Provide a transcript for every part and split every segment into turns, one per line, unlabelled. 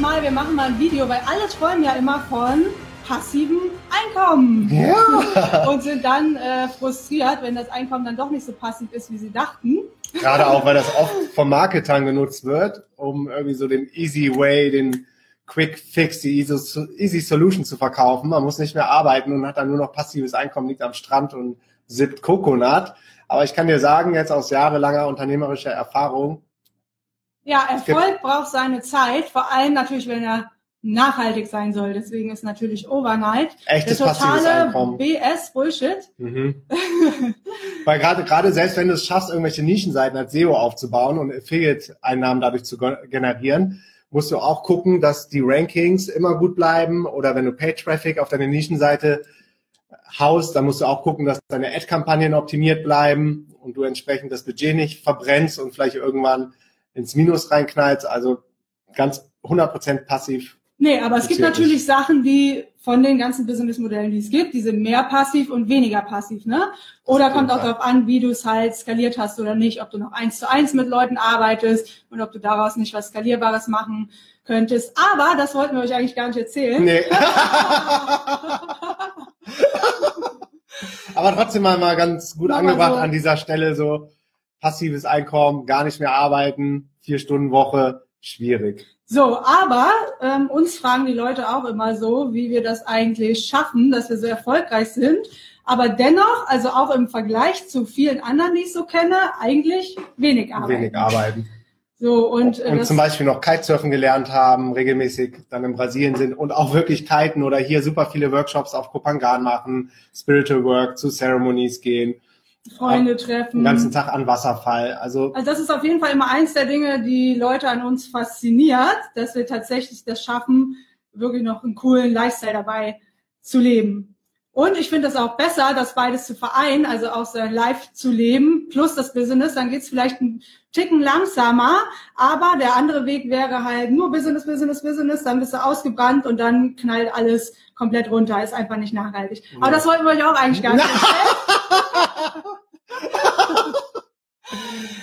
Mal, wir machen mal ein Video, weil alle träumen ja immer von passivem Einkommen.
Ja.
Und sind dann äh, frustriert, wenn das Einkommen dann doch nicht so passiv ist, wie sie dachten.
Gerade auch, weil das oft vom Marketern genutzt wird, um irgendwie so den Easy Way, den Quick Fix, die Easy, Solution zu verkaufen. Man muss nicht mehr arbeiten und hat dann nur noch passives Einkommen, liegt am Strand und sippt Coconut. Aber ich kann dir sagen, jetzt aus jahrelanger unternehmerischer Erfahrung,
Ja, Erfolg braucht seine Zeit, vor allem natürlich, wenn er nachhaltig sein soll. Deswegen ist natürlich Overnight
Echtes
der totale. BS Bullshit.
Mhm. Weil gerade gerade selbst wenn du es schaffst, irgendwelche Nischenseiten als SEO aufzubauen und Affiliate-Einnahmen dadurch zu ge- generieren, musst du auch gucken, dass die Rankings immer gut bleiben oder wenn du Page-Traffic auf deine Nischenseite haust, dann musst du auch gucken, dass deine Ad-Kampagnen optimiert bleiben und du entsprechend das Budget nicht verbrennst und vielleicht irgendwann ins Minus reinknallst. Also ganz 100% passiv.
Nee, aber es gibt natürlich Sachen, die von den ganzen Businessmodellen, die es gibt, die sind mehr passiv und weniger passiv, ne? Oder kommt auch darauf an, wie du es halt skaliert hast oder nicht, ob du noch eins zu eins mit Leuten arbeitest und ob du daraus nicht was Skalierbares machen könntest. Aber das wollten wir euch eigentlich gar nicht erzählen.
Nee. Aber trotzdem mal, mal ganz gut
Mach
angebracht
so.
an dieser Stelle so passives Einkommen, gar nicht mehr arbeiten, vier Stunden Woche, schwierig.
So, aber ähm, uns fragen die Leute auch immer so, wie wir das eigentlich schaffen, dass wir so erfolgreich sind. Aber dennoch, also auch im Vergleich zu vielen anderen, die ich so kenne, eigentlich wenig arbeiten.
Wenig arbeiten.
So, und, äh,
Und zum Beispiel noch Kitesurfen gelernt haben, regelmäßig dann in Brasilien sind und auch wirklich kiten oder hier super viele Workshops auf Kopangan machen, Spiritual Work, zu Ceremonies gehen,
Freunde
den
treffen.
ganzen Tag an Wasserfall. Also
Also das ist auf jeden Fall immer eins der Dinge, die Leute an uns fasziniert, dass wir tatsächlich das schaffen, wirklich noch einen coolen Lifestyle dabei zu leben. Und ich finde das auch besser, das beides zu vereinen, also auch sein Life zu leben plus das Business. Dann geht's vielleicht einen Ticken langsamer, aber der andere Weg wäre halt nur Business, Business, Business, dann bist du ausgebrannt und dann knallt alles komplett runter. Ist einfach nicht nachhaltig. Aber das wollten wir euch auch eigentlich gar nicht erzählen.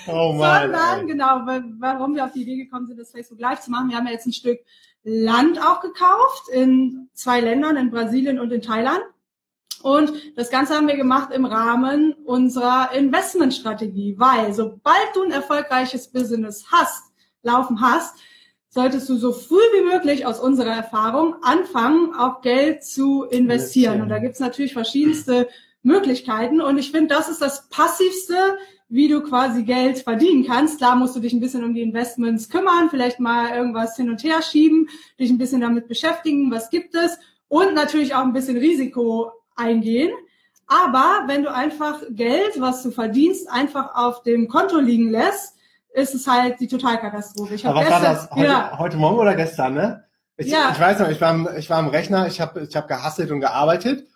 oh Mann.
sondern
ey.
genau, wa- warum wir auf die Idee gekommen sind, das Facebook Live zu machen. Wir haben ja jetzt ein Stück Land auch gekauft in zwei Ländern, in Brasilien und in Thailand. Und das Ganze haben wir gemacht im Rahmen unserer Investmentstrategie, weil sobald du ein erfolgreiches Business hast, laufen hast, solltest du so früh wie möglich aus unserer Erfahrung anfangen, auch Geld zu investieren. Und da gibt's natürlich verschiedenste Möglichkeiten. Und ich finde, das ist das Passivste, wie du quasi Geld verdienen kannst. Klar musst du dich ein bisschen um die Investments kümmern, vielleicht mal irgendwas hin und her schieben, dich ein bisschen damit beschäftigen, was gibt es und natürlich auch ein bisschen Risiko eingehen. Aber wenn du einfach Geld, was du verdienst, einfach auf dem Konto liegen lässt, ist es halt die Totalkatastrophe. Ich
Aber was war das? Heute,
ja,
heute Morgen oder gestern, ne? Ich,
Ja.
ich weiß noch, ich war am, ich war am Rechner, ich habe ich hab gehasselt und gearbeitet.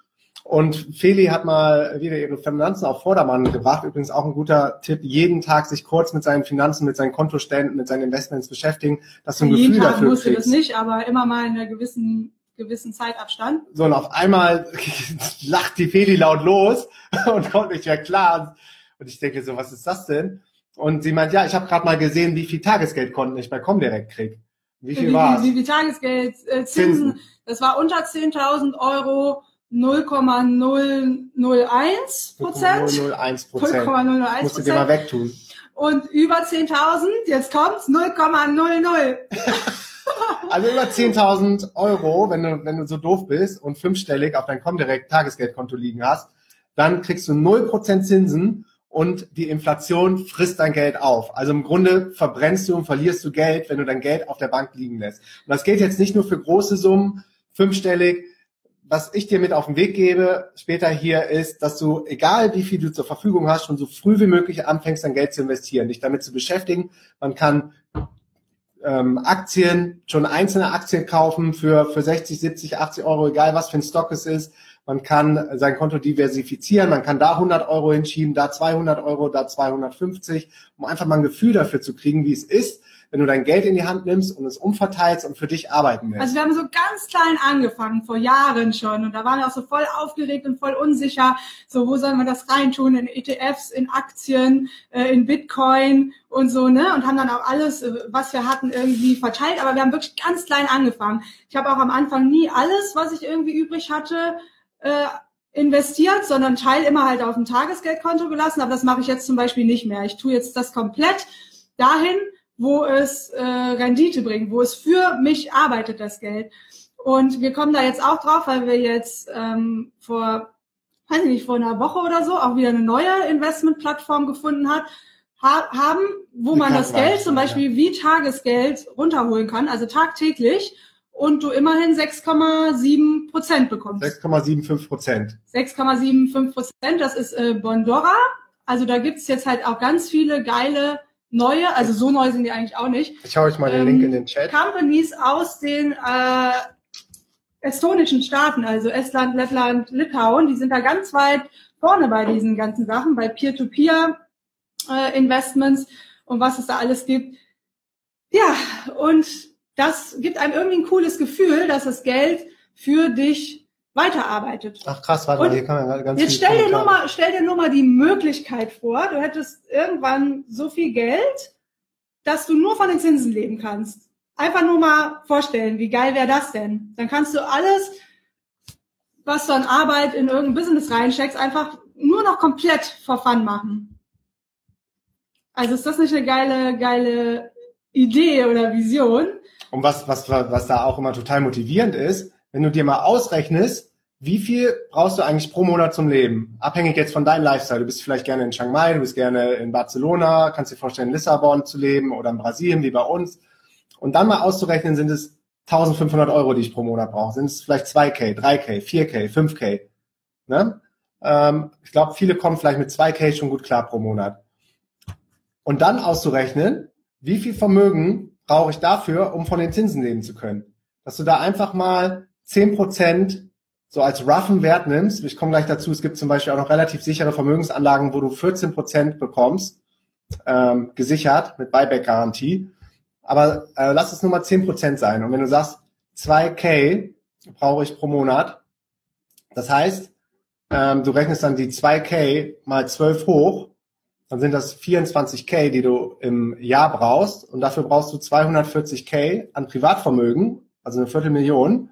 Und Feli hat mal wieder ihre Finanzen auf Vordermann gebracht. Übrigens auch ein guter Tipp, jeden Tag sich kurz mit seinen Finanzen, mit seinen Kontoständen, mit seinen Investments beschäftigen, dass du ein
jeden
Gefühl
Tag
dafür
musst du das
kriegst.
nicht, aber immer mal in einer gewissen gewissen Zeitabstand.
So, und auf einmal lacht die Feli laut los und kommt nicht mehr klar. Und ich denke so, was ist das denn? Und sie meint, ja, ich habe gerade mal gesehen, wie viel Tagesgeldkonten ich bei Comdirect krieg. Wie viel war's?
wie, wie, wie Tagesgeld, äh, Zinsen,
Zinsen.
das war unter 10.000 Euro 0,001 Prozent.
0,001 Prozent.
0,001
Musst du dir mal wegtun.
Und über 10.000, jetzt kommt's, 0,00.
Also über 10.000 Euro, wenn du, wenn du so doof bist und fünfstellig auf dein Comdirect Tagesgeldkonto liegen hast, dann kriegst du 0% Zinsen und die Inflation frisst dein Geld auf. Also im Grunde verbrennst du und verlierst du Geld, wenn du dein Geld auf der Bank liegen lässt. Und das gilt jetzt nicht nur für große Summen, fünfstellig. Was ich dir mit auf den Weg gebe später hier ist, dass du, egal wie viel du zur Verfügung hast, schon so früh wie möglich anfängst, dein Geld zu investieren, dich damit zu beschäftigen. Man kann ähm, Aktien, schon einzelne Aktien kaufen für, für 60, 70, 80 Euro, egal was für ein Stock es ist. Man kann sein Konto diversifizieren, man kann da 100 Euro hinschieben, da 200 Euro, da 250, um einfach mal ein Gefühl dafür zu kriegen, wie es ist, wenn du dein Geld in die Hand nimmst und es umverteilst und für dich arbeiten willst.
Also wir haben so ganz klein angefangen, vor Jahren schon. Und da waren wir auch so voll aufgeregt und voll unsicher. So, wo sollen wir das reintun? In ETFs, in Aktien, äh, in Bitcoin und so, ne? Und haben dann auch alles, äh, was wir hatten, irgendwie verteilt. Aber wir haben wirklich ganz klein angefangen. Ich habe auch am Anfang nie alles, was ich irgendwie übrig hatte, äh, investiert, sondern Teil immer halt auf dem Tagesgeldkonto gelassen. Aber das mache ich jetzt zum Beispiel nicht mehr. Ich tue jetzt das komplett dahin, wo es äh, Rendite bringt, wo es für mich arbeitet, das Geld. Und wir kommen da jetzt auch drauf, weil wir jetzt ähm, vor, weiß ich nicht, vor einer Woche oder so auch wieder eine neue Investmentplattform gefunden hat, ha haben, wo man das Geld zum Beispiel ja. wie Tagesgeld runterholen kann, also tagtäglich und du immerhin 6,7 Prozent bekommst.
6,75 Prozent.
6,75 Prozent, das ist äh, Bondora. Also da gibt's jetzt halt auch ganz viele geile neue, also so neu sind die eigentlich auch nicht.
Ich hau euch mal den ähm, Link in den Chat.
Companies aus den äh, estonischen Staaten, also Estland, Lettland, Litauen, die sind da ganz weit vorne bei diesen ganzen Sachen, bei Peer-to-Peer-Investments äh, und was es da alles gibt. Ja, und das gibt einem irgendwie ein cooles Gefühl, dass das Geld für dich weiterarbeitet.
Ach krass, warte mal, hier kann man ganz
Jetzt stell dir, nur mal, stell dir nur mal die Möglichkeit vor, du hättest irgendwann so viel Geld, dass du nur von den Zinsen leben kannst. Einfach nur mal vorstellen, wie geil wäre das denn? Dann kannst du alles, was du an Arbeit in irgendein Business reinsteckst, einfach nur noch komplett for fun machen. Also ist das nicht eine geile, geile Idee oder Vision?
Und was, was, was da auch immer total motivierend ist, wenn du dir mal ausrechnest, wie viel brauchst du eigentlich pro Monat zum Leben? Abhängig jetzt von deinem Lifestyle. Du bist vielleicht gerne in Chiang Mai, du bist gerne in Barcelona, kannst dir vorstellen, in Lissabon zu leben oder in Brasilien wie bei uns. Und dann mal auszurechnen, sind es 1500 Euro, die ich pro Monat brauche. Sind es vielleicht 2K, 3K, 4K, 5K. Ne? Ähm, ich glaube, viele kommen vielleicht mit 2K schon gut klar pro Monat. Und dann auszurechnen, wie viel Vermögen brauche ich dafür, um von den Zinsen leben zu können. Dass du da einfach mal zehn Prozent so als roughen Wert nimmst, ich komme gleich dazu, es gibt zum Beispiel auch noch relativ sichere Vermögensanlagen, wo du 14 Prozent bekommst, ähm, gesichert mit Buyback-Garantie. Aber äh, lass es nur mal 10 Prozent sein. Und wenn du sagst, 2K brauche ich pro Monat, das heißt, ähm, du rechnest dann die 2K mal 12 hoch, dann sind das 24K, die du im Jahr brauchst. Und dafür brauchst du 240K an Privatvermögen, also eine Viertelmillion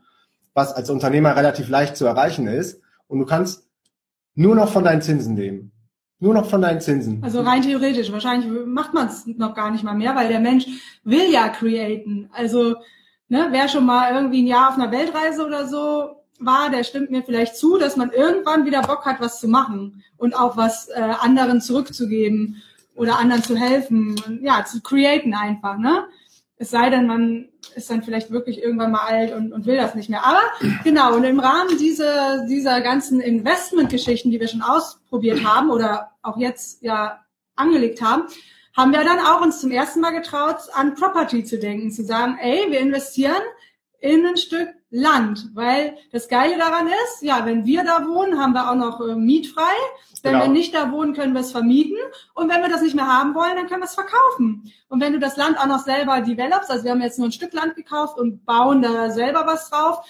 was als Unternehmer relativ leicht zu erreichen ist. Und du kannst nur noch von deinen Zinsen leben. Nur noch von deinen Zinsen.
Also rein theoretisch. Wahrscheinlich macht man es noch gar nicht mal mehr, weil der Mensch will ja createn. Also, ne, wer schon mal irgendwie ein Jahr auf einer Weltreise oder so war, der stimmt mir vielleicht zu, dass man irgendwann wieder Bock hat, was zu machen und auch was äh, anderen zurückzugeben oder anderen zu helfen. Ja, zu createn einfach, ne? Es sei denn, man ist dann vielleicht wirklich irgendwann mal alt und, und will das nicht mehr. Aber genau, und im Rahmen dieser, dieser ganzen Investmentgeschichten, die wir schon ausprobiert haben oder auch jetzt ja angelegt haben, haben wir dann auch uns zum ersten Mal getraut, an Property zu denken, zu sagen, ey, wir investieren in ein Stück Land, weil das Geile daran ist, ja, wenn wir da wohnen, haben wir auch noch äh, mietfrei. Wenn genau. wir nicht da wohnen, können wir es vermieten. Und wenn wir das nicht mehr haben wollen, dann können wir es verkaufen. Und wenn du das Land auch noch selber developst, also wir haben jetzt nur ein Stück Land gekauft und bauen da selber was drauf,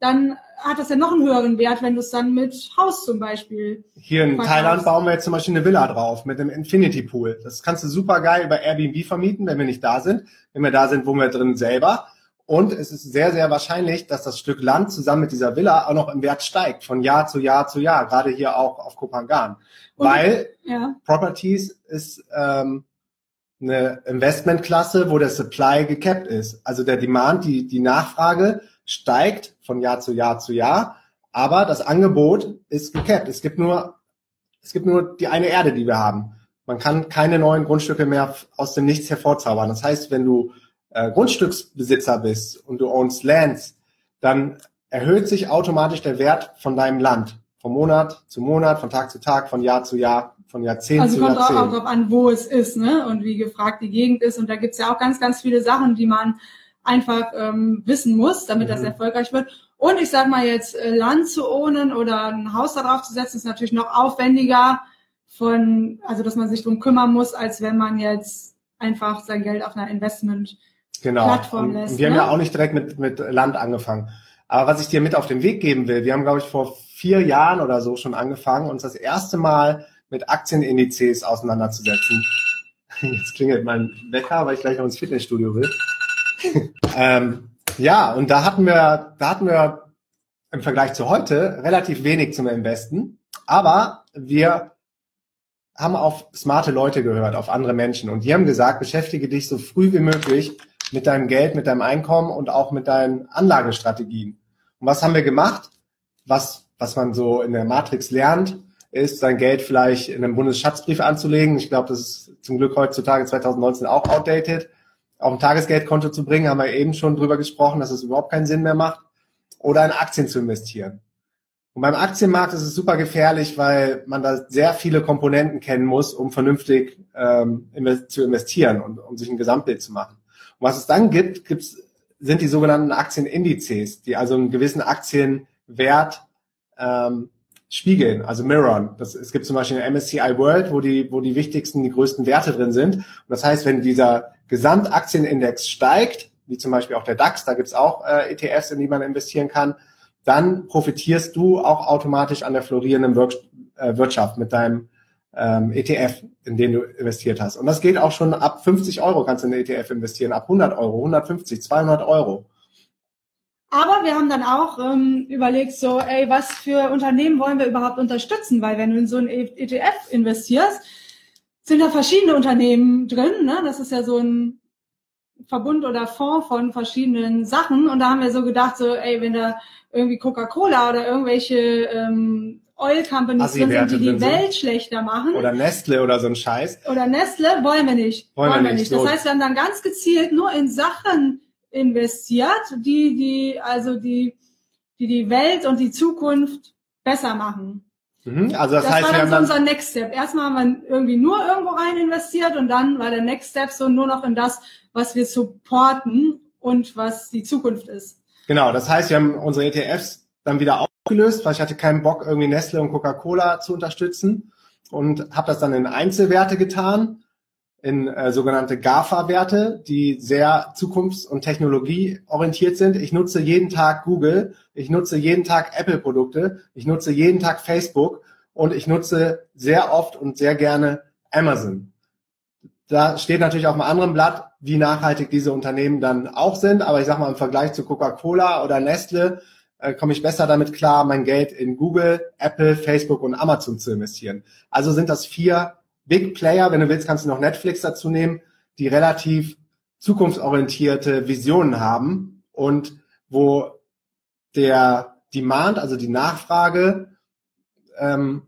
dann hat das ja noch einen höheren Wert, wenn du es dann mit Haus zum Beispiel.
Hier in verkaufst. Thailand bauen wir jetzt zum Beispiel eine Villa drauf mit einem Infinity Pool. Das kannst du super geil über Airbnb vermieten, wenn wir nicht da sind. Wenn wir da sind, wohnen wir drin selber. Und es ist sehr, sehr wahrscheinlich, dass das Stück Land zusammen mit dieser Villa auch noch im Wert steigt, von Jahr zu Jahr zu Jahr, gerade hier auch auf Kopangan. Und, Weil ja. Properties ist ähm, eine Investmentklasse, wo der Supply gecapped ist. Also der Demand, die, die Nachfrage steigt von Jahr zu Jahr zu Jahr, aber das Angebot ist gecapped. Es gibt nur, es gibt nur die eine Erde, die wir haben. Man kann keine neuen Grundstücke mehr aus dem Nichts hervorzaubern. Das heißt, wenn du äh, Grundstücksbesitzer bist und du ownst Lands, dann erhöht sich automatisch der Wert von deinem Land. Von Monat zu Monat, von Tag zu Tag, von Jahr zu Jahr, von Jahrzehnt
Also
zu
kommt auch,
Jahrzehnt.
auch drauf an, wo es ist, ne? Und wie gefragt die Gegend ist. Und da gibt's ja auch ganz, ganz viele Sachen, die man einfach ähm, wissen muss, damit das
Mhm.
erfolgreich wird. Und ich sag mal jetzt, äh, Land zu ownen oder ein Haus darauf zu setzen, ist natürlich noch aufwendiger von, also dass man sich drum kümmern muss, als wenn man jetzt einfach sein Geld auf einer Investment
genau.
Plattform lässt,
wir haben
ne?
ja auch nicht direkt mit, mit Land angefangen. Aber was ich dir mit auf den Weg geben will, wir haben, glaube ich, vor vier Jahren oder so schon angefangen, uns das erste Mal mit Aktienindizes auseinanderzusetzen. Jetzt klingelt mein Wecker, weil ich gleich noch ins Fitnessstudio will. ähm, ja, und da hatten wir, da hatten wir im Vergleich zu heute relativ wenig zum Investen. Aber wir haben auf smarte Leute gehört, auf andere Menschen. Und die haben gesagt, beschäftige dich so früh wie möglich mit deinem Geld, mit deinem Einkommen und auch mit deinen Anlagestrategien. Und was haben wir gemacht? Was, was man so in der Matrix lernt, ist, sein Geld vielleicht in einem Bundesschatzbrief anzulegen. Ich glaube, das ist zum Glück heutzutage 2019 auch outdated. Auf ein Tagesgeldkonto zu bringen, haben wir eben schon drüber gesprochen, dass es überhaupt keinen Sinn mehr macht. Oder in Aktien zu investieren. Und beim Aktienmarkt ist es super gefährlich, weil man da sehr viele Komponenten kennen muss, um vernünftig ähm, zu investieren und um sich ein Gesamtbild zu machen. Und was es dann gibt, gibt's, sind die sogenannten Aktienindizes, die also einen gewissen Aktienwert ähm, spiegeln, also mirrorn. Das, es gibt zum Beispiel eine MSCI World, wo die, wo die wichtigsten, die größten Werte drin sind. Und das heißt, wenn dieser Gesamtaktienindex steigt, wie zum Beispiel auch der DAX, da gibt's auch äh, ETFs, in die man investieren kann, dann profitierst du auch automatisch an der florierenden Wir äh, Wirtschaft mit deinem ähm, ETF, in den du investiert hast. Und das geht auch schon ab 50 Euro kannst du in den ETF investieren, ab 100 Euro, 150, 200 Euro.
Aber wir haben dann auch ähm, überlegt, so, ey, was für Unternehmen wollen wir überhaupt unterstützen? Weil wenn du in so ein ETF investierst, sind da verschiedene Unternehmen drin. Ne? Das ist ja so ein Verbund oder Fonds von verschiedenen Sachen. Und da haben wir so gedacht, so, ey, wenn da irgendwie Coca-Cola oder irgendwelche ähm, Oil Companies drin sind, die die. Welt schlechter machen.
Oder Nestle oder so ein Scheiß.
oder Nestle, wollen wir nicht.
Wollen wir nicht,
Das
so.
heißt, wir haben dann ganz gezielt nur in Sachen investiert, die, die, also die, die die Welt und die Zukunft besser machen.
Mhm. Also das,
Das,
heißt,
war
wir
dann
haben
so unser Next Step. Erstmal haben wir irgendwie nur irgendwo rein investiert und dann war der Next Step so nur noch in das, was wir supporten und was die Zukunft ist.
genau, das heißt, wir haben unsere ETFs dann wieder aufgelöst, weil ich hatte keinen Bock, irgendwie Nestle und Coca-Cola zu unterstützen und habe das dann in Einzelwerte getan, in äh, sogenannte GAFA-Werte, die sehr zukunfts- und technologieorientiert sind. Ich nutze jeden Tag Google, ich nutze jeden Tag Apple-Produkte, ich nutze jeden Tag Facebook und ich nutze sehr oft und sehr gerne Amazon. Da steht natürlich auf einem anderen Blatt, wie nachhaltig diese Unternehmen dann auch sind, aber ich sag mal im Vergleich zu Coca-Cola oder Nestle äh, komme ich besser damit klar, mein Geld in Google, Apple, Facebook und Amazon zu investieren. Also sind das vier Big Player, wenn du willst, kannst du noch Netflix dazu nehmen, die relativ zukunftsorientierte Visionen haben und wo der Demand, also die Nachfrage, ähm,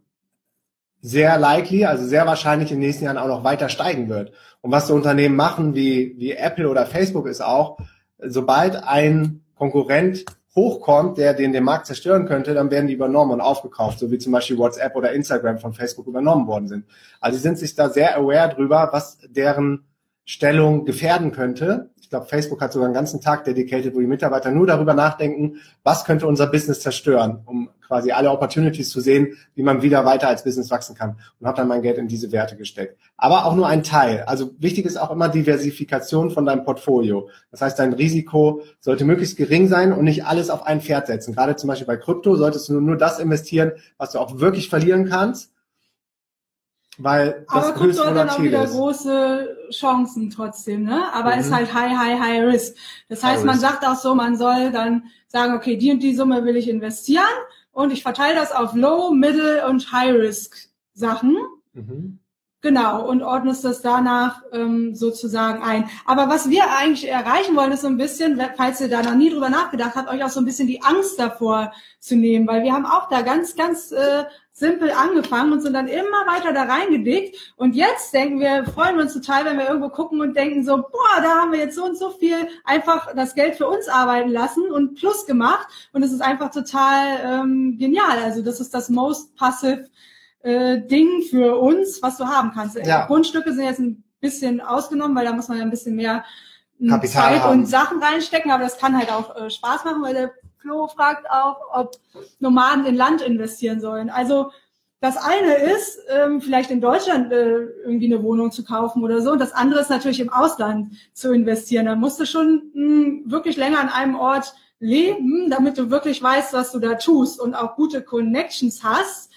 sehr likely, also sehr wahrscheinlich in den nächsten Jahren auch noch weiter steigen wird. Und was so Unternehmen machen wie, wie Apple oder Facebook ist auch, sobald ein Konkurrent hochkommt, der den den Markt zerstören könnte, dann werden die übernommen und aufgekauft, so wie zum Beispiel WhatsApp oder Instagram von Facebook übernommen worden sind. Also sie sind sich da sehr aware drüber, was deren Stellung gefährden könnte. Ich glaube, Facebook hat sogar einen ganzen Tag dedicated, wo die Mitarbeiter nur darüber nachdenken, was könnte unser Business zerstören, um quasi alle Opportunities zu sehen, wie man wieder weiter als Business wachsen kann. Und habe dann mein Geld in diese Werte gesteckt. Aber auch nur ein Teil. Also wichtig ist auch immer Diversifikation von deinem Portfolio. Das heißt, dein Risiko sollte möglichst gering sein und nicht alles auf ein Pferd setzen. Gerade zum Beispiel bei Krypto solltest du nur, nur das investieren, was du auch wirklich verlieren kannst. Weil das
Aber
höchst
dann auch wieder
ist.
große Chancen trotzdem, ne? Aber
Mhm.
ist halt high, high, high risk. Das heißt,
High
man
risk.
sagt auch so, man soll dann sagen, okay, die und die Summe will ich investieren und ich verteile das auf Low, Middle und High Risk Sachen.
Mhm.
Genau, und ordnest das danach ähm, sozusagen ein. Aber was wir eigentlich erreichen wollen, ist so ein bisschen, falls ihr da noch nie drüber nachgedacht habt, euch auch so ein bisschen die Angst davor zu nehmen, weil wir haben auch da ganz, ganz äh, simpel angefangen und sind dann immer weiter da reingedickt. Und jetzt denken wir, freuen wir uns total, wenn wir irgendwo gucken und denken so, boah, da haben wir jetzt so und so viel einfach das Geld für uns arbeiten lassen und plus gemacht. Und es ist einfach total ähm, genial. Also das ist das most passive äh, Ding für uns, was du haben kannst.
Ja.
Grundstücke sind jetzt ein bisschen ausgenommen, weil da muss man ja ein bisschen mehr ähm,
Kapital
Zeit
haben.
und Sachen reinstecken, aber das kann halt auch äh, Spaß machen, weil der Flo fragt auch, ob Nomaden in Land investieren sollen. Also das eine ist, ähm, vielleicht in Deutschland äh, irgendwie eine Wohnung zu kaufen oder so. Und das andere ist natürlich im Ausland zu investieren. Da musst du schon mh, wirklich länger an einem Ort leben, damit du wirklich weißt, was du da tust und auch gute Connections hast.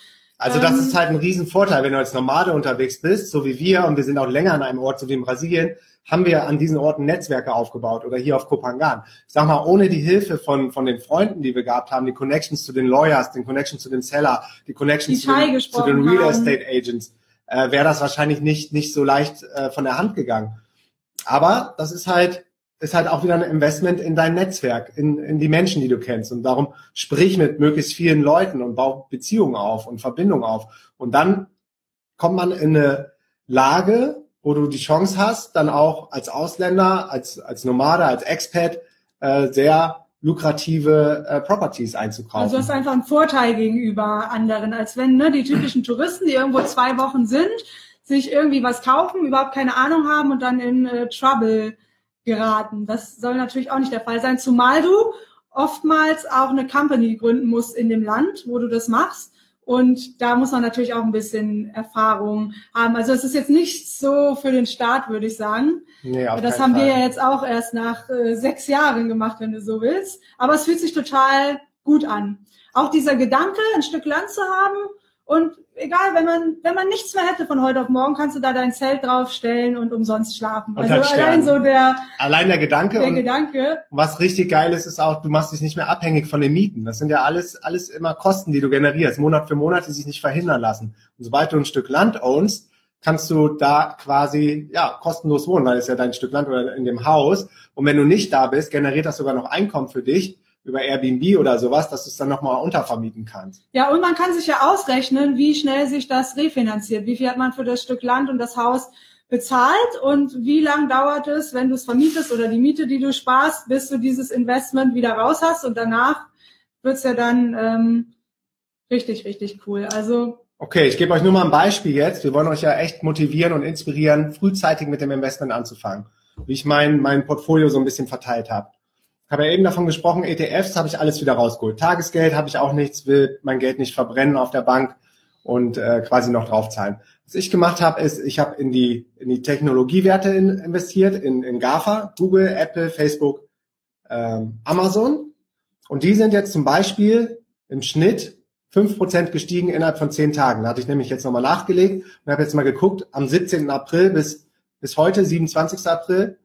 Also das
Ähm,
ist halt ein Riesenvorteil, wenn du als Nomade unterwegs bist, so wie wir, und wir sind auch länger an einem Ort, so wie in Brasilien, haben wir an diesen Orten Netzwerke aufgebaut oder hier auf Kopangan. Ich sag mal, ohne die Hilfe von, von den Freunden, die wir gehabt haben, die Connections zu den Lawyers, den Connections zu dem Seller, die Connections
Die
zu den, zu den Real
haben.
Estate Agents, äh, wäre das wahrscheinlich nicht, nicht so leicht äh, von der Hand gegangen. Aber das ist halt, ist halt auch wieder ein Investment in dein Netzwerk, in, in die Menschen, die du kennst. Und darum sprich mit möglichst vielen Leuten und bau Beziehungen auf und Verbindungen auf. Und dann kommt man in eine Lage, wo du die Chance hast, dann auch als Ausländer, als, als Nomade, als Expat äh, sehr lukrative äh, Properties einzukaufen.
Also du hast einfach einen Vorteil gegenüber anderen, als wenn ne, die typischen Touristen, die irgendwo zwei Wochen sind, sich irgendwie was kaufen, überhaupt keine Ahnung haben und dann in äh, Trouble geraten. Das soll natürlich auch nicht der Fall sein, zumal du oftmals auch eine Company gründen musst in dem Land, wo du das machst. Und da muss man natürlich auch ein bisschen Erfahrung haben. Also es ist jetzt nicht so für den Start, würde ich sagen.
nee, auf
Das haben wir
Fall.
ja jetzt auch erst nach äh, sechs Jahren gemacht, wenn du so willst. Aber es fühlt sich total gut an. Auch dieser Gedanke, ein Stück Land zu haben und egal, wenn man, wenn man nichts mehr hätte von heute auf morgen, kannst du da dein Zelt draufstellen und umsonst schlafen.
Und
Also
dann
allein so der,
Allein der Gedanke
der Gedanke.
was richtig geil ist, ist auch, du machst dich nicht mehr abhängig von den Mieten. Das sind ja alles, alles immer Kosten, die du generierst, Monat für Monat, die sich nicht verhindern lassen. Und sobald du ein Stück Land ownst, kannst du da quasi, ja, kostenlos wohnen, weil es ja dein Stück Land oder in dem Haus. Und wenn du nicht da bist, generiert das sogar noch Einkommen für dich über Airbnb oder sowas, dass du es dann nochmal untervermieten kannst.
Ja, und man kann sich ja ausrechnen, wie schnell sich das refinanziert. Wie viel hat man für das Stück Land und das Haus bezahlt und wie lang dauert es, wenn du es vermietest oder die Miete, die du sparst, bis du dieses Investment wieder raus hast und danach wird's ja dann ähm, richtig, richtig cool. Also
Okay, ich gebe euch nur mal ein Beispiel jetzt. Wir wollen euch ja echt motivieren und inspirieren, frühzeitig mit dem Investment anzufangen. Wie ich mein, mein Portfolio so ein bisschen verteilt habe. Ich habe ja eben davon gesprochen, ETFs habe ich alles wieder rausgeholt. Tagesgeld habe ich auch nichts, will mein Geld nicht verbrennen auf der Bank und äh, quasi noch draufzahlen. Was ich gemacht habe, ist, ich habe in die, in die Technologiewerte in, investiert, in, in GAFA, Google, Apple, Facebook, ähm, Amazon. Und die sind jetzt zum Beispiel im Schnitt 5% gestiegen innerhalb von 10 Tagen. Da hatte ich nämlich jetzt nochmal nachgelegt und habe jetzt mal geguckt, am 17. April bis, bis heute, 27. April,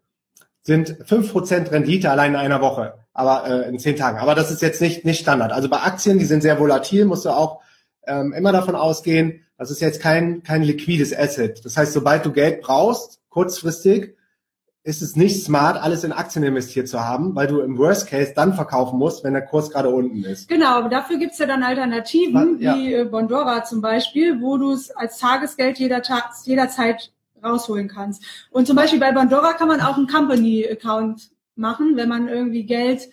sind 5% Rendite allein in einer Woche, aber äh, in 10 Tagen. Aber das ist jetzt nicht, nicht Standard. Also bei Aktien, die sind sehr volatil, musst du auch ähm, immer davon ausgehen, das ist jetzt kein, kein liquides Asset. Das heißt, sobald du Geld brauchst, kurzfristig, ist es nicht smart, alles in Aktien investiert zu haben, weil du im Worst Case dann verkaufen musst, wenn der Kurs gerade unten ist.
Genau, aber dafür gibt's ja dann Alternativen,
Ja.
wie äh, Bondora zum Beispiel, wo du es als Tagesgeld jeder jederzeit rausholen kannst. Und zum Beispiel bei Bondora kann man auch einen Company-Account machen, wenn man irgendwie Geld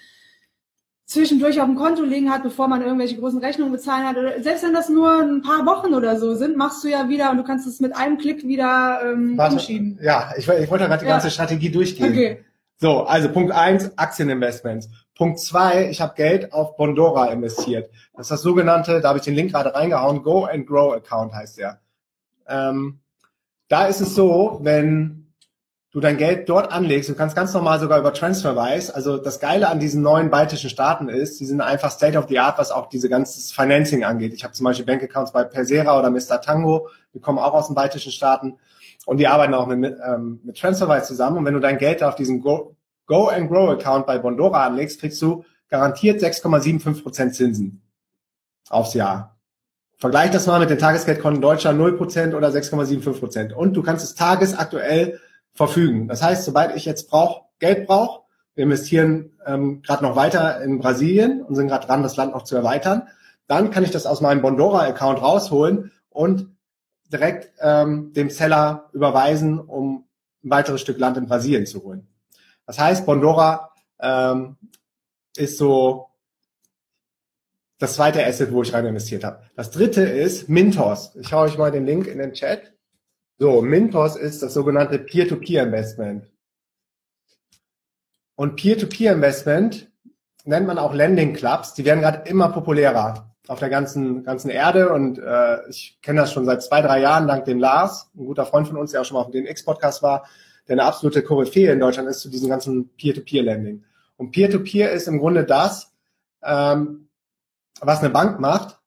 zwischendurch auf dem Konto liegen hat, bevor man irgendwelche großen Rechnungen bezahlen hat. Oder selbst wenn das nur ein paar Wochen oder so sind, machst du ja wieder und du kannst es mit einem Klick wieder ähm, umschieben.
ja, ich, ich wollte gerade die
Ja.
ganze Strategie durchgehen.
Okay.
So, also Punkt eins Aktieninvestments. Punkt zwei ich habe Geld auf Bondora investiert. Das ist das sogenannte, da habe ich den Link gerade reingehauen, Go and Grow Account heißt der. Ähm, da ist es so, wenn du dein Geld dort anlegst, du kannst ganz normal sogar über Transferwise, also das Geile an diesen neuen baltischen Staaten ist, die sind einfach State of the Art, was auch diese ganze Financing angeht. Ich habe zum Beispiel Bankaccounts bei Persera oder Mr. Tango, die kommen auch aus den baltischen Staaten und die arbeiten auch mit, ähm, mit Transferwise zusammen. Und wenn du dein Geld auf diesen Go, Go and Grow Account bei Bondora anlegst, kriegst du garantiert 6,75 Prozent Zinsen aufs Jahr. Vergleich das mal mit den Tagesgeldkonten Deutscher 0% oder 6,75%. Prozent. Und du kannst es tagesaktuell verfügen. Das heißt, sobald ich jetzt brauch, Geld brauche, wir investieren ähm, gerade noch weiter in Brasilien und sind gerade dran, das Land noch zu erweitern, dann kann ich das aus meinem Bondora-Account rausholen und direkt ähm, dem Seller überweisen, um ein weiteres Stück Land in Brasilien zu holen. Das heißt, Bondora ähm, ist so das zweite Asset, wo ich rein investiert habe. Das dritte ist Mintos. Ich schaue euch mal den Link in den Chat. So, Mintos ist das sogenannte Peer-to-Peer-Investment. Und Peer-to-Peer-Investment nennt man auch Landing Clubs. Die werden gerade immer populärer auf der ganzen, ganzen Erde. Und äh, ich kenne das schon seit zwei, drei Jahren, dank dem Lars, ein guter Freund von uns, der auch schon mal auf dem X-Podcast war, der eine absolute Koryphäe in Deutschland ist zu diesem ganzen Peer-to-Peer-Landing. Und Peer-to-Peer ist im Grunde das, ähm, was eine Bank macht,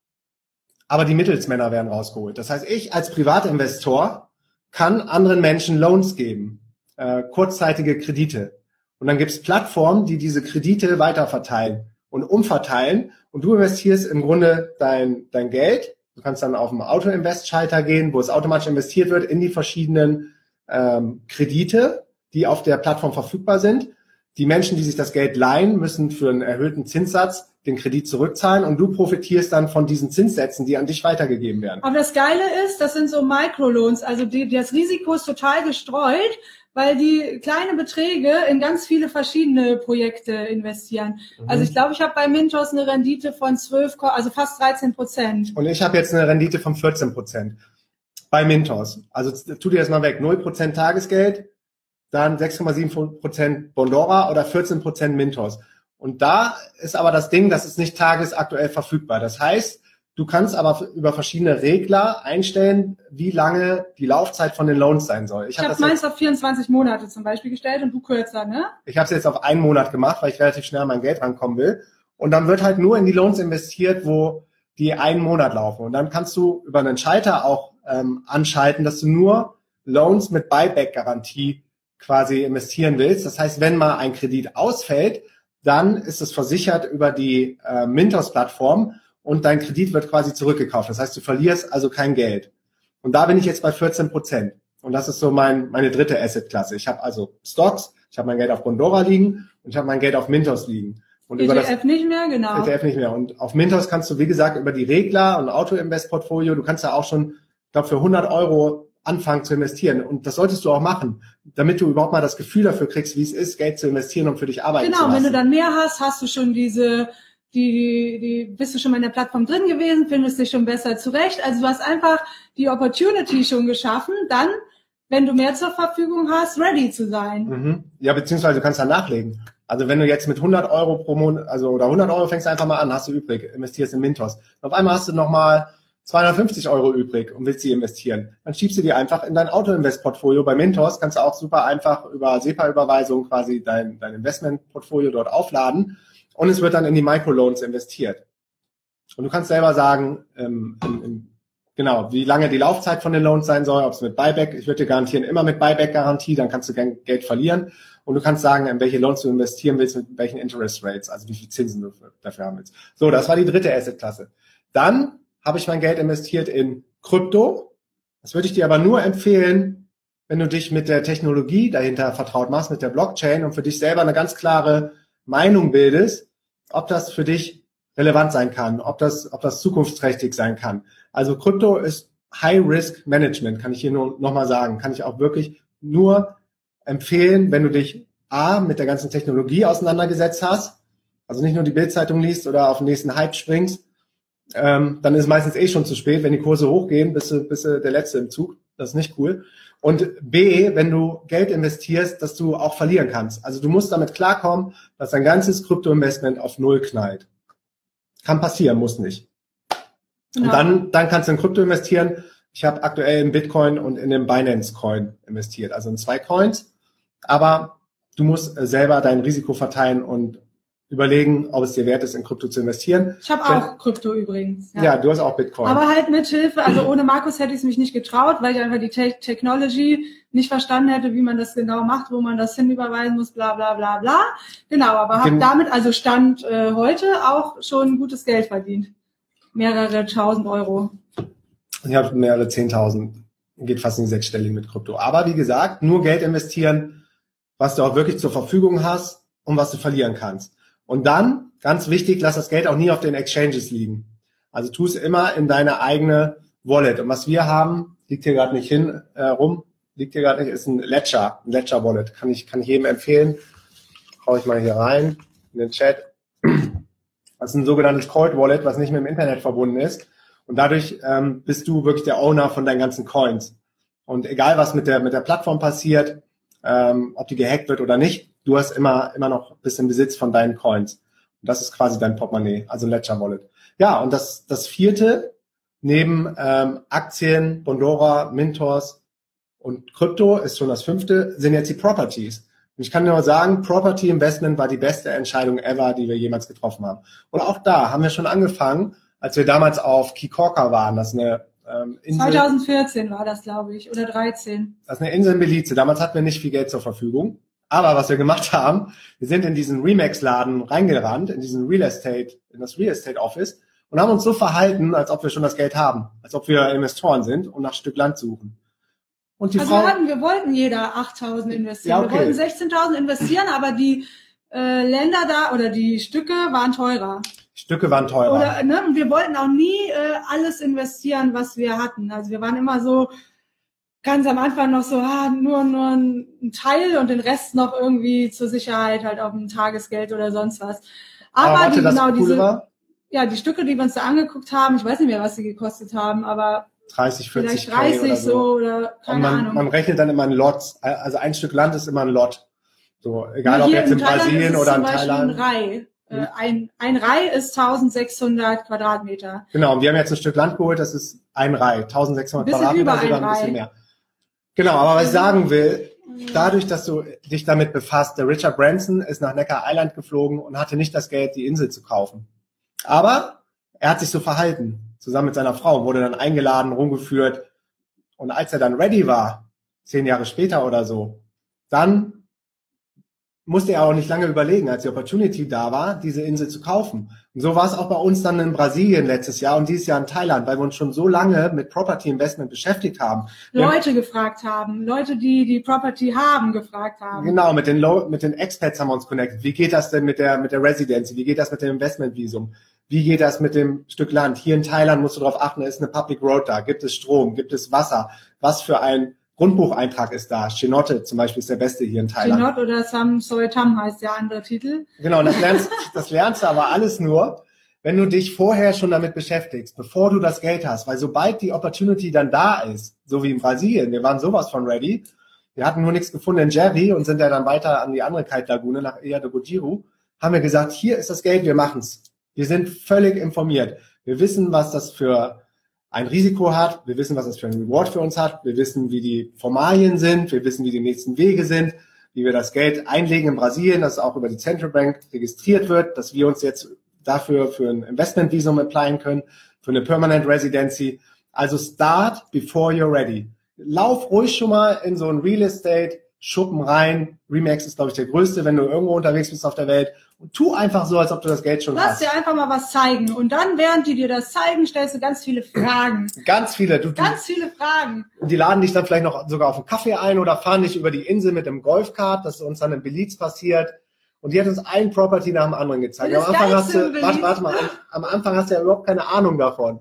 aber die Mittelsmänner werden rausgeholt. Das heißt, ich als Privatinvestor kann anderen Menschen Loans geben, äh, kurzzeitige Kredite. Und dann gibt es Plattformen, die diese Kredite weiterverteilen und umverteilen. Und du investierst im Grunde dein, dein Geld. Du kannst dann auf den Auto-Invest-Schalter gehen, wo es automatisch investiert wird in die verschiedenen ähm, Kredite, die auf der Plattform verfügbar sind. Die Menschen, die sich das Geld leihen, müssen für einen erhöhten Zinssatz den Kredit zurückzahlen und du profitierst dann von diesen Zinssätzen, die an dich weitergegeben werden.
Aber das Geile ist, das sind so Microloans, also die, das Risiko ist total gestreut weil die kleine Beträge in ganz viele verschiedene Projekte investieren. Mhm. Also ich glaube, ich habe bei Mintos eine Rendite von 12, also fast 13 Prozent.
Und ich habe jetzt eine Rendite von 14 Prozent bei Mintos. Also tu dir das mal weg. 0 Prozent Tagesgeld, dann 6,7 Prozent Bondora oder 14 Prozent Mintos. Und da ist aber das Ding, das ist nicht tagesaktuell verfügbar. Das heißt, Du kannst aber über verschiedene Regler einstellen, wie lange die Laufzeit von den Loans sein soll.
Ich, ich habe hab meins auf 24 Monate zum Beispiel gestellt und du kürzer, ne?
Ich habe es jetzt auf einen Monat gemacht, weil ich relativ schnell an mein Geld rankommen will. Und dann wird halt nur in die Loans investiert, wo die einen Monat laufen. Und dann kannst du über einen Schalter auch ähm, anschalten, dass du nur Loans mit Buyback-Garantie quasi investieren willst. Das heißt, wenn mal ein Kredit ausfällt, dann ist es versichert über die äh, Mintos-Plattform und dein Kredit wird quasi zurückgekauft. Das heißt, du verlierst also kein Geld. Und da bin ich jetzt bei 14 Prozent. Und das ist so mein, meine dritte Assetklasse. Ich habe also Stocks, ich habe mein Geld auf Bondora liegen und ich habe mein Geld auf Mintos liegen. Und
ETF über das, nicht mehr, genau.
ETF nicht mehr. Und auf Mintos kannst du, wie gesagt, über die Regler und Auto-Invest-Portfolio, du kannst da auch schon, ich glaube, für 100 Euro anfangen zu investieren. Und das solltest du auch machen, damit du überhaupt mal das Gefühl dafür kriegst, wie es ist, Geld zu investieren und für dich arbeiten
genau,
zu lassen.
Genau, wenn du dann mehr hast, hast du schon diese die, die bist du schon mal in der Plattform drin gewesen, findest dich schon besser zurecht. Also du hast einfach die Opportunity schon geschaffen, dann, wenn du mehr zur Verfügung hast, ready zu sein.
Mhm. Ja, beziehungsweise du kannst dann nachlegen. Also wenn du jetzt mit 100 Euro pro Monat, also oder 100 Euro fängst du einfach mal an, hast du übrig, investierst in Mintos. Und auf einmal hast du nochmal 250 Euro übrig und willst sie investieren. Dann schiebst du die einfach in dein Auto-Invest-Portfolio. Bei Mintos kannst du auch super einfach über SEPA-Überweisung quasi dein, dein Investment-Portfolio dort aufladen und es wird dann in die Microloans investiert. Und du kannst selber sagen, ähm, in, in, genau, wie lange die Laufzeit von den Loans sein soll, ob es mit Buyback, ich würde dir garantieren, immer mit Buyback-Garantie, dann kannst du Geld verlieren. Und du kannst sagen, in welche Loans du investieren willst, mit welchen Interest Rates, also wie viel Zinsen du dafür haben willst. So, das war die dritte Assetklasse. Dann habe ich mein Geld investiert in Krypto. Das würde ich dir aber nur empfehlen, wenn du dich mit der Technologie dahinter vertraut machst, mit der Blockchain und für dich selber eine ganz klare Meinung bildest, ob das für dich relevant sein kann, ob das, ob das zukunftsträchtig sein kann. Also Krypto ist High-Risk-Management, kann ich hier nur nochmal sagen. Kann ich auch wirklich nur empfehlen, wenn du dich A, mit der ganzen Technologie auseinandergesetzt hast, also nicht nur die Bildzeitung liest oder auf den nächsten Hype springst, ähm, dann ist meistens eh schon zu spät. Wenn die Kurse hochgehen, bist du, bist du der Letzte im Zug. Das ist nicht cool. Und B, wenn du Geld investierst, dass du auch verlieren kannst. Also du musst damit klarkommen, dass dein ganzes Kryptoinvestment auf Null knallt. Kann passieren, muss nicht. Ja. Und dann, dann kannst du in Krypto investieren. Ich habe aktuell in Bitcoin und in den Binance Coin investiert, also in zwei Coins. Aber du musst selber dein Risiko verteilen und überlegen, ob es dir wert ist, in Krypto zu investieren.
Ich habe auch Krypto übrigens.
Ja. ja. du hast auch Bitcoin.
Aber halt mit Hilfe, also ohne Markus hätte ich es mich nicht getraut, weil ich einfach die Te Technology nicht verstanden hätte, wie man das genau macht, wo man das hinüberweisen muss, bla bla bla bla. Genau, aber habe damit, also Stand äh, heute, auch schon gutes Geld verdient. Mehrere tausend Euro.
Ich habe mehrere zehntausend, geht fast in die sechsstellige mit Krypto. Aber wie gesagt, nur Geld investieren, was du auch wirklich zur Verfügung hast und was du verlieren kannst. Und dann, ganz wichtig, lass das Geld auch nie auf den Exchanges liegen. Also tu es immer in deine eigene Wallet. Und was wir haben, liegt hier gerade nicht hin äh, rum, liegt hier gerade nicht, ist ein Ledger, ein Ledger Wallet. Kann ich, kann ich jedem empfehlen. Hau ich mal hier rein in den Chat. Das ist ein sogenanntes Cold Wallet, was nicht mit dem Internet verbunden ist. Und dadurch ähm, bist du wirklich der Owner von deinen ganzen Coins. Und egal, was mit der, mit der Plattform passiert, ähm, ob die gehackt wird oder nicht, du hast immer, immer noch ein bisschen Besitz von deinen Coins. Und das ist quasi dein Portemonnaie, also Ledger Wallet. Ja, und das, das vierte, neben ähm, Aktien, Bondora, Mintos und Krypto ist schon das fünfte, sind jetzt die Properties. Und ich kann nur sagen, Property Investment war die beste Entscheidung ever, die wir jemals getroffen haben. Und auch da haben wir schon angefangen, als wir damals auf Kikorka waren, das ist eine
ähm, Insel. 2014 war das, glaube ich, oder 13.
Das ist eine Insel in Belize. Damals hatten wir nicht viel Geld zur Verfügung. Aber was wir gemacht haben, wir sind in diesen Remax-Laden reingerannt, in diesen Real Estate, in das Real Estate Office und haben uns so verhalten, als ob wir schon das Geld haben, als ob wir Investoren sind und nach Stück Land suchen.
Und die also Frau, wir, hatten, wir wollten jeder 8.000 investieren. Ja, okay. Wir wollten 16.000 investieren, aber die äh, Länder da oder die Stücke waren teurer.
Stücke waren teurer.
Oder, ne, wir wollten auch nie äh, alles investieren, was wir hatten. Also wir waren immer so ganz am Anfang noch so, ah, nur, nur ein Teil und den Rest noch irgendwie zur Sicherheit halt auf dem Tagesgeld oder sonst was.
Aber, aber die, genau diese, war?
ja, die Stücke, die wir uns da angeguckt haben, ich weiß nicht mehr, was sie gekostet haben, aber
30, 40
vielleicht 30 oder so. so oder keine
man,
Ahnung.
Man rechnet dann immer ein Lot. Also ein Stück Land ist immer ein Lot. So, egal ob jetzt in, in Brasilien oder in Thailand.
Ein Rai. Äh, ein, ein Rai ist 1600 Quadratmeter.
Genau, und wir haben jetzt ein Stück Land geholt, das ist ein Rai, 1600 Quadratmeter, sogar ein bisschen mehr. Genau, aber was ich sagen will, dadurch, dass du dich damit befasst, der Richard Branson ist nach Necker Island geflogen und hatte nicht das Geld, die Insel zu kaufen. Aber er hat sich so verhalten, zusammen mit seiner Frau, wurde dann eingeladen, rumgeführt. Und als er dann ready war, zehn Jahre später oder so, dann musste er auch nicht lange überlegen, als die Opportunity da war, diese Insel zu kaufen. Und so war es auch bei uns dann in Brasilien letztes Jahr und dieses Jahr in Thailand, weil wir uns schon so lange mit Property Investment beschäftigt haben.
Leute gefragt haben, Leute, die die Property haben, gefragt haben.
Genau, mit den, mit den Experts haben wir uns connected. Wie geht das denn mit der, mit der Residency? Wie geht das mit dem Investmentvisum? Wie geht das mit dem Stück Land? Hier in Thailand musst du darauf achten, ist eine Public Road da? Gibt es Strom? Gibt es Wasser? Was für ein Grundbucheintrag ist da. Chinotte zum Beispiel ist der beste hier in Thailand.
Chinotte oder Sam Soy Tam heißt der andere Titel.
Genau, das lernst, das lernst du aber alles nur, wenn du dich vorher schon damit beschäftigst, bevor du das Geld hast. Weil sobald die Opportunity dann da ist, so wie in Brasilien, wir waren sowas von ready, wir hatten nur nichts gefunden in Jerry und sind ja dann weiter an die andere Kite-Lagune nach Ea de Gojiru, haben wir gesagt, hier ist das Geld, wir machen's. Wir sind völlig informiert. Wir wissen, was das für ein Risiko hat. Wir wissen, was das für ein Reward für uns hat. Wir wissen, wie die Formalien sind. Wir wissen, wie die nächsten Wege sind, wie wir das Geld einlegen in Brasilien, dass auch über die Central Bank registriert wird, dass wir uns jetzt dafür für ein Investmentvisum applyen können, für eine Permanent Residency. Also start before you're ready. Lauf ruhig schon mal in so ein Real Estate Schuppen rein. Remax ist, glaube ich, der größte, wenn du irgendwo unterwegs bist auf der Welt. Und tu einfach so, als ob du das Geld schon
Lass
hast.
Lass dir einfach mal was zeigen. Und dann, während die dir das zeigen, stellst du ganz viele Fragen.
Ganz viele. Du,
ganz viele Fragen.
Die laden dich dann vielleicht noch sogar auf einen Kaffee ein oder fahren dich über die Insel mit dem Golfkart. Das ist uns dann in Belize passiert. Und die hat uns ein Property nach dem anderen gezeigt. Am Anfang hast du, warte, warte mal, am, am Anfang hast du ja überhaupt keine Ahnung davon.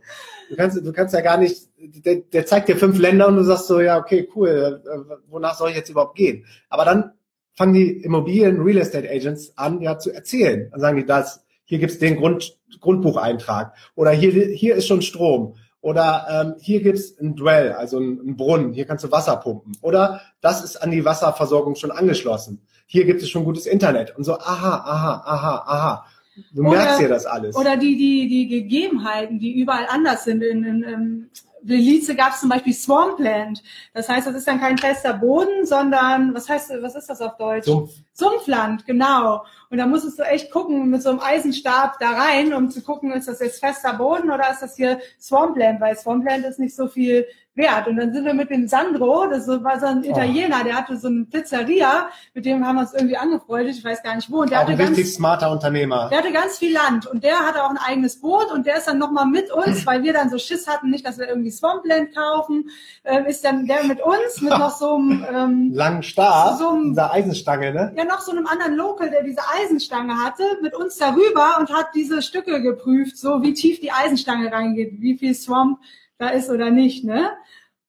Du kannst, du kannst ja gar nicht, der, der zeigt dir fünf Länder und du sagst so, ja, okay, cool, äh, wonach soll ich jetzt überhaupt gehen? Aber dann fangen die Immobilien Real Estate Agents an, ja, zu erzählen. Dann sagen die das, hier gibt's den Grund, Grundbucheintrag oder hier, hier ist schon Strom oder ähm, hier gibt's ein Dwell, also ein, ein Brunnen, hier kannst du Wasser pumpen oder das ist an die Wasserversorgung schon angeschlossen. Hier gibt es schon gutes Internet und so, aha, aha, aha, aha. Du oder, merkst ja das alles.
Oder die, die, die Gegebenheiten, die überall anders sind. In, in, in Belize gab es zum Beispiel Swampland. Das heißt, das ist dann kein fester Boden, sondern, was heißt, was ist das auf Deutsch? Sumpf. Sumpfland, genau. Und da musstest du echt gucken mit so einem Eisenstab da rein, um zu gucken, ist das jetzt fester Boden oder ist das hier Swampland? Weil Swampland ist nicht so viel wert. Und dann sind wir mit dem Sandro, das war so ein oh. Italiener, der hatte so eine Pizzeria, mit dem haben wir uns irgendwie angefreundet, ich weiß gar nicht wo. Und der
auch
hatte
ein ganz, richtig smarter Unternehmer.
Der hatte ganz viel Land und der hatte auch ein eigenes Boot und der ist dann nochmal mit uns, weil wir dann so Schiss hatten, nicht, dass wir irgendwie Swampland kaufen, äh, ist dann der mit uns, mit noch so einem
ähm, langen Stab, so einem, dieser Eisenstange, ne?
Ja, noch so einem anderen Local, der diese Eisenstange hatte, mit uns darüber und hat diese Stücke geprüft, so wie tief die Eisenstange reingeht, wie viel Swamp da ist oder nicht, ne?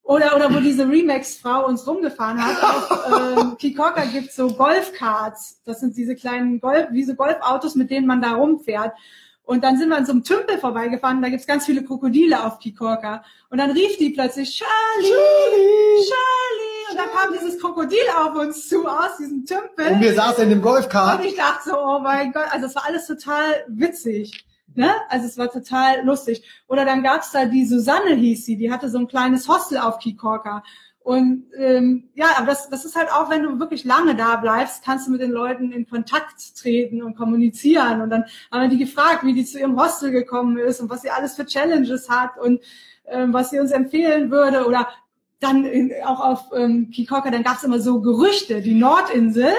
Oder, oder wo diese Remax-Frau uns rumgefahren hat. Auf ähm, Kikoka gibt's so Golfkarts. Das sind diese kleinen Golf, wie so Golfautos, mit denen man da rumfährt. Und dann sind wir an so einem Tümpel vorbeigefahren, da gibt's ganz viele Krokodile auf Kikorka. Und dann rief die plötzlich, Charlie,
Charlie.
Charlie. Und dann kam dieses Krokodil auf uns zu aus diesem Tümpel.
Und wir saßen in dem Golfkart.
Und ich dachte so, oh mein Gott, also es war alles total witzig. Ne? Also es war total lustig. Oder dann gab's da die Susanne hieß sie, die hatte so ein kleines Hostel auf Kikorka. Und ähm, ja, aber das, das ist halt auch, wenn du wirklich lange da bleibst, kannst du mit den Leuten in Kontakt treten und kommunizieren. Und dann haben wir die gefragt, wie die zu ihrem Hostel gekommen ist und was sie alles für Challenges hat und ähm, was sie uns empfehlen würde. Oder dann in, auch auf ähm, Kikoka, dann gab's immer so Gerüchte, die Nordinsel,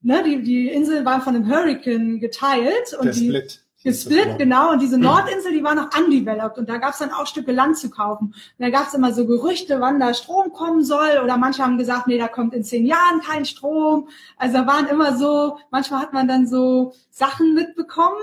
ne, die, die Inseln waren von einem Hurricane geteilt. Und
Der
die,
Split.
Gesplit, genau. Und diese Nordinsel, die war noch undeveloped. Und da gab's dann auch Stücke Land zu kaufen. Und da gab's immer so Gerüchte, wann da Strom kommen soll. Oder manche haben gesagt, nee, da kommt in zehn Jahren kein Strom. Also da waren immer so, manchmal hat man dann so Sachen mitbekommen,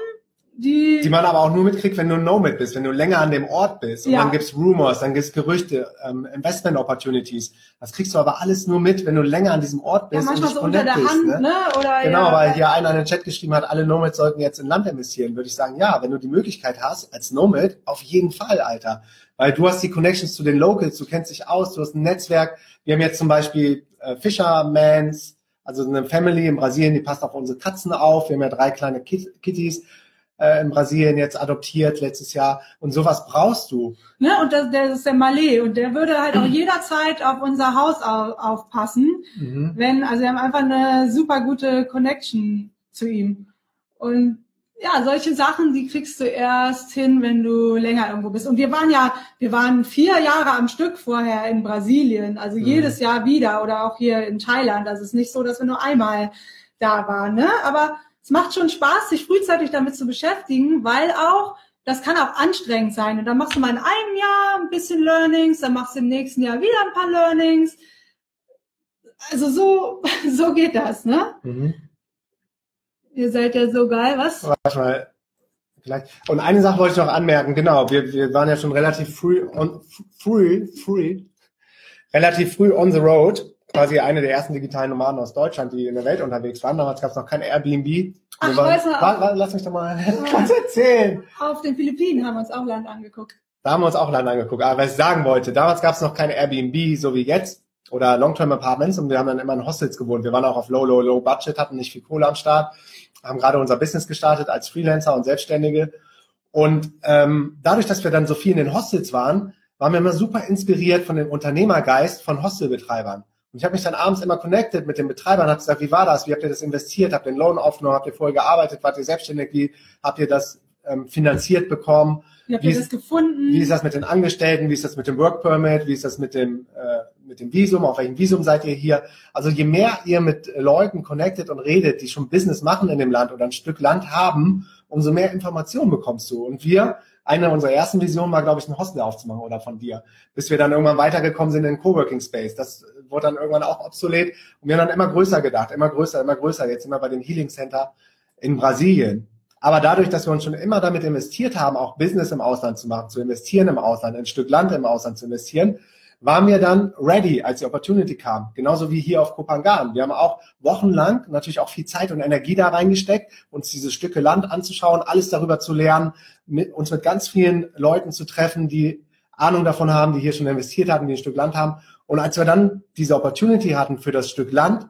die...
Die man aber auch nur mitkriegt, wenn du ein Nomad bist, wenn du länger an dem Ort bist. Und
Ja.
dann gibt's Rumors, dann gibt's Gerüchte, ähm, Investment Opportunities. Das kriegst du aber alles nur mit, wenn du länger an diesem Ort
ja,
bist
manchmal
und
so unter der
connectest,
Hand, ne? Oder
Genau,
ja,
weil hier einer in den Chat geschrieben hat, alle Nomads sollten jetzt in Land investieren. Würde ich sagen, ja, wenn du die Möglichkeit hast, als Nomad, auf jeden Fall, Alter. Weil du hast die Connections zu den Locals, du kennst dich aus, du hast ein Netzwerk. Wir haben jetzt zum Beispiel äh, Fishermans, also eine Family in Brasilien, die passt auf unsere Katzen auf. Wir haben ja drei kleine Kit Kitties äh, in Brasilien jetzt adoptiert letztes Jahr. Und sowas brauchst du.
Ne? Und das, der ist der Malé und der würde halt auch jederzeit auf unser Haus au aufpassen,
Mhm.
wenn, also wir haben einfach eine super gute Connection zu ihm. Und ja, solche Sachen, die kriegst du erst hin, wenn du länger irgendwo bist. Und wir waren ja, wir waren vier Jahre am Stück vorher in Brasilien, also
Mhm.
jedes Jahr wieder oder auch hier in Thailand. Also es ist nicht so, dass wir nur einmal da waren, ne? Aber es macht schon Spaß, sich frühzeitig damit zu beschäftigen, weil auch das kann auch anstrengend sein. Und dann machst du mal in einem Jahr ein bisschen Learnings, dann machst du im nächsten Jahr wieder ein paar Learnings. Also so, so geht das, ne?
Mhm.
Ihr seid ja so geil, was?
Warte mal. Vielleicht. Und eine Sache wollte ich noch anmerken, genau, wir, wir waren ja schon relativ früh on, früh, früh, relativ früh on the road, quasi eine der ersten digitalen Nomaden aus Deutschland, die in der Welt unterwegs waren. Damals gab es noch kein Airbnb.
Ach,
waren,
weiß noch.
Warte, warte, lass mich doch mal kurz erzählen.
Auf den Philippinen haben wir uns auch Land angeguckt.
Da haben wir uns auch Land angeguckt. Aber was ich sagen wollte, damals gab es noch keine Airbnb, so wie jetzt, oder Long-Term Apartments und wir haben dann immer in Hostels gewohnt. Wir waren auch auf Low, Low, Low Budget, hatten nicht viel Kohle am Start, haben gerade unser Business gestartet als Freelancer und Selbstständige. Und ähm, dadurch, dass wir dann so viel in den Hostels waren, waren wir immer super inspiriert von dem Unternehmergeist von Hostelbetreibern. Und ich habe mich dann abends immer connected mit den Betreibern, habe gesagt, wie war das? Wie habt ihr das investiert? Habt ihr einen Loan aufgenommen? Habt ihr vorher gearbeitet? Wart ihr selbstständig? Wie habt ihr das ähm, finanziert bekommen?
Wie habt
Wie
ihr
ist-
das gefunden?
Wie ist das mit den Angestellten? Wie ist das mit dem Work Permit? Wie ist das mit dem, äh, mit dem Visum? Auf welchem Visum seid ihr hier? Also je mehr ihr mit Leuten connected und redet, die schon Business machen in dem Land oder ein Stück Land haben, umso mehr Informationen bekommst du. Und wir, eine unserer ersten Visionen war, glaube ich, ein Hostel aufzumachen oder von dir, bis wir dann irgendwann weitergekommen sind in den Coworking Space. Das wurde dann irgendwann auch obsolet und wir haben dann immer größer gedacht, immer größer, immer größer. Jetzt sind wir bei dem Healing Center in Brasilien. Aber dadurch, dass wir uns schon immer damit investiert haben, auch Business im Ausland zu machen, zu investieren im Ausland, ein Stück Land im Ausland zu investieren, waren wir dann ready, als die Opportunity kam. Genauso wie hier auf Kopangan. Wir haben auch wochenlang natürlich auch viel Zeit und Energie da reingesteckt, uns diese Stücke Land anzuschauen, alles darüber zu lernen, mit, uns mit ganz vielen Leuten zu treffen, die Ahnung davon haben, die hier schon investiert haben, die ein Stück Land haben. Und als wir dann diese Opportunity hatten für das Stück Land,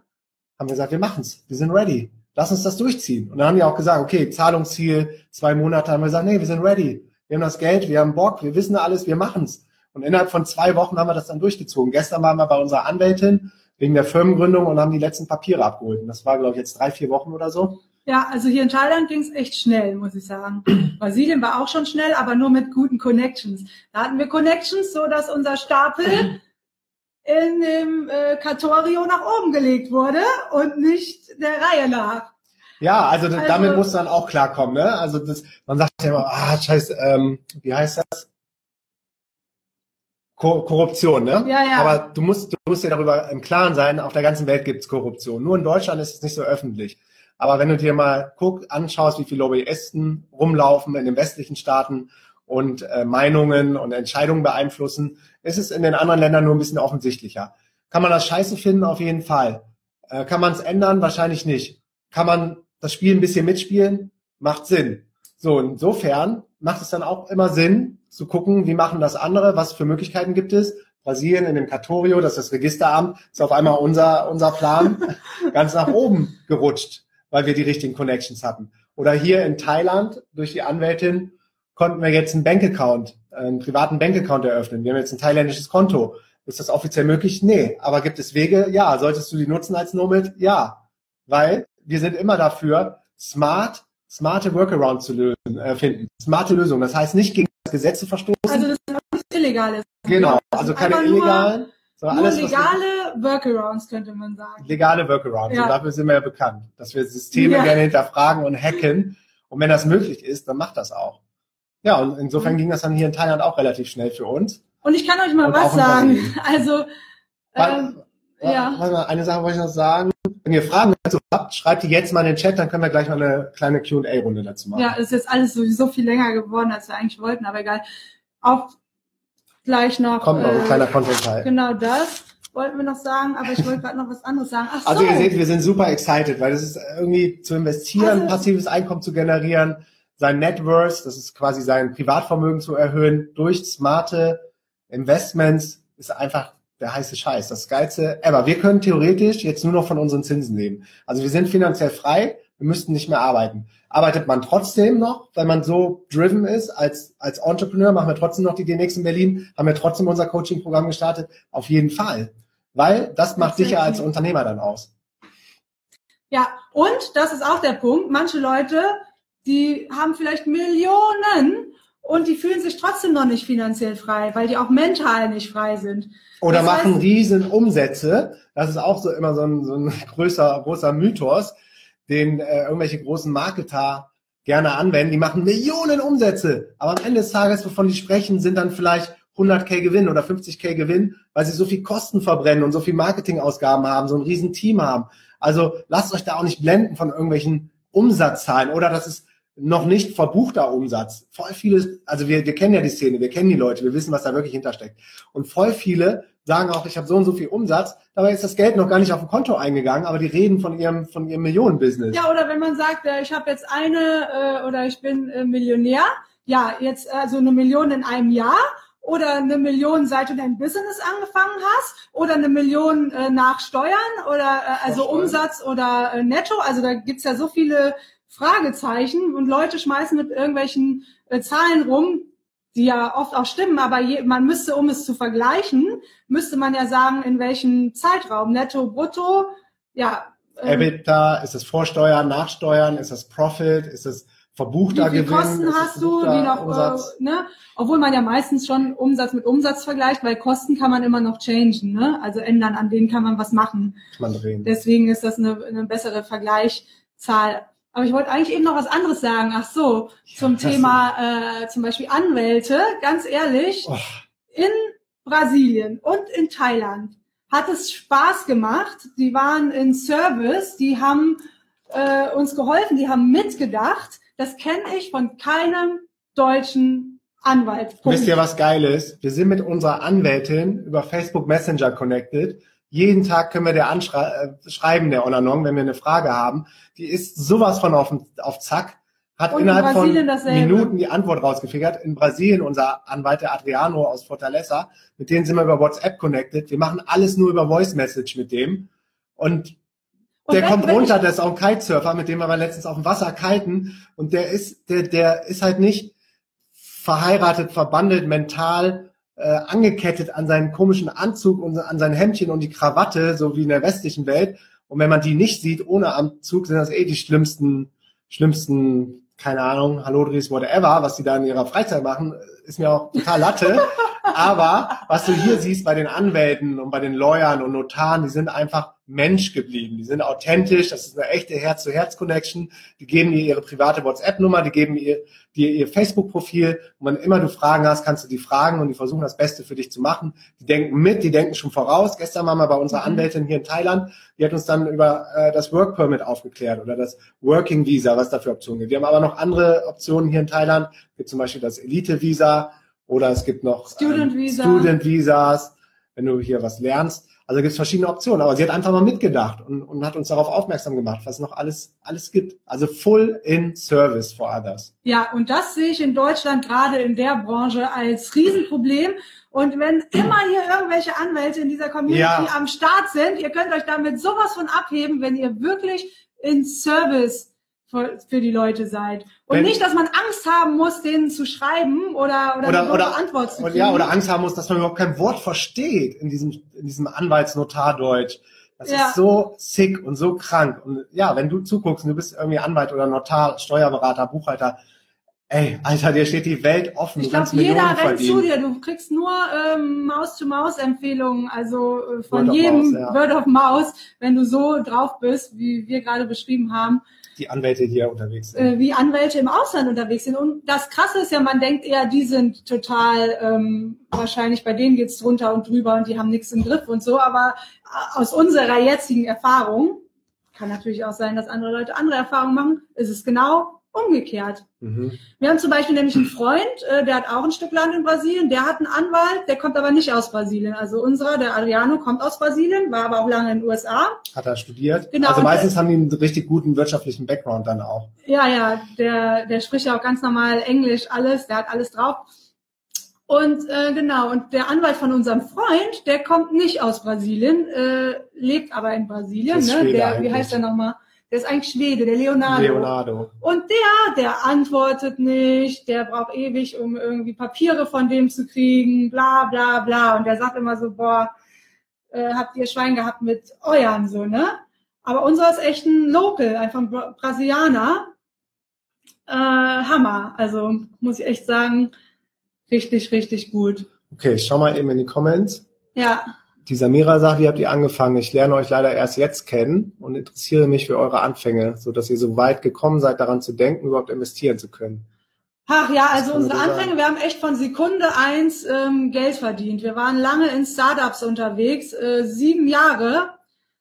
haben wir gesagt, wir machen's, wir sind ready. Lass uns das durchziehen. Und dann haben die auch gesagt, okay, Zahlungsziel, zwei Monate, haben wir gesagt, nee, wir sind ready. Wir haben das Geld, wir haben Bock, wir wissen alles, wir machen's. Und innerhalb von zwei Wochen haben wir das dann durchgezogen. Gestern waren wir bei unserer Anwältin wegen der Firmengründung und haben die letzten Papiere abgeholt. Und das war, glaube ich, jetzt drei, vier Wochen oder so.
Ja, also hier in Thailand ging es echt schnell, muss ich sagen. Brasilien war auch schon schnell, aber nur mit guten Connections. Da hatten wir Connections, so dass unser Stapel in dem äh, Katorio nach oben gelegt wurde und nicht der Reihe nach.
Ja, also,
Also-
damit muss dann auch klarkommen. Ne? Also das, man sagt ja immer, ah, scheiße, ähm, wie heißt das? Ko Korruption, ne?
Ja, ja.
Aber du musst, du musst dir darüber im Klaren sein, auf der ganzen Welt gibt's Korruption. Nur in Deutschland ist es nicht so öffentlich. Aber wenn du dir mal guck, anschaust, wie viele Lobbyisten rumlaufen in den westlichen Staaten und äh, Meinungen und Entscheidungen beeinflussen, ist es in den anderen Ländern nur ein bisschen offensichtlicher. Kann man das scheiße finden? Auf jeden Fall. Äh, kann man es ändern? Wahrscheinlich nicht. Kann man das Spiel ein bisschen mitspielen? Macht Sinn. So, insofern macht es dann auch immer Sinn, zu gucken, wie machen das andere, was für Möglichkeiten gibt es. Brasilien in dem Katorio, das ist das Registeramt, ist auf einmal unser, unser Plan ganz nach oben gerutscht, weil wir die richtigen Connections hatten. Oder hier in Thailand durch die Anwältin konnten wir jetzt einen Bankaccount, einen privaten Bankaccount eröffnen. Wir haben jetzt ein thailändisches Konto. Ist das offiziell möglich? Nee. Aber gibt es Wege? Ja. Solltest du die nutzen als Nomad? Ja. Weil wir sind immer dafür, smart, smarte Workaround zu lösen, äh, finden. Smarte Lösungen. Das heißt nicht gegen das Gesetz zu verstoßen.
Also das ist auch nicht illegal.
Genau. Also keine illegalen.
Sondern nur alles, legale Workarounds könnte man sagen.
Legale Workarounds. Ja. Und dafür sind wir ja bekannt, dass wir Systeme ja. gerne hinterfragen und hacken. Und wenn das möglich ist, dann macht das auch. Ja, und insofern mhm. ging das dann hier in Thailand auch relativ schnell für uns.
Und ich kann euch mal und was sagen. Also, ähm, ja.
Mal, eine Sache wollte ich noch sagen. Wenn ihr Fragen dazu habt, schreibt die jetzt mal in den Chat, dann können wir gleich mal eine kleine Q&A-Runde dazu machen.
Ja, ist jetzt alles sowieso viel länger geworden, als wir eigentlich wollten, aber egal. Auch gleich noch.
Kommt noch ein äh, kleiner Content-Teil.
Genau das wollten wir noch sagen, aber ich wollte gerade noch was anderes sagen. Ach
also so. Also ihr seht, wir sind super excited, weil das ist irgendwie zu investieren, also, passives Einkommen zu generieren, sein Net Worth, das ist quasi sein Privatvermögen zu erhöhen durch smarte Investments ist einfach der heiße Scheiß, das geilste ever. Wir können theoretisch jetzt nur noch von unseren Zinsen leben. Also wir sind finanziell frei, wir müssten nicht mehr arbeiten. Arbeitet man trotzdem noch, weil man so driven ist als, als Entrepreneur, machen wir trotzdem noch die DNX in Berlin, haben wir trotzdem unser Coaching-Programm gestartet? Auf jeden Fall. Weil das macht dich ja als Unternehmer dann aus.
Ja, und das ist auch der Punkt. Manche Leute, die haben vielleicht Millionen und die fühlen sich trotzdem noch nicht finanziell frei, weil die auch mental nicht frei sind.
Oder das machen heißt, riesen Umsätze. Das ist auch so immer so ein, so ein größer, großer Mythos, den äh, irgendwelche großen Marketer gerne anwenden. Die machen Millionen Umsätze, aber am Ende des Tages, wovon die sprechen, sind dann vielleicht 100k Gewinn oder 50k Gewinn, weil sie so viel Kosten verbrennen und so viel Marketingausgaben haben, so ein riesen Team haben. Also lasst euch da auch nicht blenden von irgendwelchen Umsatzzahlen oder das ist noch nicht verbuchter Umsatz. Voll viele, also wir, wir kennen ja die Szene, wir kennen die Leute, wir wissen, was da wirklich hintersteckt. Und voll viele sagen auch, ich habe so und so viel Umsatz, dabei ist das Geld noch gar nicht auf dem Konto eingegangen, aber die reden von ihrem von ihrem Millionenbusiness.
Ja, oder wenn man sagt, äh, ich habe jetzt eine äh, oder ich bin äh, Millionär, ja, jetzt also eine Million in einem Jahr oder eine Million seit du dein Business angefangen hast oder eine Million äh, nach Steuern oder äh, also Umsatz oder äh, Netto. Also da gibt's ja so viele Fragezeichen und Leute schmeißen mit irgendwelchen äh, Zahlen rum, die ja oft auch stimmen, aber je, man müsste, um es zu vergleichen, müsste man ja sagen, in welchem Zeitraum, netto, brutto, ja.
Ähm, EBITDA, ist es Vorsteuern, Nachsteuern, ist es Profit, ist es verbuchter
Gewinn?
Wie viel
Kosten hast du, wie noch, Umsatz? Äh, ne? Obwohl man ja meistens schon Umsatz mit Umsatz vergleicht, weil Kosten kann man immer noch changen, ne? Also ändern, an denen kann man was machen.
Kann man drehen.
Deswegen ist das eine, eine bessere Vergleichszahl. Aber ich wollte eigentlich eben noch was anderes sagen. Ach so, zum ja, Thema äh, zum Beispiel Anwälte. Ganz ehrlich, oh. in Brasilien und in Thailand hat es Spaß gemacht. Die waren in Service, die haben äh, uns geholfen, die haben mitgedacht. Das kenne ich von keinem deutschen Anwalt.
Punkt. Wisst ihr, was geil ist? Wir sind mit unserer Anwältin über Facebook Messenger connected jeden Tag können wir der anschreiben, äh, der Onanong, wenn wir eine Frage haben. Die ist sowas von auf, auf Zack, hat Und innerhalb in von dasselbe. Minuten die Antwort rausgefigert. In Brasilien unser Anwalt, der Adriano aus Fortaleza, mit denen sind wir über WhatsApp connected. Wir machen alles nur über Voice Message mit dem. Und und der wenn, kommt runter, der ist auch ein Kitesurfer, mit dem wir letztens auf dem Wasser kiten. Und der ist, der, der ist halt nicht verheiratet, verbandelt, mental äh, angekettet an seinen komischen Anzug und an sein Hemdchen und die Krawatte, so wie in der westlichen Welt. Und wenn man die nicht sieht ohne Anzug, sind das eh die schlimmsten, schlimmsten, keine Ahnung, Halodris, whatever, was die da in ihrer Freizeit machen, ist mir auch total Latte. Aber was du hier siehst bei den Anwälten und bei den Lawyern und Notaren, die sind einfach Mensch geblieben. Die sind authentisch, das ist eine echte Herz-zu-Herz-Connection. Die geben dir ihre private WhatsApp-Nummer, die geben ihr, dir ihr Facebook-Profil. Und wenn immer du Fragen hast, kannst du die fragen und die versuchen das Beste für dich zu machen. Die denken mit, die denken schon voraus. Gestern waren wir bei unserer mhm. Anwältin hier in Thailand, die hat uns dann über äh, das Work Permit aufgeklärt oder das Working Visa, was da für Optionen gibt. Wir haben aber noch andere Optionen hier in Thailand, wie zum Beispiel das Elite Visa oder es gibt noch
Student, Visa.
Student Visas, wenn du hier was lernst. Also gibt es verschiedene Optionen, aber sie hat einfach mal mitgedacht und, und hat uns darauf aufmerksam gemacht, was noch alles, alles gibt. Also full in service for others.
Ja, und das sehe ich in Deutschland gerade in der Branche als Riesenproblem. Und wenn immer hier irgendwelche Anwälte in dieser Community
Ja.
am Start sind, ihr könnt euch damit sowas von abheben, wenn ihr wirklich in Service für, für die Leute seid. Und
Wenn-
nicht, dass man Angst haben muss, denen zu schreiben oder, oder,
Oder, oder,
Antwort zu kriegen.
ja, oder Angst haben muss, dass man überhaupt kein Wort versteht in diesem, in diesem Anwaltsnotardeutsch. Das
Ja.
ist so sick und so krank. Und ja, wenn du zuguckst und du bist irgendwie Anwalt oder Notar, Steuerberater, Buchhalter, ey, Alter, dir steht die Welt offen.
Ich glaube, jeder rennt zu dir. Du kriegst nur ähm, Maus-to-Maus-Empfehlungen, also äh, von
Word
jedem
Mouse, ja.
Word of Mouse, wenn du so drauf bist, wie wir gerade beschrieben haben.
Die Anwälte hier unterwegs sind.
äh, wie Anwälte im Ausland unterwegs sind. Und das Krasse ist ja, man denkt eher, die sind total, ähm, wahrscheinlich bei denen geht's drunter und drüber und die haben nichts im Griff und so. Aber äh, aus unserer jetzigen Erfahrung, kann natürlich auch sein, dass andere Leute andere Erfahrungen machen, ist es genau umgekehrt.
Mhm.
Wir haben zum Beispiel nämlich einen Freund, äh, der hat auch ein Stück Land in Brasilien, der hat einen Anwalt, der kommt aber nicht aus Brasilien. Also unserer, der Adriano, kommt aus Brasilien, war aber auch lange in den USA.
Hat er studiert.
Genau,
also meistens haben die einen richtig guten wirtschaftlichen Background dann auch.
Ja, ja, der, der spricht ja auch ganz normal Englisch, alles, der hat alles drauf. Und äh, genau, und der Anwalt von unserem Freund, der kommt nicht aus Brasilien, äh, lebt aber in Brasilien, ne? Der, wie heißt der nochmal? Der ist eigentlich Schwede, der Leonardo.
Leonardo.
Und der, der antwortet nicht, der braucht ewig, um irgendwie Papiere von dem zu kriegen, bla bla bla. Und der sagt immer so, boah, äh, habt ihr Schwein gehabt mit euren, so, ne? Aber unser ist echt ein Local, einfach ein Bra Brasilianer. Äh, Hammer. Also muss ich echt sagen, richtig, richtig gut.
Okay, ich schau mal eben in die Comments.
Ja,
Die Samira sagt, wie habt ihr angefangen? Ich lerne euch leider erst jetzt kennen und interessiere mich für eure Anfänge, so dass ihr so weit gekommen seid, daran zu denken, überhaupt investieren zu können.
Ach ja, also unsere Anfänge, wir haben echt von Sekunde eins ähm, Geld verdient. Wir waren lange in Startups unterwegs. Äh, sieben Jahre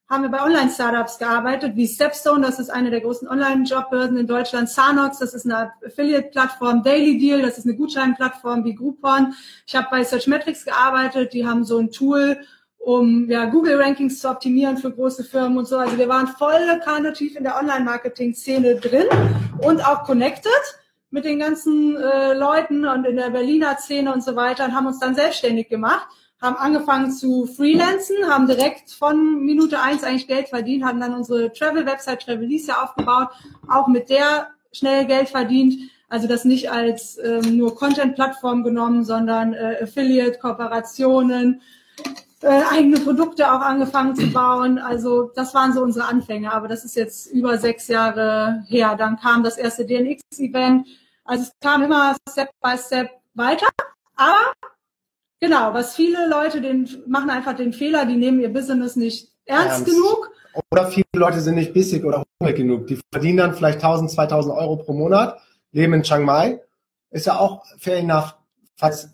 haben wir bei Online-Startups gearbeitet, wie Stepstone, das ist eine der großen Online-Jobbörsen in Deutschland, Sanox, das ist eine Affiliate-Plattform, Daily Deal, das ist eine Gutscheinplattform wie Groupon. Ich habe bei Searchmetrics gearbeitet, die haben so ein Tool, um ja, Google-Rankings zu optimieren für große Firmen und so. Also wir waren voll kannativ in der Online-Marketing-Szene drin und auch connected mit den ganzen äh, Leuten und in der Berliner Szene und so weiter und haben uns dann selbstständig gemacht, haben angefangen zu freelancen, haben direkt von Minute eins eigentlich Geld verdient, haben dann unsere Travel-Website Travelisa aufgebaut, auch mit der schnell Geld verdient. Also das nicht als ähm, nur Content-Plattform genommen, sondern äh, Affiliate-Kooperationen, äh, eigene Produkte auch angefangen zu bauen. Also das waren so unsere Anfänge, aber das ist jetzt über sechs Jahre her. Dann kam das erste DNX-Event. Also es kam immer Step by Step weiter. Aber genau, was viele Leute den, machen einfach den Fehler, die nehmen ihr Business nicht ernst,
Ernst.
genug.
Oder viele Leute sind nicht bissig oder hungrig genug. Die verdienen dann vielleicht 1000, 2000 Euro pro Monat, leben in Chiang Mai. Ist ja auch fair enough, falls,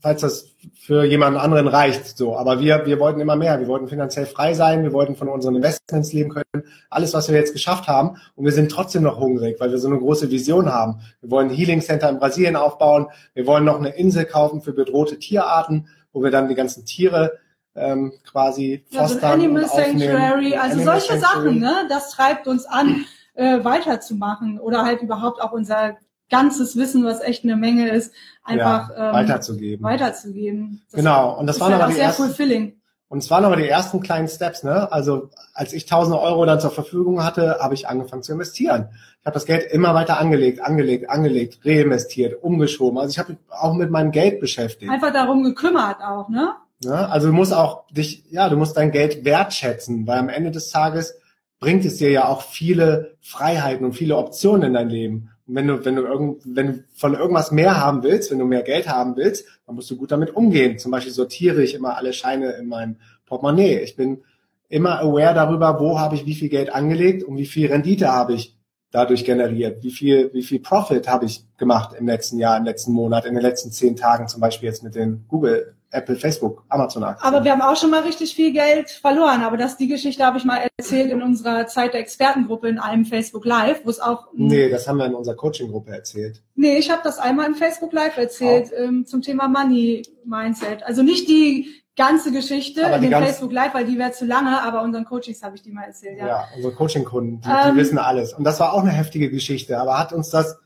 falls das für jemanden anderen reicht. So, aber wir, wir wollten immer mehr. Wir wollten finanziell frei sein. Wir wollten von unseren Investments leben können. Alles, was wir jetzt geschafft haben. Und wir sind trotzdem noch hungrig, weil wir so eine große Vision haben. Wir wollen ein Healing Center in Brasilien aufbauen. Wir wollen noch eine Insel kaufen für bedrohte Tierarten, wo wir dann die ganzen Tiere ähm, quasi
Ja, so ein
fostern
Animal. Sanctuary, also
Animal
solche
Sanctuary.
Sachen, ne? Das treibt uns an, äh, weiterzumachen oder halt überhaupt auch unser ganzes Wissen, was echt eine Menge ist, einfach
ja,
ähm,
weiterzugeben.
weiterzugeben. Das
Genau, und das waren aber die
sehr
ersten,
fulfilling.
und es waren aber die ersten kleinen Steps, ne? Also als ich 1000 Euro dann zur Verfügung hatte, habe ich angefangen zu investieren. Ich habe das Geld immer weiter angelegt, angelegt, angelegt, reinvestiert, umgeschoben. Also ich habe mich auch mit meinem Geld beschäftigt.
Einfach darum gekümmert auch, ne?
Ne? Also du musst auch dich, ja, du musst dein Geld wertschätzen, weil am Ende des Tages bringt es dir ja auch viele Freiheiten und viele Optionen in dein Leben. Und wenn du, wenn du irgend, wenn du von irgendwas mehr haben willst, wenn du mehr Geld haben willst, dann musst du gut damit umgehen. Zum Beispiel sortiere ich immer alle Scheine in meinem Portemonnaie. Ich bin immer aware darüber, wo habe ich wie viel Geld angelegt und wie viel Rendite habe ich dadurch generiert, wie viel, wie viel Profit habe ich gemacht im letzten Jahr, im letzten Monat, in den letzten zehn Tagen, zum Beispiel jetzt mit den Google, Apple, Facebook, Amazon Aktien.
Aber wir haben auch schon mal richtig viel Geld verloren. Aber das, die Geschichte habe ich mal erzählt in unserer Zeit der Expertengruppe in einem Facebook Live, wo es auch
Nee, das haben wir in unserer Coaching-Gruppe erzählt.
Nee, ich habe das einmal im Facebook Live erzählt ähm, zum Thema Money Mindset. Also nicht die ganze Geschichte
Aber
in dem Facebook Live, weil die wäre zu lange, aber unseren Coachings habe ich die mal erzählt, ja.
Ja, unsere Coaching-Kunden, die,
Ähm,
die wissen alles. Und das war auch eine heftige Geschichte, aber hat uns das,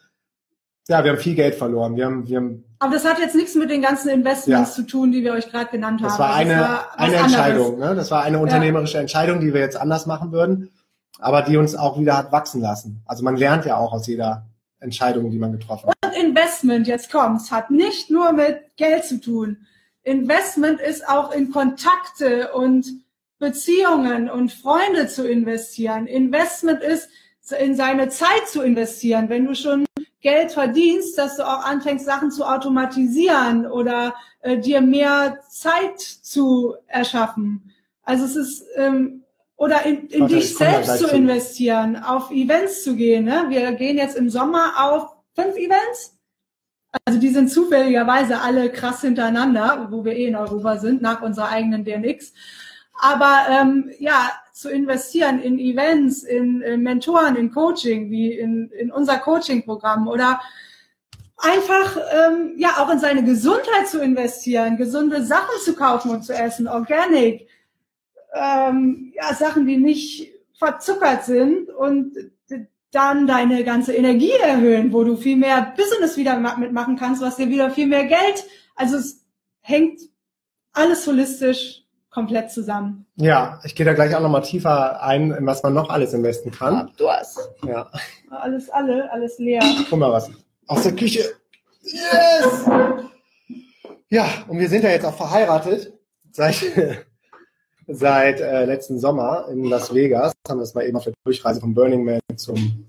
ja, wir haben viel Geld verloren. Wir haben, wir haben,
Aber das hat jetzt nichts mit den ganzen Investments
Ja.
zu tun, die wir euch gerade genannt
das
haben.
war eine,
war was
eine
anderes.
Entscheidung, ne? Das war eine unternehmerische Entscheidung, die wir jetzt anders machen würden, aber die uns auch wieder hat wachsen lassen. Also man lernt ja auch aus jeder Entscheidung, die man getroffen hat.
Und Investment, jetzt kommt's, hat nicht nur mit Geld zu tun. Investment ist auch in Kontakte und Beziehungen und Freunde zu investieren. Investment ist in seine Zeit zu investieren. Wenn du schon Geld verdienst, dass du auch anfängst, Sachen zu automatisieren oder äh, dir mehr Zeit zu erschaffen. Also es ist ähm, oder in, in
Warte,
dich selbst zu. investieren, auf Events zu gehen. Ne? Wir gehen jetzt im Sommer auf fünf Events. Also die sind zufälligerweise alle krass hintereinander, wo wir eh in Europa sind, nach unserer eigenen DNX. Aber ähm, ja, zu investieren in Events, in, in Mentoren, in Coaching, wie in, in unser Coaching-Programm oder einfach ähm, ja auch in seine Gesundheit zu investieren, gesunde Sachen zu kaufen und zu essen, organic, ähm, ja, Sachen, die nicht verzuckert sind und dann deine ganze Energie erhöhen, wo du viel mehr Business wieder ma- mitmachen kannst, was dir wieder viel mehr Geld. Also es hängt alles holistisch komplett zusammen.
Ja, ich gehe da gleich auch nochmal tiefer ein, in was man noch alles investen kann.
du hast
Ja,
alles, alle, alles leer.
guck mal was. Aus der Küche. Yes! Ja, und wir sind ja jetzt auch verheiratet. Seit, seit äh, letzten Sommer in Las Vegas. Haben wir es mal eben auf der Durchreise von Burning Man zum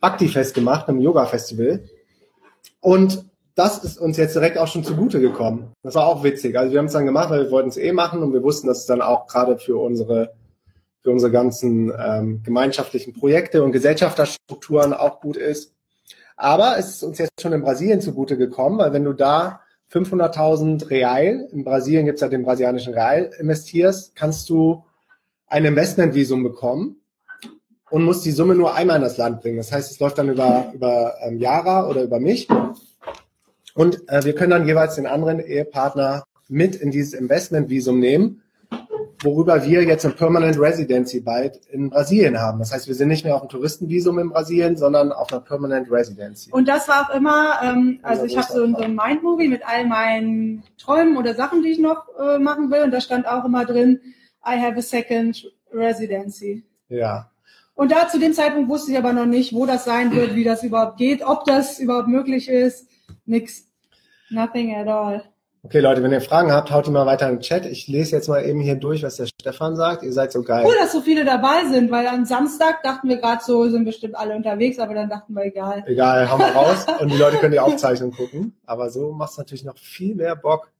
Bhakti-Fest gemacht, einem Yoga-Festival. Und das ist uns jetzt direkt auch schon zugute gekommen. Das war auch witzig. Also wir haben es dann gemacht, weil wir wollten es eh machen und wir wussten, dass es dann auch gerade für unsere für unsere ganzen ähm, gemeinschaftlichen Projekte und Gesellschafterstrukturen auch gut ist. Aber es ist uns jetzt schon in Brasilien zugute gekommen, weil wenn du da 500.000 Real, in Brasilien gibt es ja den brasilianischen Real, investierst, kannst du ein Investmentvisum bekommen und musst die Summe nur einmal in das Land bringen. Das heißt, es läuft dann über, über ähm, Yara oder über mich. Und äh, wir können dann jeweils den anderen Ehepartner mit in dieses Investmentvisum nehmen, worüber wir jetzt ein Permanent Residency bald in Brasilien haben. Das heißt, wir sind nicht mehr auf einem Touristenvisum in Brasilien, sondern auf einer Permanent Residency.
Und das war auch immer, ähm, also ich habe so, ein- so ein Mindmovie mit all meinen Träumen oder Sachen, die ich noch äh, machen will. Und da stand auch immer drin, I have a second residency.
Ja.
Und da zu dem Zeitpunkt wusste ich aber noch nicht, wo das sein wird, wie das überhaupt geht, ob das überhaupt möglich ist. Nix. Nothing at all.
Okay, Leute, wenn ihr Fragen habt, haut die mal weiter im Chat. Ich lese jetzt mal eben hier durch, was der Stefan sagt. Ihr seid so geil.
Cool, dass so viele dabei sind, weil am Samstag dachten wir gerade so, sind bestimmt alle unterwegs, aber dann dachten wir, egal.
Egal, hau mal raus. Und die Leute können die Aufzeichnung gucken. Aber so macht es natürlich noch viel mehr Bock.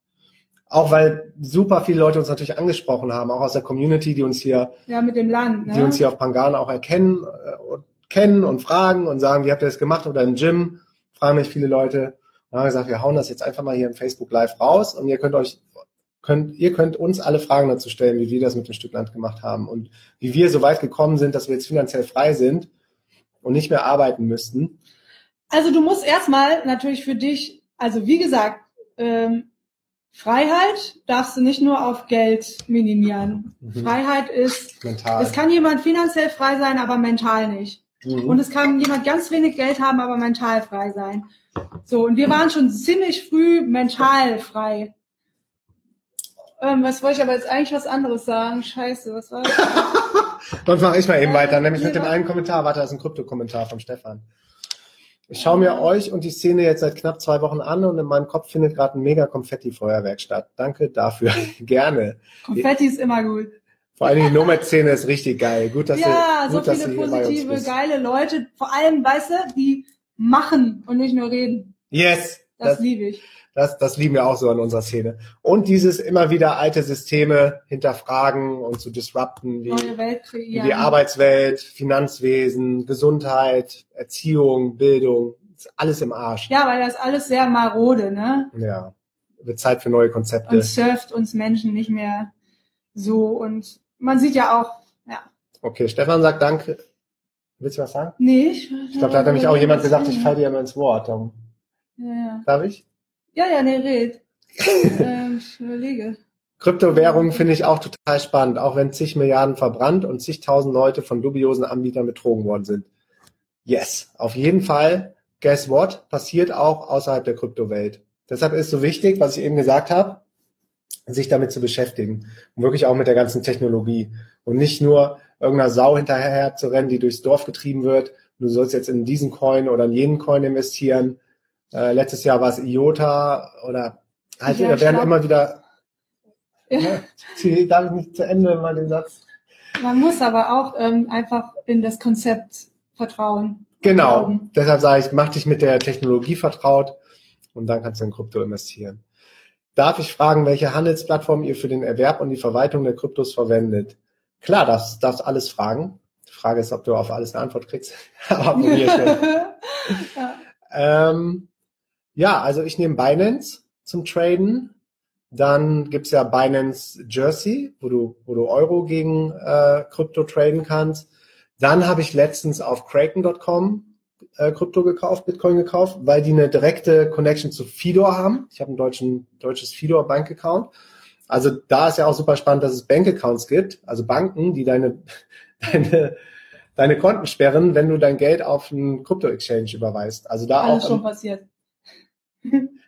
Auch weil super viele Leute uns natürlich angesprochen haben, auch aus der Community, die uns hier
Ja, mit dem Land. Ne?
die uns hier auf Pangan auch erkennen äh, und kennen und fragen und sagen, wie habt ihr das gemacht oder im Gym, fragen mich viele Leute. Dann haben wir gesagt, wir hauen das jetzt einfach mal hier im Facebook Live raus und ihr könnt euch könnt, ihr könnt uns alle Fragen dazu stellen, wie wir das mit dem Stückland gemacht haben und wie wir so weit gekommen sind, dass wir jetzt finanziell frei sind und nicht mehr arbeiten müssten.
Also du musst erstmal natürlich für dich, also wie gesagt, ähm, Freiheit darfst du nicht nur auf Geld minimieren.
Mhm.
Freiheit ist,
Mental.
es kann jemand finanziell frei sein, aber mental nicht.
Mhm.
Und es kann jemand ganz wenig Geld haben, aber mental frei sein. So, und wir waren schon ziemlich früh mental frei. Ähm, was wollte ich aber jetzt eigentlich was anderes sagen? Scheiße, was war das?
Sonst mache ich mal eben weiter, nämlich mit dem einen Kommentar. Warte, das ist ein Krypto-Kommentar vom Stefan. Ich schaue mir euch und die Szene jetzt seit knapp zwei Wochen an und in meinem Kopf findet gerade ein mega Konfetti-Feuerwerk statt. Danke dafür. Gerne.
Konfetti ist immer gut.
Vor Dingen die Nomad-Szene ist richtig geil. Gut, dass
ja,
ihr,
so
gut, dass
viele positive, geile Leute. Vor allem, weißt du, die machen und nicht nur reden.
Yes,
Das,
das,
liebe ich.
das, das lieben wir auch so an unserer Szene. Und dieses immer wieder alte Systeme hinterfragen und zu disrupten, wie,
Neue Welt
wie die Arbeitswelt, Finanzwesen, Gesundheit, Erziehung, Bildung. Ist alles im Arsch.
Ja, weil das alles sehr marode, ne?
Ja. Wird Zeit für neue Konzepte.
Und surft uns Menschen nicht mehr so. Und man sieht ja auch, ja,
Okay, Stefan sagt Danke. Willst du was sagen?
nee, ich,
Ich glaube, da hat nämlich auch jemand gesagt, ich falle dir immer ins Wort. Darum.
Ja, ja.
Darf ich?
Ja, ja, nee, red. ähm, ich überlege.
Kryptowährungen finde ich auch total spannend, auch wenn zig Milliarden verbrannt und zigtausend Leute von dubiosen Anbietern betrogen worden sind. Yes, auf jeden Fall. Guess what? Passiert auch außerhalb der Kryptowelt. Deshalb ist so wichtig, was ich eben gesagt habe, sich damit zu beschäftigen und wirklich auch mit der ganzen Technologie und nicht nur irgendeiner Sau hinterher zu rennen, die durchs Dorf getrieben wird. Du sollst jetzt in diesen Coin oder in jenen Coin investieren. Äh, letztes Jahr war es IOTA oder halt, ja, da werden immer wieder ja. Darf ich nicht zu Ende mal den Satz?
Man muss aber auch ähm, einfach in das Konzept vertrauen.
Genau. Glauben. Deshalb sage ich, mach dich mit der Technologie vertraut und dann kannst du in Krypto investieren. Darf ich fragen, welche Handelsplattform ihr für den Erwerb und die Verwaltung der Kryptos verwendet? Klar, darfst, darfst alles fragen. Die Frage ist, ob du auf alles eine Antwort kriegst. Aber probier schon. ja. Ähm, ja, also ich nehme Binance zum Traden. Dann gibt's ja Binance Jersey, wo du, wo du Euro gegen äh, Krypto traden kannst. Dann habe ich letztens auf Kraken.com äh, Krypto gekauft, Bitcoin gekauft, weil die eine direkte Connection zu Fidor haben. Ich habe ein deutschen, deutsches Fidor Bank-Account. Also da ist ja auch super spannend, dass es Bank-Accounts gibt, also Banken, die deine, deine, deine Konten sperren, wenn du dein Geld auf einen Krypto-Exchange überweist. Also da
Alles
auch.
schon passiert.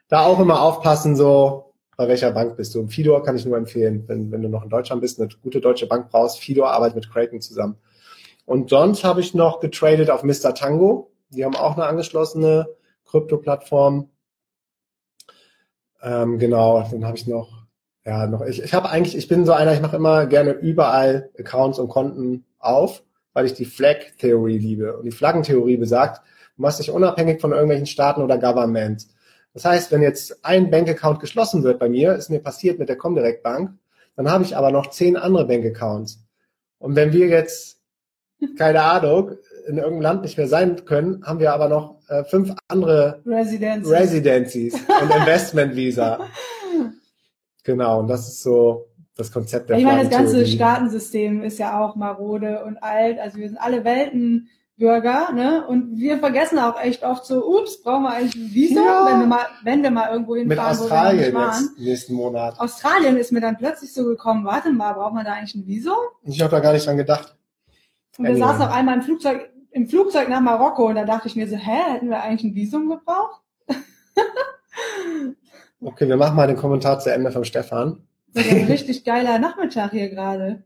Da auch immer aufpassen, so, bei welcher Bank bist du? Und Fidor kann ich nur empfehlen, wenn, wenn du noch in Deutschland bist, eine gute deutsche Bank brauchst. Fidor arbeitet mit Kraken zusammen. Und sonst habe ich noch getradet auf Mr. Tango. Die haben auch eine angeschlossene Krypto-Plattform. Ähm, genau, dann habe ich noch, ja, noch, ich, ich habe eigentlich, ich bin so einer, ich mache immer gerne überall Accounts und Konten auf, weil ich die Flag-Theorie liebe. Und die Flaggentheorie besagt, du machst dich unabhängig von irgendwelchen Staaten oder Governments. Das heißt, wenn jetzt ein Bankaccount geschlossen wird bei mir, ist mir passiert mit der Comdirect Bank, dann habe ich aber noch zehn andere Bankaccounts. Und wenn wir jetzt, keine Ahnung, in irgendeinem Land nicht mehr sein können, haben wir aber noch äh, fünf andere
Residencies,
Residencies und Investment Visa. genau, und das ist so das Konzept der
Ich meine, das ganze Staatensystem ist ja auch marode und alt. Also wir sind alle Welten Bürger, ne? Und wir vergessen auch echt oft so, ups, brauchen wir eigentlich ein Visum, ja. wenn wir mal, wenn wir mal irgendwo hinfahren,
Mit Australien wo wir jetzt nächsten Monat.
Australien ist mir dann plötzlich so gekommen, warte mal, braucht man da eigentlich ein Visum?
Ich habe da gar nicht dran gedacht.
Und wir saßen auch einmal im Flugzeug, im Flugzeug nach Marokko und da dachte ich mir so, hä, hätten wir eigentlich ein Visum gebraucht?
okay, wir machen mal den Kommentar zu Ende von Stefan.
Das ist ein richtig geiler Nachmittag hier gerade.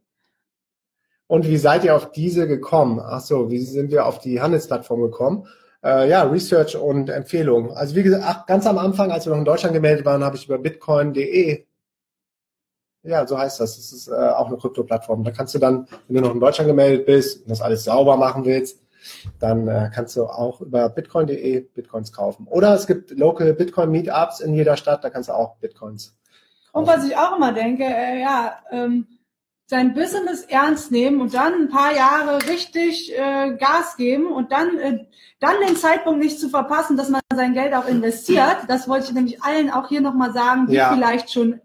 Und wie seid ihr auf diese gekommen? Ach so, wie sind wir auf die Handelsplattform gekommen? Äh, ja, Research und Empfehlungen. Also wie gesagt, ach, ganz am Anfang, als wir noch in Deutschland gemeldet waren, habe ich über bitcoin.de ja, so heißt das. Das ist äh, auch eine Krypto-Plattform. Da kannst du dann, wenn du noch in Deutschland gemeldet bist und das alles sauber machen willst, dann äh, kannst du auch über bitcoin.de Bitcoins kaufen. Oder es gibt Local Bitcoin Meetups in jeder Stadt, da kannst du auch Bitcoins.
Kaufen. Und was ich auch immer denke, äh, ja, ähm, sein Business ernst nehmen und dann ein paar Jahre richtig äh, Gas geben und dann, äh, dann den Zeitpunkt nicht zu verpassen, dass man sein Geld auch investiert. Das wollte ich nämlich allen auch hier nochmal sagen, die ja. vielleicht schon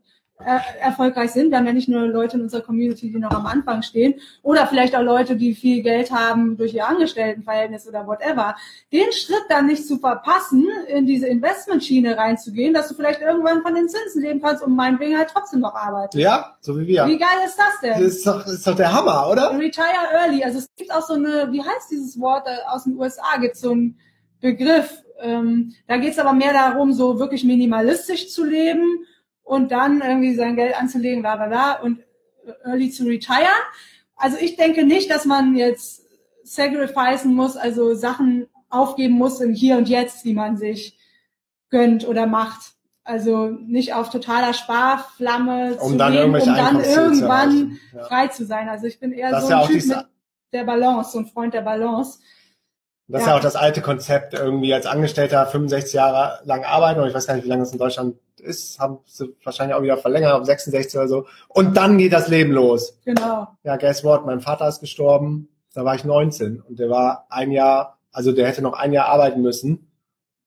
äh, erfolgreich sind. Wir haben ja nicht nur Leute in unserer Community, die noch am Anfang stehen, oder vielleicht auch Leute, die viel Geld haben durch ihr Angestelltenverhältnis oder whatever. Den Schritt dann nicht zu verpassen, in diese Investmentschiene reinzugehen, dass du vielleicht irgendwann von den Zinsen leben kannst und meinetwegen halt trotzdem noch arbeiten.
Ja, so wie wir.
Wie geil ist das denn?
Das ist doch, das ist doch der Hammer, oder?
Retire early. Also es gibt auch so eine, wie heißt dieses Wort äh, aus den USA, gibt so einen Begriff. Ähm, da geht es aber mehr darum, so wirklich minimalistisch zu leben und dann irgendwie sein Geld anzulegen, bla bla bla und early zu retire. Also ich denke nicht, dass man jetzt sacrificen muss, also Sachen aufgeben muss im Hier und Jetzt, die man sich gönnt oder macht. Also nicht auf totaler Sparflamme
um
zu
dann
leben, um dann irgendwann
ja.
frei zu sein. Also ich bin eher
das
so ein
ja
Typ mit der Balance, so ein Freund der Balance.
Das ja. ist ja auch das alte Konzept, irgendwie als Angestellter 65 Jahre lang arbeiten, und ich weiß gar nicht, wie lange das in Deutschland ist, haben sie wahrscheinlich auch wieder verlängert auf 66 oder so. Und dann geht das Leben los.
Genau.
Ja, guess what? Mein Vater ist gestorben, da war ich 19 und der war ein Jahr, also der hätte noch ein Jahr arbeiten müssen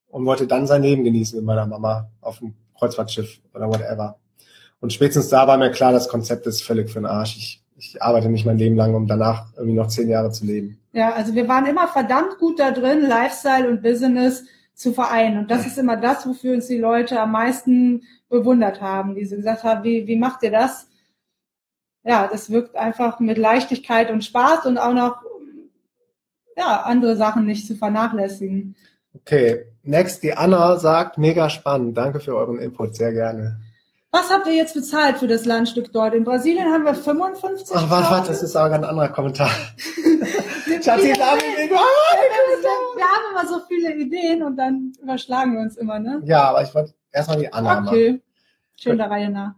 und wollte dann sein Leben genießen mit meiner Mama auf dem Kreuzfahrtschiff oder whatever. Und spätestens da war mir klar, das Konzept ist völlig für den Arsch. Ich, ich arbeite nicht mein Leben lang, um danach irgendwie noch zehn Jahre zu leben.
Ja, also wir waren immer verdammt gut da drin, Lifestyle und Business zu vereinen. Und das ist immer das, wofür uns die Leute am meisten bewundert haben, die sie gesagt haben, wie, wie macht ihr das? Ja, das wirkt einfach mit Leichtigkeit und Spaß und auch noch ja, andere Sachen nicht zu vernachlässigen.
Okay, next, die Anna sagt, mega spannend. Danke für euren Input, sehr gerne.
Was habt ihr jetzt bezahlt für das Landstück dort? In Brasilien haben wir 55.
Ach, warte, warte, das ist aber ein anderer Kommentar. Schatzi,
wir, haben wir haben immer so viele Ideen und dann überschlagen wir uns immer, ne?
Ja, aber ich wollte erstmal die Anna
machen. Okay, schön der Reihe nach.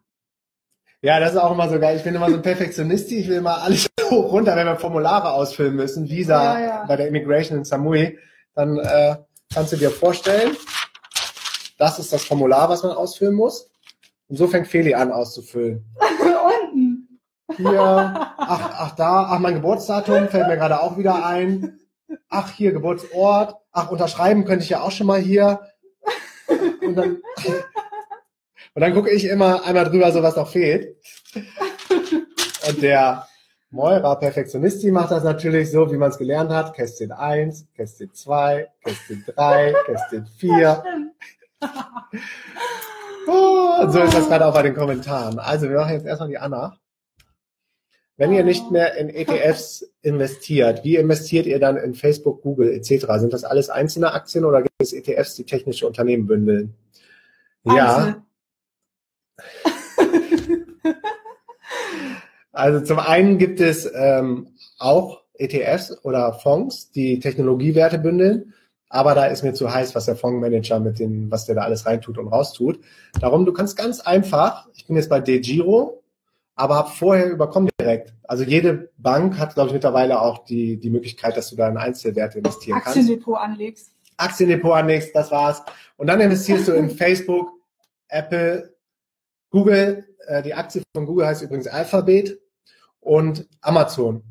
Ja, das ist auch immer so geil. Ich bin immer so ein Perfektionist. Ich will immer alles hoch runter, wenn wir Formulare ausfüllen müssen, Visa ja, ja. bei der Immigration in Samui, dann äh, kannst du dir vorstellen, das ist das Formular, was man ausfüllen muss. Und so fängt Feli an auszufüllen.
Unten.
Hier, ach, ach da, ach mein Geburtsdatum fällt mir gerade auch wieder ein. Ach hier Geburtsort. Ach unterschreiben könnte ich ja auch schon mal hier. Und dann, und dann gucke ich immer einmal drüber, so was noch fehlt. Und der Moira Perfektionisti macht das natürlich so, wie man es gelernt hat. Kästchen 1, Kästchen 2, Kästchen 3, Kästchen 4. Oh, so ist das gerade auch bei den Kommentaren. Also wir machen jetzt erstmal die Anna. Wenn ihr nicht mehr in ETFs investiert, wie investiert ihr dann in Facebook, Google etc.? Sind das alles einzelne Aktien oder gibt es ETFs, die technische Unternehmen bündeln? Ja. also zum einen gibt es ähm, auch ETFs oder Fonds, die Technologiewerte bündeln aber da ist mir zu heiß, was der Fondsmanager mit dem, was der da alles reintut und raustut. Darum, du kannst ganz einfach, ich bin jetzt bei DeGiro, aber hab vorher überkommen direkt. Also jede Bank hat, glaube ich, mittlerweile auch die, die Möglichkeit, dass du da in Einzelwerte investieren kannst.
Aktiendepot anlegst.
Aktiendepot anlegst, das war's. Und dann investierst du in Facebook, Apple, Google, äh, die Aktie von Google heißt übrigens Alphabet und Amazon.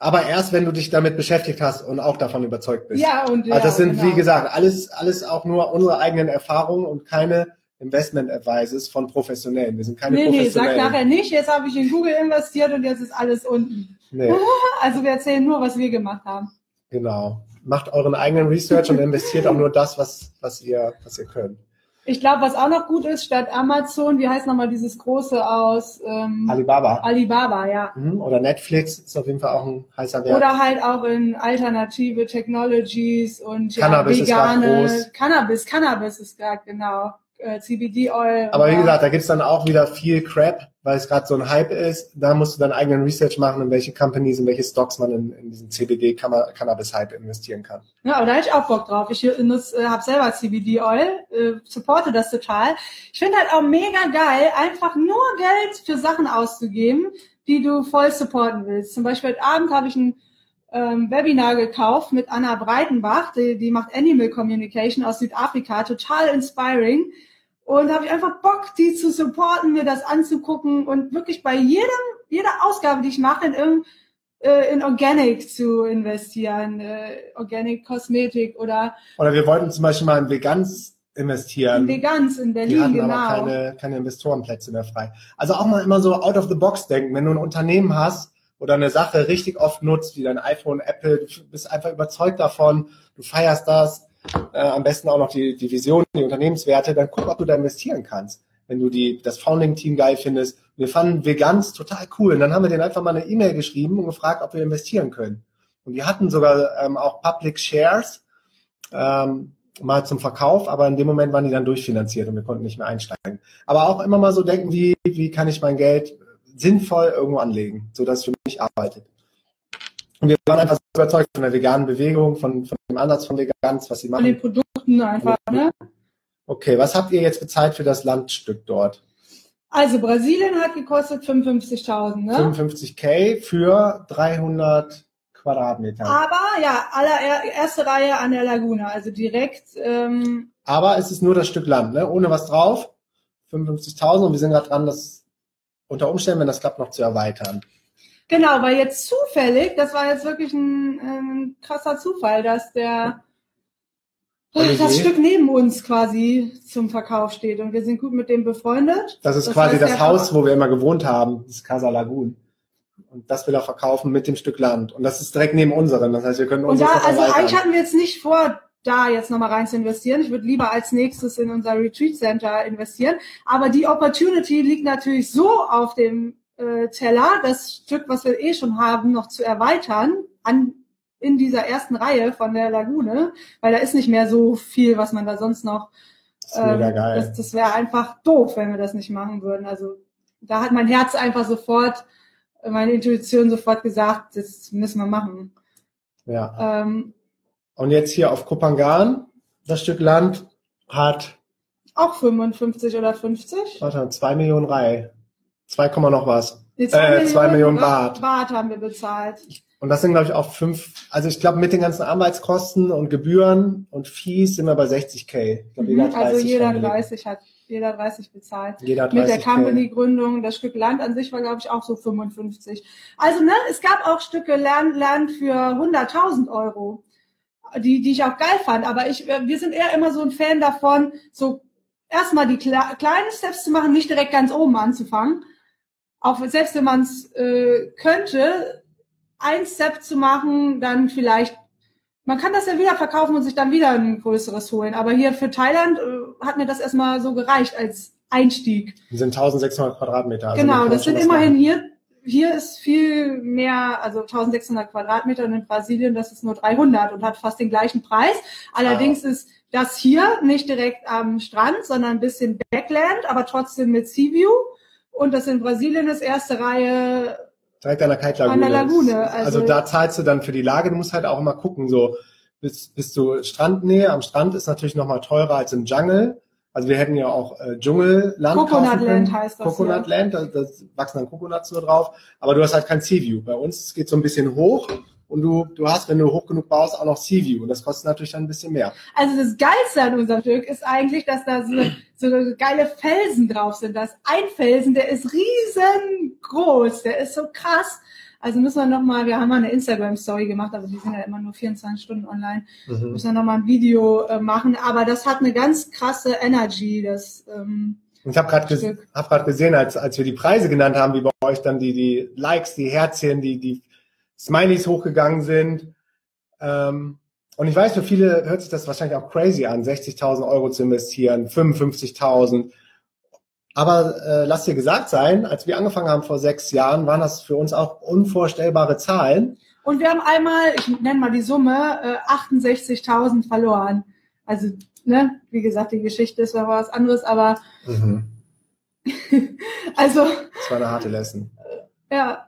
Aber erst, wenn du dich damit beschäftigt hast und auch davon überzeugt bist.
Ja, und ja,
also das sind, genau. wie gesagt, alles, alles auch nur unsere eigenen Erfahrungen und keine Investment Advices von Professionellen. Wir sind keine nee, Professionellen.
Nee, sag nachher nicht, jetzt habe ich in Google investiert und jetzt ist alles unten. Nee. Also wir erzählen nur, was wir gemacht haben.
Genau. Macht euren eigenen Research und investiert auch nur das, was, was ihr, was ihr könnt.
Ich glaube, was auch noch gut ist, statt Amazon, wie heißt nochmal dieses große aus? Ähm,
Alibaba.
Alibaba, ja.
Mhm, oder Netflix ist auf jeden Fall auch ein heißer Wert.
Oder halt auch in alternative Technologies und
Cannabis
ja, vegane
ist
Cannabis, Cannabis ist gerade genau äh, CBD-Oil.
Aber wie gesagt, da gibt's dann auch wieder viel Crap, weil es gerade so ein Hype ist. Da musst du dann eigenen Research machen, in welche Companies, in welche Stocks man in, in diesen CBD-Cannabis-Hype investieren kann.
Ja, aber da hätte ich auch Bock drauf. Ich äh, habe selber CBD-Oil, äh, supporte das total. Ich finde halt auch mega geil, einfach nur Geld für Sachen auszugeben, die du voll supporten willst. Zum Beispiel heute Abend habe ich ein ähm, Webinar gekauft mit Anna Breitenbach, die, die macht Animal Communication aus Südafrika, total inspiring. Und habe ich einfach Bock, die zu supporten, mir das anzugucken und wirklich bei jedem, jeder Ausgabe, die ich mache, in irgendein äh, in Organic zu investieren, äh, Organic Kosmetik oder
oder wir wollten zum Beispiel mal in Vegans investieren.
In Vegans in Berlin, hatten genau.
Aber keine, keine Investorenplätze mehr frei. Also auch mal immer so out of the box denken. Wenn du ein Unternehmen hast oder eine Sache richtig oft nutzt, wie dein iPhone, Apple, du bist einfach überzeugt davon, du feierst das, äh, am besten auch noch die, die Vision, die Unternehmenswerte, dann guck, ob du da investieren kannst. Wenn du die, das Founding-Team geil findest. Wir fanden Vegans total cool. Und dann haben wir denen einfach mal eine E-Mail geschrieben und gefragt, ob wir investieren können. Und die hatten sogar ähm, auch Public Shares ähm, mal zum Verkauf, aber in dem Moment waren die dann durchfinanziert und wir konnten nicht mehr einsteigen. Aber auch immer mal so denken, wie, wie kann ich mein Geld sinnvoll irgendwo anlegen, sodass es für mich arbeitet. Und wir waren einfach überzeugt von der veganen Bewegung, von, von dem Ansatz von Vegans, was sie machen.
Von den Produkten einfach, ne?
Okay, was habt ihr jetzt bezahlt für das Landstück dort?
Also Brasilien hat gekostet 55.000, ne?
55k für 300 Quadratmeter.
Aber ja, allererste Reihe an der Laguna, also direkt. Ähm,
Aber es ist nur das Stück Land, ne? Ohne was drauf. 55.000 und wir sind gerade dran, das unter Umständen, wenn das klappt, noch zu erweitern.
Genau, weil jetzt zufällig, das war jetzt wirklich ein, ein krasser Zufall, dass der Olivier. das Stück neben uns quasi zum Verkauf steht und wir sind gut mit dem befreundet.
Das ist das quasi das Haus, wo wir immer gewohnt haben, das Casa Lagun. Und das will er verkaufen mit dem Stück Land. Und das ist direkt neben unseren. Das heißt, wir können
uns. Und da, also eigentlich hatten wir jetzt nicht vor, da jetzt nochmal rein zu investieren. Ich würde lieber als nächstes in unser Retreat Center investieren. Aber die Opportunity liegt natürlich so auf dem äh, Teller, das Stück, was wir eh schon haben, noch zu erweitern an in dieser ersten Reihe von der Lagune, weil da ist nicht mehr so viel, was man da sonst noch.
Das
ähm,
geil.
Das, das wäre einfach doof, wenn wir das nicht machen würden. Also da hat mein Herz einfach sofort, meine Intuition sofort gesagt, das müssen wir machen.
Ja.
Ähm,
Und jetzt hier auf Kopangan, das Stück Land hat,
auch 55 oder 50.
warte, zwei Millionen Rai. 2, Komma noch was.
Die
Äh, zwei Millionen Baht.
Baht haben wir bezahlt.
Und das sind, glaube ich, auch fünf, also ich glaube, mit den ganzen Arbeitskosten und Gebühren und Fees sind wir bei 60k. Ich glaub,
Mhm, also
30
jeder
reingelegt.
30 hat, jeder 30 bezahlt.
Jeder hat
Mit der
30K.
Company-Gründung, das Stück Land an sich war, glaube ich, auch so 55. Also, ne, es gab auch Stücke Land, Land für 100.000 Euro, die, die ich auch geil fand. Aber ich, äh, wir sind eher immer so ein Fan davon, so erstmal die kle kleinen Steps zu machen, nicht direkt ganz oben anzufangen. Auch selbst wenn man es äh, könnte, ein Step zu machen, dann vielleicht man kann das ja wieder verkaufen und sich dann wieder ein größeres holen. Aber hier für Thailand äh, hat mir das erstmal so gereicht als Einstieg.
Die sind 1600 Quadratmeter. Also
genau, das sind
was
immerhin
machen.
hier, hier ist viel mehr, also 1600 Quadratmeter und in Brasilien das ist nur 300 und hat fast den gleichen Preis. Allerdings ist das hier nicht direkt am Strand, sondern ein bisschen Backland, aber trotzdem mit Sea View. Und das in Brasilien ist erste Reihe
Direkt an der Kite Lagune.
An der Lagune,
Also,
also-
da zahlst du dann für die Lage, du musst halt auch immer gucken, so bist, bist du Strandnähe, am Strand ist natürlich nochmal teurer als im Jungle. Also wir hätten ja auch äh, Dschungelland
Coconut
kaufen können.
Land heißt das,
Coconut Land, da, da wachsen dann Coconuts nur drauf. Aber du hast halt kein Sea View. Bei uns es geht so ein bisschen hoch und du, du hast, wenn du hoch genug baust, auch noch Sea View. Und das kostet natürlich dann ein bisschen mehr.
Also das Geilste an unserem Stück ist eigentlich, dass da so, so geile Felsen drauf sind. Das ein Felsen, der ist riesengroß, der ist so krass. Also müssen wir nochmal, wir haben mal eine Instagram-Story gemacht, aber die sind ja immer nur 24 Stunden online.
Mhm.
Müssen wir nochmal ein Video äh, machen, aber das hat eine ganz krasse Energy, das, ähm,
ich habe gerade ges hab grad gesehen, als, als wir die Preise genannt haben, wie bei euch dann die, die Likes, die Herzchen, die, die Smileys hochgegangen sind. Ähm, und ich weiß, für viele hört sich das wahrscheinlich auch crazy an, 60.000 Euro zu investieren, 55.000. Aber äh, lass dir gesagt sein, als wir angefangen haben vor sechs Jahren, waren das für uns auch unvorstellbare Zahlen.
Und wir haben einmal, ich nenne mal die Summe, äh, 68.000 verloren. Also, ne, wie gesagt, die Geschichte ist noch was anderes, aber also,
Das war eine harte Lesson.
ja,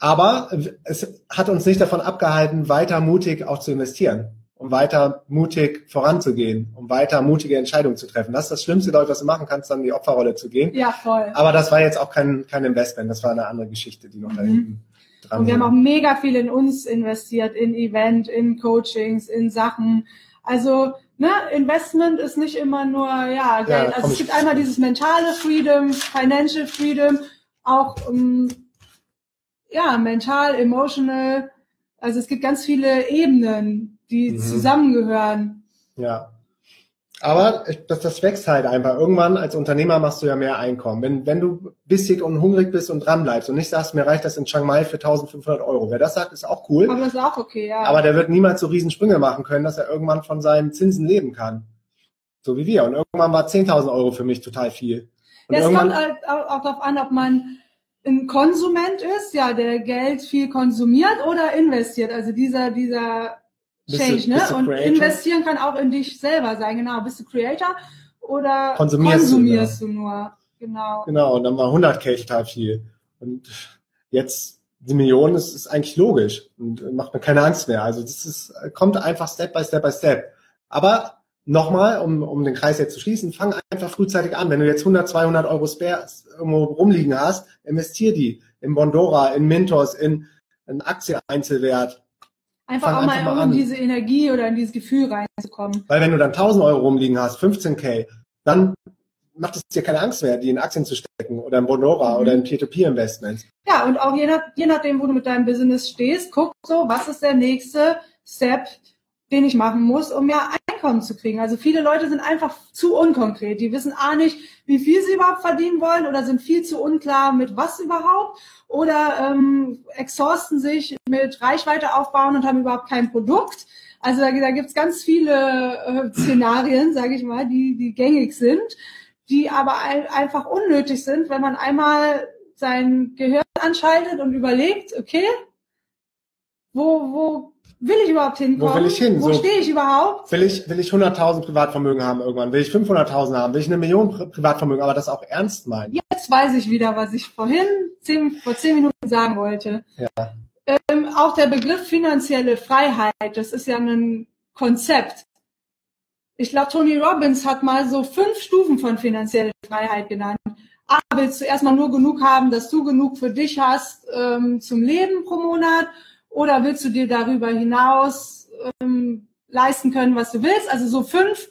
Aber es hat uns nicht davon abgehalten, weiter mutig auch zu investieren, um weiter mutig voranzugehen, um weiter mutige Entscheidungen zu treffen. Das ist das Schlimmste, glaube ich, was du machen kannst, dann in die Opferrolle zu gehen.
ja, voll.
Aber das war jetzt auch kein, kein Investment, das war eine andere Geschichte, die noch da
Mhm.
hinten dran
Und wir haben auch mega viel in uns investiert, in Event, in Coachings, in Sachen. Also, ne, Investment ist nicht immer nur, ja, Geld.
da komm
also es gibt einmal dieses mentale Freedom, Financial Freedom, auch, ähm, ja, mental, emotional. Also es gibt ganz viele Ebenen, die
Mhm.
zusammengehören.
Ja. Aber das, das wächst halt einfach. Irgendwann als Unternehmer machst du ja mehr Einkommen. Wenn, wenn du bissig und hungrig bist und dran bleibst und nicht sagst, mir reicht das in Chiang Mai für 1500 Euro. Wer das sagt, ist auch cool.
Aber das ist auch okay, ja.
Aber der wird niemals so riesen Sprünge machen können, dass er irgendwann von seinen Zinsen leben kann. So wie wir. Und irgendwann war 10.000 Euro für mich total viel. Und
Ja, es kommt halt auch darauf an, ob man ein Konsument ist, ja, der Geld viel konsumiert oder investiert. Also dieser, dieser
du-
Change, ne?
du
Und
Creator?
investieren kann auch in dich selber sein, genau. Bist du Creator oder
Konsumierst du
konsumierst du nur? Genau.
genau, und dann war 100k total viel. Und jetzt die Millionen, das ist eigentlich logisch und macht mir keine Angst mehr. Also das ist, kommt einfach Step by Step by Step. Aber nochmal, um, um den Kreis jetzt zu schließen, fang einfach frühzeitig an. Wenn du jetzt 100, 200 Euro Spares irgendwo rumliegen hast, investier die in Bondora, in Mintos, in einen Aktieneinzelwert.
Einfach
Fang
auch mal,
einfach mal
um diese Energie oder in dieses Gefühl reinzukommen.
Weil wenn du dann 1000 Euro rumliegen hast, 15k, dann macht es dir keine Angst mehr, die in Aktien zu stecken oder in Bondora
Mhm.
oder in Peer-to-Peer-Investments.
Ja, und auch je, nach, je nachdem, wo du mit deinem Business stehst, guck so, was ist der nächste Step, den ich machen muss, um mehr Einkommen zu kriegen. Also viele Leute sind einfach zu unkonkret. Die wissen A nicht, wie viel sie überhaupt verdienen wollen oder sind viel zu unklar mit was überhaupt oder ähm, exhausten sich mit Reichweite aufbauen und haben überhaupt kein Produkt. Also da, da gibt's ganz viele äh, Szenarien, sage ich mal, die, die gängig sind, die aber ein, einfach unnötig sind, wenn man einmal sein Gehirn anschaltet und überlegt, okay, wo, wo will ich überhaupt hinkommen?
Wo will ich hin?
Wo
So-
stehe ich überhaupt?
Will ich, will ich 100.000 Privatvermögen haben irgendwann? Will ich 500.000 haben? Will ich eine Million Pri- Privatvermögen, aber das auch ernst meinen?
Jetzt weiß ich wieder, was ich vorhin zehn, vor zehn Minuten sagen wollte.
Ja.
Ähm, auch der Begriff finanzielle Freiheit, das ist ja ein Konzept. Ich glaube, Tony Robbins hat mal so fünf Stufen von finanzieller Freiheit genannt. A, willst du erstmal nur genug haben, dass du genug für dich hast ähm, zum Leben pro Monat? Oder willst du dir darüber hinaus ähm, leisten können, was du willst? Also so fünf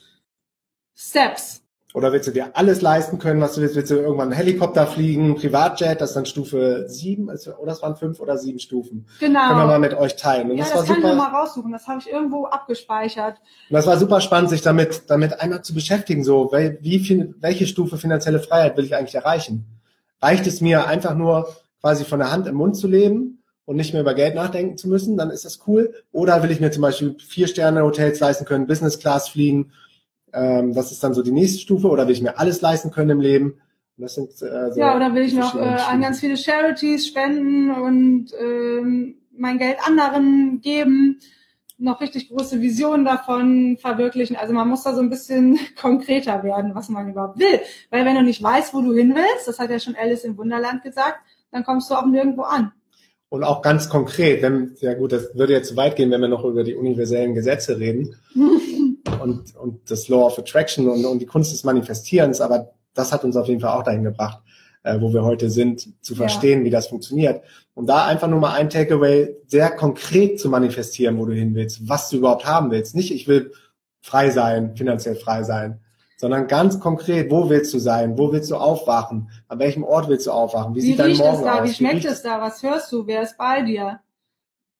Steps.
Oder willst du dir alles leisten können, was du willst? Willst du irgendwann einen Helikopter fliegen, Privatjet, das ist dann Stufe sieben, also- oder das waren fünf oder sieben Stufen.
Genau.
Können wir mal mit euch teilen. Und
ja,
das,
das,
war
kann ich
super.
mir mal raussuchen. Das habe ich irgendwo abgespeichert.
Und das war super spannend, sich damit, damit einmal zu beschäftigen. So, wie viel, welche Stufe finanzielle Freiheit will ich eigentlich erreichen? Reicht es mir einfach nur quasi von der Hand im Mund zu leben und nicht mehr über Geld nachdenken zu müssen? Dann ist das cool. Oder will ich mir zum Beispiel vier Sterne Hotels leisten können, Business Class fliegen? Ähm, das ist dann so die nächste Stufe. Oder will ich mir alles leisten können im Leben? Und das sind, äh, so
Ja, oder will ich noch äh, an ganz viele Charities spenden und ähm, mein Geld anderen geben, noch richtig große Visionen davon verwirklichen. Also man muss da so ein bisschen konkreter werden, was man überhaupt will. Weil wenn du nicht weißt, wo du hin willst, das hat ja schon Alice im Wunderland gesagt, dann kommst du auch nirgendwo an.
Und auch ganz konkret, wenn, ja gut, das würde jetzt zu weit gehen, wenn wir noch über die universellen Gesetze reden und, und das Law of Attraction und, und die Kunst des Manifestierens, aber das hat uns auf jeden Fall auch dahin gebracht, äh, wo wir heute sind, zu
Ja.
verstehen, wie das funktioniert. Und da einfach nur mal ein Takeaway, sehr konkret zu manifestieren, wo du hin willst, was du überhaupt haben willst. Nicht, ich will frei sein, finanziell frei sein, sondern ganz konkret, wo willst du sein, wo willst du aufwachen, an welchem Ort willst du aufwachen, wie,
Wie
sieht dein
riecht
Morgen
es da?
aus,
Wie schmeckt es da? Was hörst du? Wer ist bei dir?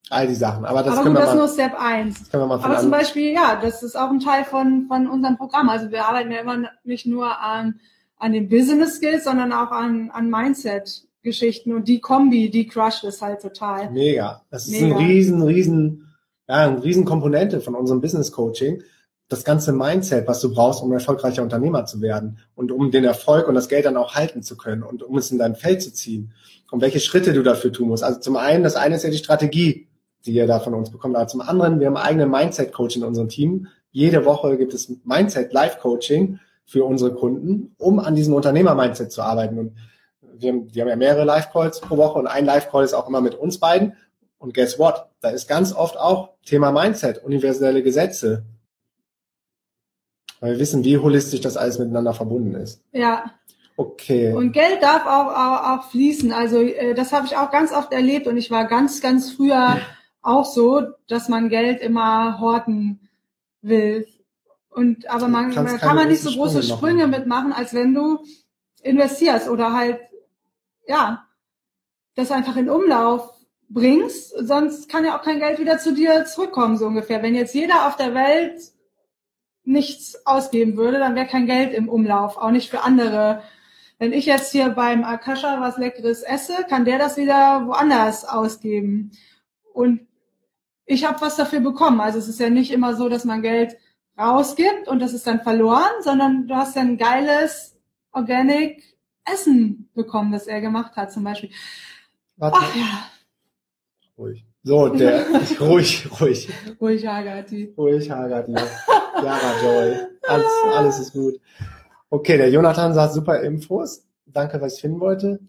all die Sachen. Aber das
Aber
können
gut,
wir
das ist
mal,
nur Step 1.
das können wir mal
Aber zum Beispiel, ja, das ist auch ein Teil von, von unserem Programm. Also wir arbeiten ja immer nicht nur an, an den Business Skills, sondern auch an, an Mindset-Geschichten. Und die Kombi, die crusht es halt total.
Mega. Das ist
Mega.
ein riesen, riesen, ja, eine riesen Komponente von unserem Business Coaching. Das ganze Mindset, was du brauchst, um ein erfolgreicher Unternehmer zu werden und um den Erfolg und das Geld dann auch halten zu können und um es in dein Feld zu ziehen. Und welche Schritte du dafür tun musst. Also zum einen, das eine ist ja die Strategie, die ihr da von uns bekommt. Aber zum anderen, wir haben einen eigenen Mindset-Coach in unserem Team. Jede Woche gibt es Mindset-Live-Coaching für unsere Kunden, um an diesem Unternehmer-Mindset zu arbeiten. Und wir haben, wir haben ja mehrere Live-Calls pro Woche und ein Live-Call ist auch immer mit uns beiden. Und guess what? Da ist ganz oft auch Thema Mindset, universelle Gesetze. Weil wir wissen, wie holistisch das alles miteinander verbunden ist.
Ja.
Okay.
Und Geld darf auch, auch, auch fließen. Also äh, das habe ich auch ganz oft erlebt und ich war ganz, ganz früher auch so, dass man Geld immer horten will. Und aber man, man kann man nicht so große
Sprünge
Sprünge
machen.
mitmachen, als wenn du investierst oder halt ja das einfach in Umlauf bringst. Sonst kann ja auch kein Geld wieder zu dir zurückkommen so ungefähr. Wenn jetzt jeder auf der Welt nichts ausgeben würde, dann wäre kein Geld im Umlauf, auch nicht für andere. Wenn ich jetzt hier beim Akasha was Leckeres esse, kann der das wieder woanders ausgeben. Und ich habe was dafür bekommen. Also es ist ja nicht immer so, dass man Geld rausgibt und das ist dann verloren, sondern du hast ja ein geiles Organic Essen bekommen, das er gemacht hat zum Beispiel.
Warte,
Ach ja,
ruhig. So, der, ruhig, ruhig.
ruhig, Agati.
Ruhig, Hagati. Jara Joy. Alles, alles ist gut. Okay, der Jonathan sagt super Infos. Danke, was ich finden wollte.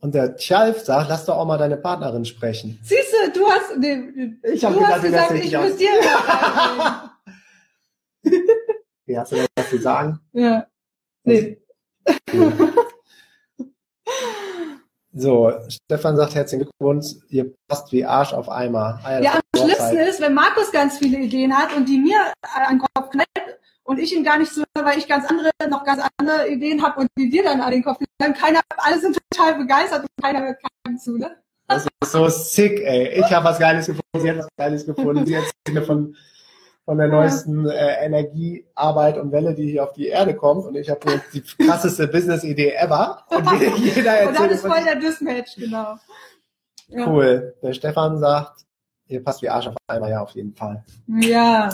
Und der Tjalf sagt, lass doch auch mal deine Partnerin sprechen.
Siehst du, du hast, nee,
Ich
du
hab
hast
gedacht,
gesagt, ich muss
aus.
dir
Wie hast du denn was zu sagen?
Ja. Nee.
So, Stefan sagt herzlichen Glückwunsch, ihr passt wie Arsch auf Eimer. Ah
Ja, am schlimmsten ist, wenn Markus ganz viele Ideen hat und die mir an den Kopf knallt und ich ihm gar nicht so, weil ich ganz andere, noch ganz andere Ideen habe und die dir dann an den Kopf knallen. Keiner, alle sind total begeistert und keiner hört keinem zu, ne?
Das ist so sick, ey. Ich habe was Geiles gefunden, sie hat was Geiles gefunden, sie mir von von der neuesten äh, Energiearbeit und Welle, die hier auf die Erde kommt. Und ich habe die krasseste Business-Idee ever. Und
jeder erzählt. und das ist voll der Dismatch, genau.
Ja. Cool. Der Stefan sagt, ihr passt wie Arsch auf einmal, ja, auf jeden Fall.
Ja.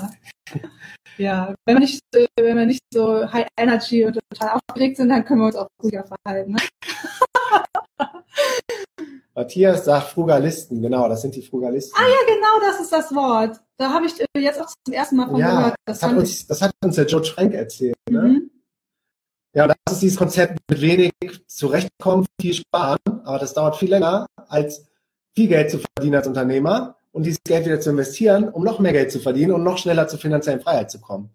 ja. Wenn wir nicht, wenn wir nicht so High Energy und total aufgeregt sind, dann können wir uns auch ruhiger verhalten. Ne?
Matthias sagt Frugalisten, genau, das sind die Frugalisten.
Ah ja, genau, das ist das Wort. Da habe ich jetzt auch zum ersten Mal von
ja,
gehört.
Das, hat uns, das hat uns der George Frank erzählt. Ne? Mhm. Ja, das ist dieses Konzept mit wenig zurechtkommen, viel sparen, aber das dauert viel länger, als viel Geld zu verdienen als Unternehmer und dieses Geld wieder zu investieren, um noch mehr Geld zu verdienen und noch schneller zur finanziellen Freiheit zu kommen.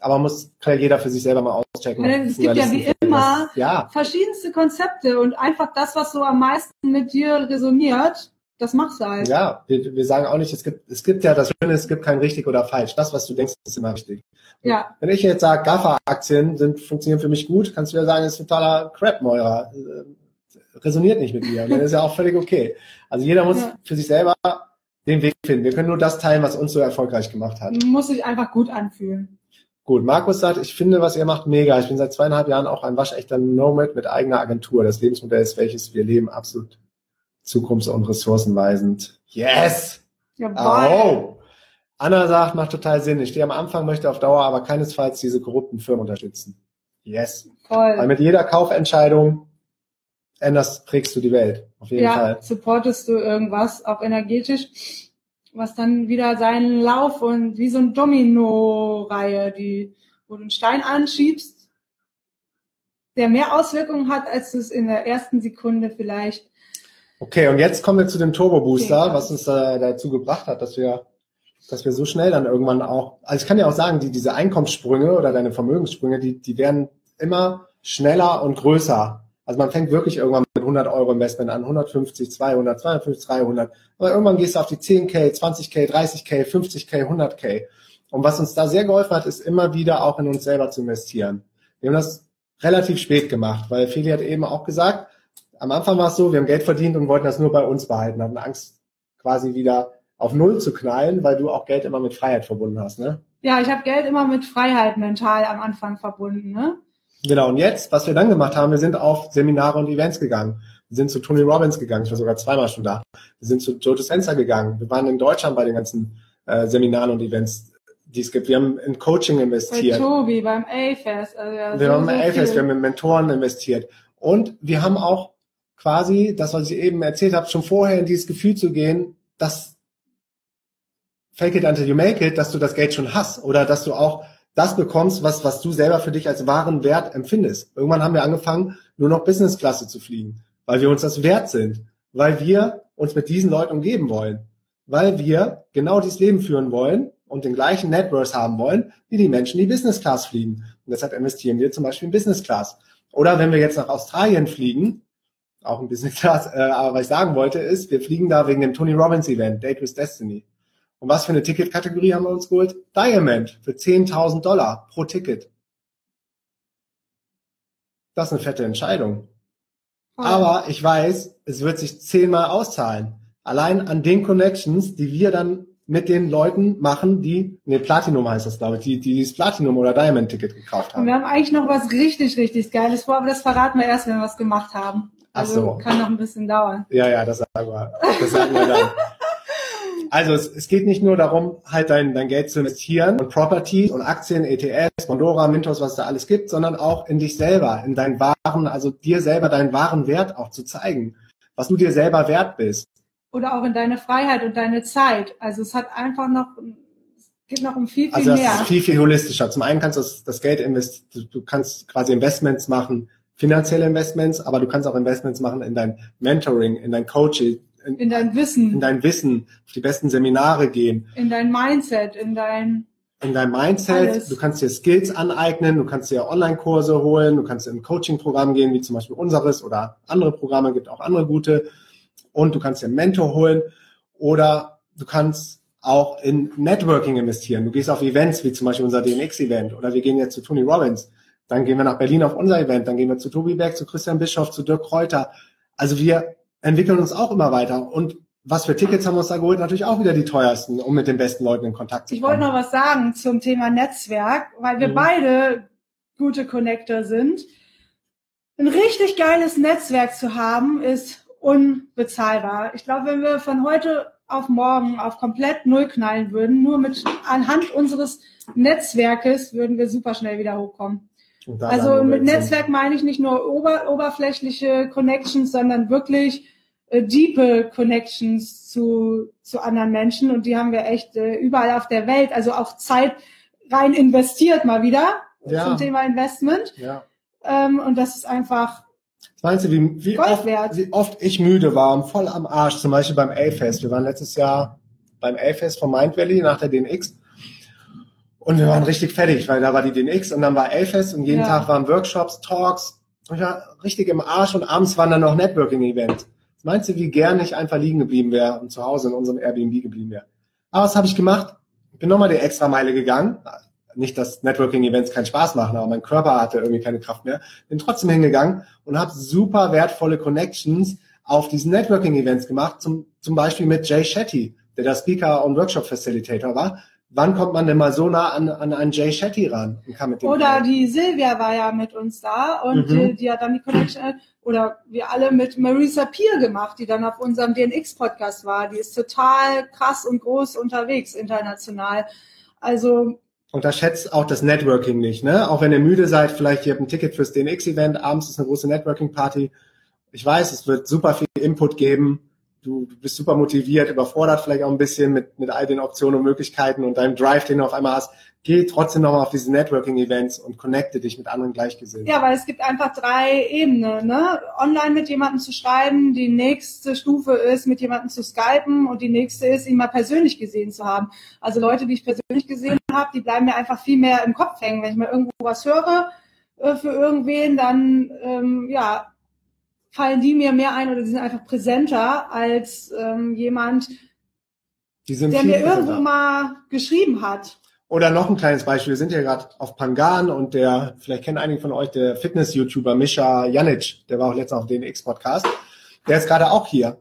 Aber muss kann ja jeder für sich selber mal auschecken.
Es gibt ja wie immer ja. verschiedenste Konzepte und einfach das, was so am meisten mit dir resoniert, das machst du halt.
Ja, wir, wir sagen auch nicht, es gibt, es gibt ja das Schöne, es gibt kein richtig oder falsch. Das, was du denkst, ist immer richtig.
Ja.
Wenn ich jetzt sage, GAFA-Aktien sind, funktionieren für mich gut, kannst du ja sagen, es ist totaler Crap-Meurer. Äh, resoniert nicht mit mir. Und dann ist ja auch völlig okay. Also jeder muss ja. für sich selber den Weg finden. Wir können nur das teilen, was uns so erfolgreich gemacht hat.
Muss sich einfach gut anfühlen.
Gut, Markus sagt, ich finde, was ihr macht, mega. Ich bin seit zweieinhalb Jahren auch ein waschechter Nomad mit eigener Agentur. Das Lebensmodell ist, welches wir leben, absolut zukunfts- und ressourcenweisend. Yes!
Jawohl.
Oh. Anna sagt, macht total Sinn. Ich stehe am Anfang, möchte auf Dauer aber keinesfalls diese korrupten Firmen unterstützen. Yes.
Toll.
Weil mit jeder Kaufentscheidung änderst, prägst du die Welt. Auf jeden
ja,
Fall.
supportest du irgendwas, auch energetisch was dann wieder seinen Lauf und wie so ein Domino-Reihe, die, wo du einen Stein anschiebst, der mehr Auswirkungen hat, als du es in der ersten Sekunde vielleicht.
Okay, und jetzt kommen wir zu dem Turbo Booster, okay. was uns da, dazu gebracht hat, dass wir, dass wir so schnell dann irgendwann auch, also ich kann ja auch sagen, die, diese Einkommenssprünge oder deine Vermögenssprünge, die, die werden immer schneller und größer. Also man fängt wirklich irgendwann mit 100 Euro Investment an, 150, 200, 250, 300. Aber irgendwann gehst du auf die 10k, 20k, 30k, 50k, 100k. Und was uns da sehr geholfen hat, ist immer wieder auch in uns selber zu investieren. Wir haben das relativ spät gemacht, weil Feli hat eben auch gesagt, am Anfang war es so, wir haben Geld verdient und wollten das nur bei uns behalten, hatten Angst quasi wieder auf Null zu knallen, weil du auch Geld immer mit Freiheit verbunden hast, ne?
Ja, ich habe Geld immer mit Freiheit mental am Anfang verbunden, ne?
Genau, und jetzt, was wir dann gemacht haben, wir sind auf Seminare und Events gegangen. Wir sind zu Tony Robbins gegangen, ich war sogar zweimal schon da. Wir sind zu Joe Dispenza gegangen. Wir waren in Deutschland bei den ganzen äh, Seminaren und Events, die es gibt. Wir haben in Coaching investiert.
Bei Tobi, beim A-Fest. Also ja,
wir so, haben beim A-Fest, wir haben in Mentoren investiert. Und wir haben auch quasi, das, was ich eben erzählt habe, schon vorher in dieses Gefühl zu gehen, dass fake it until you make it, dass du das Geld schon hast oder dass du auch das bekommst, was, was du selber für dich als wahren Wert empfindest. Irgendwann haben wir angefangen, nur noch Business-Klasse zu fliegen, weil wir uns das wert sind, weil wir uns mit diesen Leuten umgeben wollen, weil wir genau dieses Leben führen wollen und den gleichen Networks haben wollen, wie die Menschen, die Business Class fliegen. Und deshalb investieren wir zum Beispiel in Business Class. Oder wenn wir jetzt nach Australien fliegen, auch in Business Class, äh, aber was ich sagen wollte, ist, wir fliegen da wegen dem Tony Robbins Event, Date with Destiny. Und was für eine Ticketkategorie haben wir uns geholt? Diamond für 10.000 Dollar pro Ticket. Das ist eine fette Entscheidung. Oh. Aber ich weiß, es wird sich zehnmal auszahlen. Allein an den Connections, die wir dann mit den Leuten machen, die, ne, Platinum heißt das, glaube ich, die, die das Platinum oder Diamond Ticket gekauft haben.
Und wir haben eigentlich noch was richtig, richtig Geiles vor, aber das verraten wir erst, wenn wir was gemacht haben. Also Ach so. kann noch ein bisschen dauern.
Ja, ja, das sagen wir. Das sagen wir dann. Also es, es geht nicht nur darum, halt dein, dein Geld zu investieren und Property und Aktien, ETFs, Pandora, Mintos, was da alles gibt, sondern auch in dich selber, in deinen wahren, also dir selber deinen wahren Wert auch zu zeigen, was du dir selber wert bist.
Oder auch in deine Freiheit und deine Zeit. Also es hat einfach noch, es geht noch um viel, viel
also das
mehr.
Ist viel, viel holistischer. Zum einen kannst du das, das Geld investieren, du kannst quasi Investments machen, finanzielle Investments, aber du kannst auch Investments machen in dein Mentoring, in dein Coaching,
in, in dein Wissen,
in dein Wissen, auf die besten Seminare gehen,
in dein Mindset, in dein
in dein Mindset, alles. du kannst dir Skills aneignen, du kannst dir Online-Kurse holen, du kannst in ein Coaching-Programm gehen, wie zum Beispiel unseres oder andere Programme, gibt auch andere gute. Und du kannst dir einen Mentor holen oder du kannst auch in Networking investieren. Du gehst auf Events, wie zum Beispiel unser DNX-Event oder wir gehen jetzt zu Tony Robbins. Dann gehen wir nach Berlin auf unser Event, dann gehen wir zu Tobi Berg, zu Christian Bischoff, zu Dirk Kräuter. Also wir entwickeln uns auch immer weiter. Und was für Tickets haben wir uns da geholt? Natürlich auch wieder die teuersten, um mit den besten Leuten in Kontakt zu
Ich
kommen.
wollte noch was sagen zum Thema Netzwerk, weil wir
Mhm.
beide gute Connector sind. Ein richtig geiles Netzwerk zu haben, ist unbezahlbar. Ich glaube, wenn wir von heute auf morgen auf komplett Null knallen würden, nur mit anhand unseres Netzwerkes würden wir super schnell wieder hochkommen. Also mit Netzwerk meine ich nicht nur ober, oberflächliche Connections, sondern wirklich äh, diepe Connections zu, zu anderen Menschen. Und die haben wir echt äh, überall auf der Welt, also auch Zeit rein investiert mal wieder
Ja.
zum Thema Investment.
Ja.
Ähm, und das ist einfach,
meinst du, wie, wie, oft, wie oft ich müde war und voll am Arsch, zum Beispiel beim A-Fest. Wir waren letztes Jahr beim A-Fest von Mind Valley nach der DNX und wir waren richtig fertig, weil da war die DNX und dann war A-Fest und jeden
Ja.
Tag waren Workshops, Talks und ich war richtig im Arsch und abends waren dann noch Networking-Events. Meinst du, wie gern ich einfach liegen geblieben wäre und zu Hause in unserem Airbnb geblieben wäre? Aber was habe ich gemacht? Bin nochmal die extra Meile gegangen. Nicht, dass Networking-Events keinen Spaß machen, aber mein Körper hatte irgendwie keine Kraft mehr. Bin trotzdem hingegangen und habe super wertvolle Connections auf diesen Networking-Events gemacht, zum, zum Beispiel mit Jay Shetty, der der Speaker und Workshop-Facilitator war. Wann kommt man denn mal so nah an, an einen Jay Shetty ran und kann mit dem
oder die Silvia war ja mit uns da und
Mhm.
die, die hat dann die Connection, oder wir alle mit Marisa Peer gemacht, die dann auf unserem DNX-Podcast war. Die ist total krass und groß unterwegs international. Also
unterschätzt auch das Networking nicht, ne? Auch wenn ihr müde seid, vielleicht ihr habt ein Ticket fürs DNX-Event, abends ist eine große Networking-Party. Ich weiß, es wird super viel Input geben. Du, du bist super motiviert, überfordert vielleicht auch ein bisschen mit, mit all den Optionen und Möglichkeiten und deinem Drive, den du auf einmal hast. Geh trotzdem nochmal auf diese Networking-Events und connecte dich mit anderen Gleichgesinnten.
Ja, weil es gibt einfach drei Ebenen. Ne? Online mit jemandem zu schreiben, die nächste Stufe ist, mit jemandem zu skypen und die nächste ist, ihn mal persönlich gesehen zu haben. Also Leute, die ich persönlich gesehen habe, die bleiben mir einfach viel mehr im Kopf hängen. Wenn ich mal irgendwo was höre äh, für irgendwen, dann ähm, ja fallen die mir mehr ein oder die sind einfach präsenter als ähm, jemand, der mir irgendwo mal geschrieben hat.
Oder noch ein kleines Beispiel. Wir sind hier gerade auf Pangan und der, vielleicht kennen einige von euch, der Fitness-YouTuber Misha Janic, der war auch letztens auf den X-Podcast. Der ist gerade auch hier.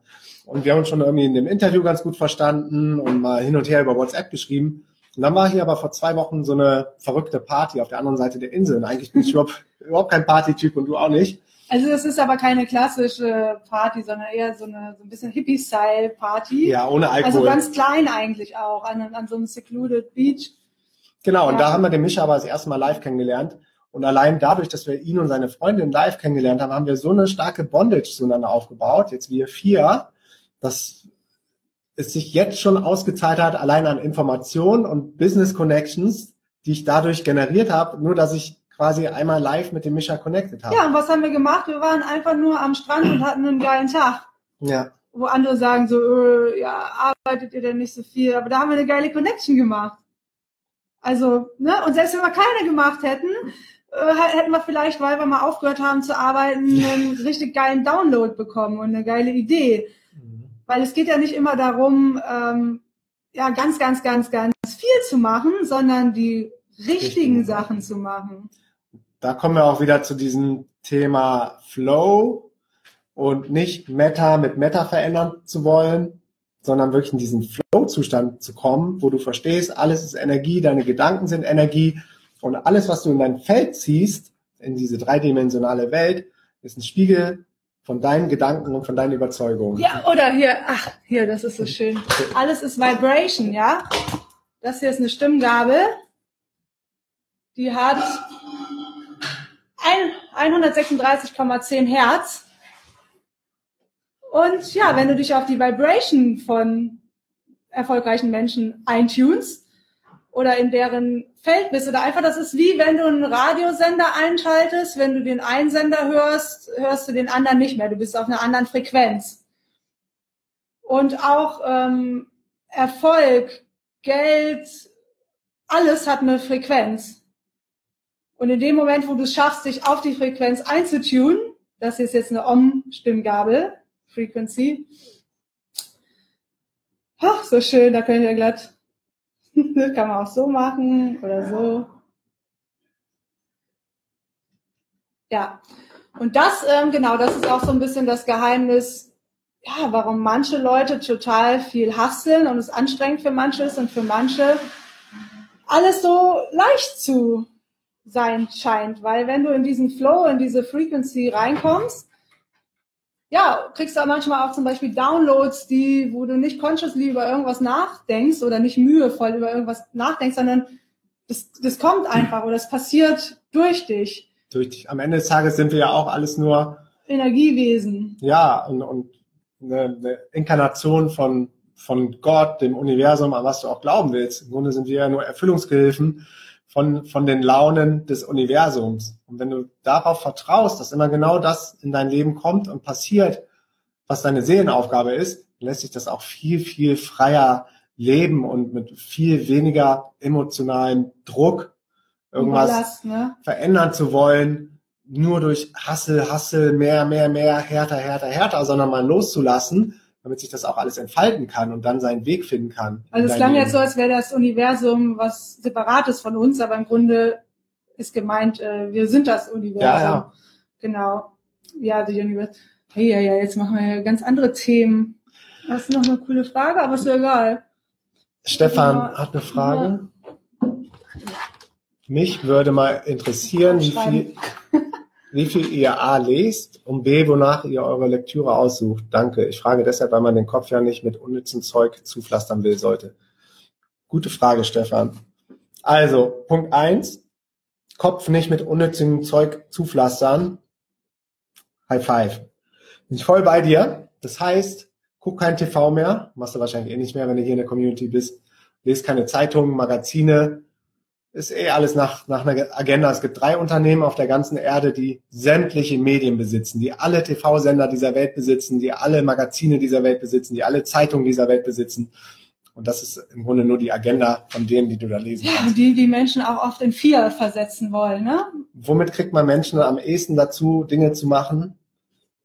Und wir haben uns schon irgendwie in dem Interview ganz gut verstanden und mal hin und her über WhatsApp geschrieben. Und dann war hier aber vor zwei Wochen so eine verrückte Party auf der anderen Seite der Insel. Und eigentlich bin ich überhaupt, überhaupt kein Partytyp und du auch nicht.
Also das ist aber keine klassische Party, sondern eher so eine so ein bisschen Hippie-Style-Party.
Ja, ohne Alkohol.
Also ganz klein eigentlich auch, an, an so einem secluded beach.
Genau, und
Ja.
da haben wir den Mischa aber das erste Mal live kennengelernt. Und allein dadurch, dass wir ihn und seine Freundin live kennengelernt haben, haben wir so eine starke Bondage zueinander aufgebaut, jetzt wir vier, dass es sich jetzt schon ausgezahlt hat, allein an Informationen und Business Connections, die ich dadurch generiert habe, nur dass ich quasi einmal live mit dem Mischa connected habe.
Ja, und was haben wir gemacht? Wir waren einfach nur am Strand und hatten einen geilen Tag.
ja.
Wo andere sagen so, äh, ja, arbeitet ihr denn nicht so viel? Aber da haben wir eine geile Connection gemacht. Also, ne? Und selbst wenn wir keine gemacht hätten, äh, hätten wir vielleicht, weil wir mal aufgehört haben zu arbeiten, einen richtig geilen Download bekommen und eine geile Idee. Weil es geht ja nicht immer darum, ähm, ja, ganz, ganz, ganz, ganz viel zu machen, sondern die richtigen
Richtigen
Sachen zu machen.
Da kommen wir auch wieder zu diesem Thema Flow und nicht Meta mit Meta verändern zu wollen, sondern wirklich in diesen Flow-Zustand zu kommen, wo du verstehst, alles ist Energie, deine Gedanken sind Energie und alles, was du in dein Feld ziehst, in diese dreidimensionale Welt, ist ein Spiegel von deinen Gedanken und von deinen Überzeugungen.
Ja, oder hier, ach, hier, das ist so schön. Alles ist Vibration, ja? Das hier ist eine Stimmgabel. Die hat 136,10 Hertz. Und ja, wenn du dich auf die Vibration von erfolgreichen Menschen eintunst oder in deren Feld bist oder einfach, das ist wie wenn du einen Radiosender einschaltest, wenn du den einen Sender hörst, hörst du den anderen nicht mehr. Du bist auf einer anderen Frequenz. Und auch ähm, Erfolg, Geld, alles hat eine Frequenz. Und in dem Moment, wo du es schaffst, dich auf die Frequenz einzutunen, das ist jetzt eine Om-Stimmgabel, Frequency. Ach, so schön, da könnt ihr glatt. Kann man auch so machen oder so. Ja. Und das, ähm, genau, das ist auch so ein bisschen das Geheimnis ja, warum manche Leute total viel hasseln und es anstrengend für manche ist und für manche alles so leicht zu sein scheint, weil wenn du in diesen Flow, in diese Frequency reinkommst, ja, kriegst du auch manchmal auch zum Beispiel Downloads, die, wo du nicht consciously über irgendwas nachdenkst oder nicht mühevoll über irgendwas nachdenkst, sondern das, das kommt einfach oder es passiert durch dich.
Durch dich. Am Ende des Tages sind wir ja auch alles nur
Energiewesen.
Ja, und, und eine, eine Inkarnation von, von Gott, dem Universum, an was du auch glauben willst. Im Grunde sind wir ja nur Erfüllungsgehilfen von, von den Launen des Universums. Und wenn du darauf vertraust, dass immer genau das in dein Leben kommt und passiert, was deine Seelenaufgabe ist, lässt sich das auch viel, viel freier leben und mit viel weniger emotionalem Druck irgendwas
Überlast, ne?
verändern zu wollen, nur durch Hassel, Hassel, mehr, mehr, mehr, härter, härter, härter, sondern mal loszulassen, damit sich das auch alles entfalten kann und dann seinen Weg finden kann.
Also es klang jetzt so, als wäre das Universum was Separates von uns, aber im Grunde ist gemeint, äh, wir sind das Universum.
Ja, ja.
Genau. Ja, die Universum. Hey, ja, ja, jetzt machen wir ja ganz andere Themen. Das ist noch eine coole Frage, aber ist ja egal.
Stefan
Ja.
hat eine Frage. Mich würde mal interessieren, wie viel, wie viel ihr A lest und B, wonach ihr eure Lektüre aussucht. Danke. Ich frage deshalb, weil man den Kopf ja nicht mit unnützem Zeug zupflastern will sollte. Gute Frage, Stefan. Also, Punkt eins: Kopf nicht mit unnützem Zeug zupflastern. High five. Bin ich voll bei dir. Das heißt, guck kein TV mehr. Machst du wahrscheinlich eh nicht mehr, wenn du hier in der Community bist. Lest keine Zeitungen, Magazine. Ist eh alles nach, nach einer Agenda. Es gibt drei Unternehmen auf der ganzen Erde, die sämtliche Medien besitzen, die alle TV-Sender dieser Welt besitzen, die alle Magazine dieser Welt besitzen, die alle Zeitungen dieser Welt besitzen. Und das ist im Grunde nur die Agenda von denen, die du da lesen
Ja,
kannst.
die die Menschen auch oft in vier versetzen wollen, ne?
Womit kriegt man Menschen am ehesten dazu, Dinge zu machen?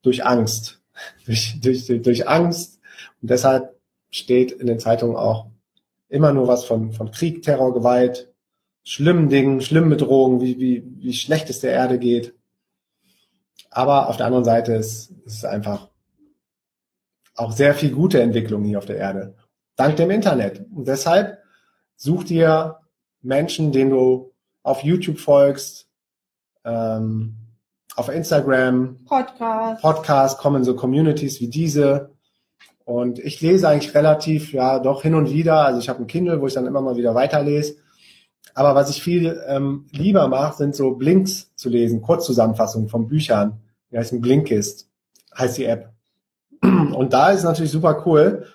Durch Angst. durch, durch, durch, durch Angst. Und deshalb steht in den Zeitungen auch immer nur was von, von Krieg, Terror, Gewalt, schlimmen Dingen, schlimmen Bedrohungen, wie, wie, wie schlecht es der Erde geht. Aber auf der anderen Seite ist, ist es einfach auch sehr viel gute Entwicklung hier auf der Erde. Dank dem Internet. Und deshalb such dir Menschen, denen du auf YouTube folgst, ähm, auf Instagram,
Podcast.
Podcasts kommen so Communities wie diese. Und ich lese eigentlich relativ, ja, doch hin und wieder. Also ich habe ein Kindle, wo ich dann immer mal wieder weiterlese. Aber was ich viel ähm, lieber mache, sind so Blinks zu lesen, Kurzzusammenfassungen von Büchern. Die heißen Blinkist, heißt die App. Und da ist es natürlich super cool,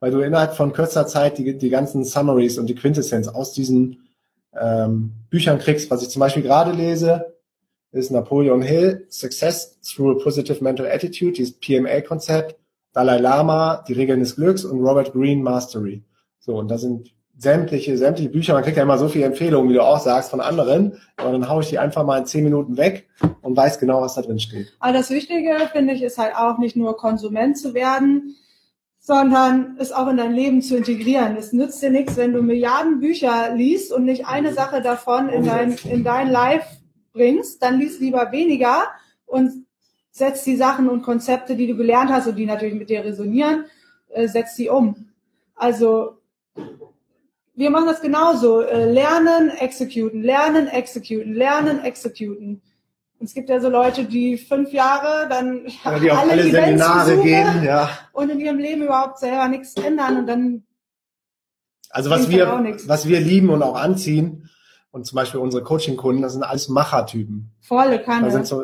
weil du innerhalb von kürzer Zeit die, die ganzen Summaries und die Quintessenz aus diesen ähm, Büchern kriegst. Was ich zum Beispiel gerade lese, ist Napoleon Hill, Success Through a Positive Mental Attitude, dieses PMA-Konzept, Dalai Lama, die Regeln des Glücks und Robert Greene, Mastery. So, und da sind sämtliche, sämtliche Bücher, man kriegt ja immer so viele Empfehlungen, wie du auch sagst, von anderen, aber dann haue ich die einfach mal in zehn Minuten weg und weiß genau, was da drin steht.
Aber das Wichtige, finde ich, ist halt auch nicht nur Konsument zu werden, sondern es auch in dein Leben zu integrieren. Es nützt dir nichts, wenn du Milliarden Bücher liest und nicht eine Sache davon in dein, in dein Life bringst, dann liest lieber weniger und setz die Sachen und Konzepte, die du gelernt hast und die natürlich mit dir resonieren, äh, setz die um. Also wir machen das genauso. Äh, lernen, executen, lernen, executen, lernen, executen. Und es gibt ja so Leute, die fünf Jahre dann
Ja, die auf alle,
Events
Seminare gehen, ja.
und in ihrem Leben überhaupt selber nichts ändern und dann
Also was wir, was wir lieben und auch anziehen, und zum Beispiel unsere Coaching-Kunden, das sind alles Machertypen.
volle
Da
Kanne.
sind so,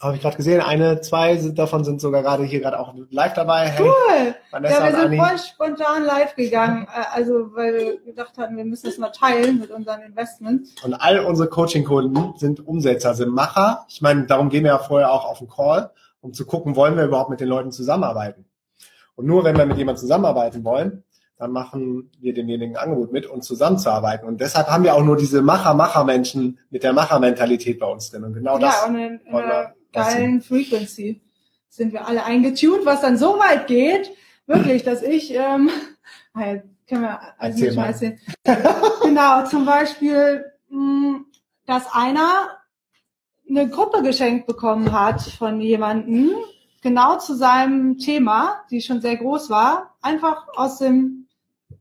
habe ich gerade gesehen, eine, zwei sind davon sind sogar gerade hier gerade auch live dabei. Hey,
cool.
Vanessa
Ja, wir sind
Anni.
voll spontan live gegangen, äh, also weil wir gedacht hatten, wir müssen das mal teilen mit unseren Investments.
Und all unsere Coaching-Kunden sind Umsetzer, sind Macher. Ich meine, darum gehen wir ja vorher auch auf den Call, um zu gucken, wollen wir überhaupt mit den Leuten zusammenarbeiten. Und nur wenn wir mit jemandem zusammenarbeiten wollen, dann machen wir demjenigen ein Angebot mit, uns zusammenzuarbeiten. Und deshalb haben wir auch nur diese Macher-Macher-Menschen mit der Macher-Mentalität bei uns drin. Und genau das.
ja, und in, in
wollen wir
einer geilen Frequency sind wir alle eingetuned, was dann so weit geht, wirklich, dass ich, ähm, halt, können wir also
Erzähl
nicht mal
mal.
erzählen. genau, zum Beispiel, mh, dass einer eine Gruppe geschenkt bekommen hat von jemandem genau zu seinem Thema, die schon sehr groß war, einfach aus dem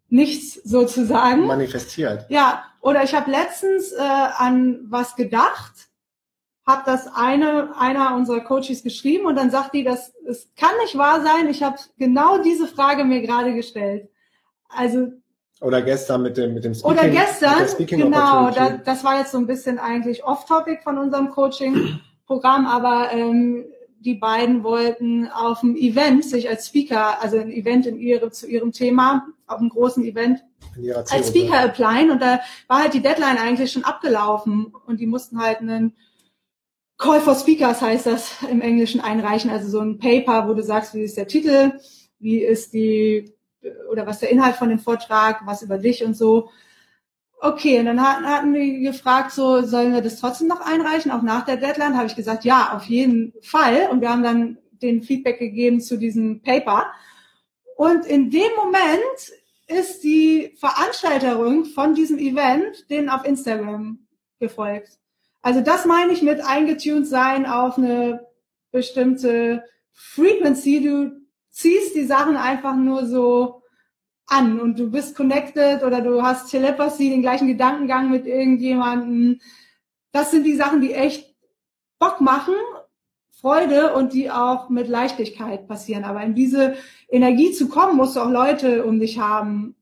Nichts sozusagen.
Manifestiert.
Ja, oder ich habe letztens äh, an was gedacht, habe das eine einer unserer Coaches geschrieben und dann sagt die, das es kann nicht wahr sein. Ich habe genau diese Frage mir gerade gestellt. Also
oder gestern mit dem mit dem
Speaking, oder gestern genau. Da, das war jetzt so ein bisschen eigentlich off-topic von unserem Coaching-Programm, aber ähm, die beiden wollten auf dem Event sich als Speaker, also ein Event in ihre, zu ihrem Thema, auf einem großen Event, als Speaker applyen und da war halt die Deadline eigentlich schon abgelaufen und die mussten halt einen Call for Speakers heißt das im Englischen einreichen, also so ein Paper, wo du sagst, wie ist der Titel, wie ist die oder was der Inhalt von dem Vortrag, was über dich und so. Okay, und dann hatten wir gefragt, so sollen wir das trotzdem noch einreichen, auch nach der Deadline? Habe ich gesagt, ja, auf jeden Fall. Und wir haben dann den Feedback gegeben zu diesem Paper. Und in dem Moment ist die Veranstalterin von diesem Event denen auf Instagram gefolgt. Also das meine ich mit eingetuned sein auf eine bestimmte Frequency. Du ziehst die Sachen einfach nur so an und du bist connected oder du hast Telepathy, den gleichen Gedankengang mit irgendjemandem. Das sind die Sachen, die echt Bock machen, Freude und die auch mit Leichtigkeit passieren. Aber in diese Energie zu kommen, musst du auch Leute um dich haben,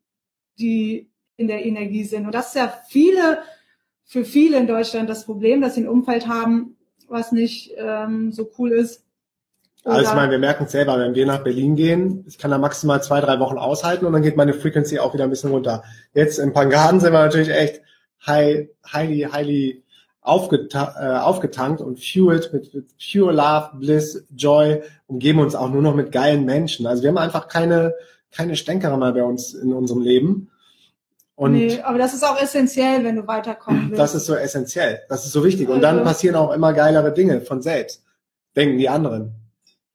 die in der Energie sind. Und das ist ja viele, für viele in Deutschland das Problem, dass sie ein Umfeld haben, was nicht ähm, so cool ist.
Also ich meine, wir merken es selber, wenn wir nach Berlin gehen, ich kann da maximal zwei, drei Wochen aushalten und dann geht meine Frequency auch wieder ein bisschen runter. Jetzt in Pangaden sind wir natürlich echt high, highly, highly aufgeta äh, aufgetankt und fueled mit, mit pure Love, Bliss, Joy, umgeben uns auch nur noch mit geilen Menschen. Also wir haben einfach keine, keine Stänkerer mehr bei uns in unserem Leben.
Und nee, aber das ist auch essentiell, wenn du weiterkommen willst.
Das ist so essentiell. Das ist so wichtig. Und dann also passieren auch immer geilere Dinge von selbst. Denken die anderen.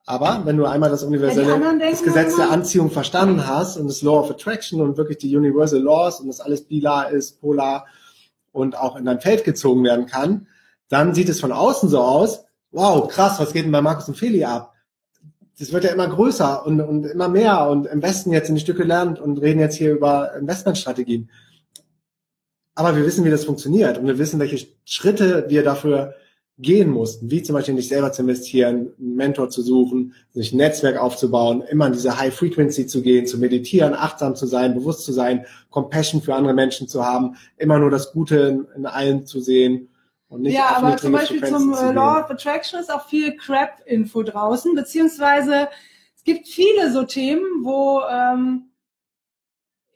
Aber wenn du einmal das universelle, das Gesetz der Anziehung verstanden hast und das Law of Attraction und wirklich die Universal Laws und das alles bilar ist, polar und auch in dein Feld gezogen werden kann, dann sieht es von außen so aus, wow, krass, was geht denn bei Markus und Feli ab? Das wird ja immer größer und, und immer mehr und im Westen jetzt in die Stücke lernt und reden jetzt hier über Investmentstrategien. Aber wir wissen, wie das funktioniert und wir wissen, welche Schritte wir dafür gehen mussten, wie zum Beispiel in dich selber zu investieren, einen Mentor zu suchen, sich ein Netzwerk aufzubauen, immer in diese High Frequency zu gehen, zu meditieren, achtsam zu sein, bewusst zu sein, Compassion für andere Menschen zu haben, immer nur das Gute in, in allen zu sehen.
Ja, aber zum Beispiel zum äh, Law of Attraction ist auch viel Crap-Info draußen, beziehungsweise es gibt viele so Themen, wo ähm,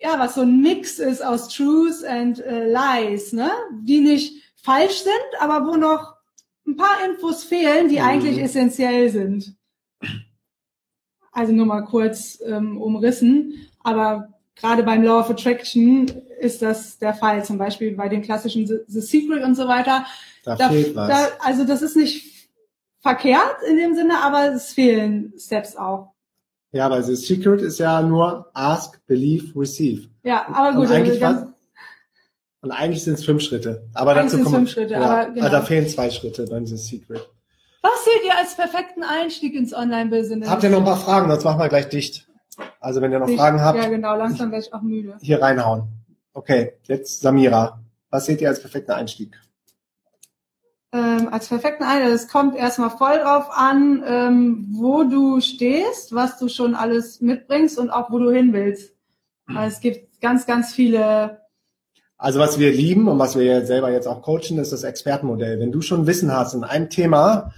ja, was so ein Mix ist aus Truth and äh, Lies, ne? Die nicht falsch sind, aber wo noch ein paar Infos fehlen, die mhm. eigentlich essentiell sind. Also nur mal kurz ähm, umrissen, aber gerade beim Law of Attraction ist das der Fall, zum Beispiel bei den klassischen The, The Secret und so weiter.
Da, da fehlt was. Da,
also das ist nicht verkehrt in dem Sinne, aber es fehlen Steps auch.
Ja, weil The Secret ist ja nur Ask, Believe, Receive.
Ja, aber gut.
Und eigentlich also und eigentlich sind es fünf Schritte. Aber
eigentlich
dazu kommen
fünf Schritte, ja, aber
genau. da fehlen zwei Schritte beim The Secret.
Was seht ihr als perfekten Einstieg ins Online-Business?
Habt ihr noch ein paar Fragen? Sonst machen wir gleich dicht. Also wenn ihr noch dicht. Fragen habt.
Ja, genau. Langsam werde ich auch müde.
Hier reinhauen. Okay, jetzt Samira. Was seht ihr als perfekten Einstieg?
Ähm, als perfekten Einstieg. Es kommt erstmal voll drauf an, ähm, wo du stehst, was du schon alles mitbringst und auch wo du hin willst. Weil es gibt ganz, ganz viele
also was wir lieben und was wir selber jetzt auch coachen, ist das Expertenmodell. Wenn du schon Wissen hast in einem Thema,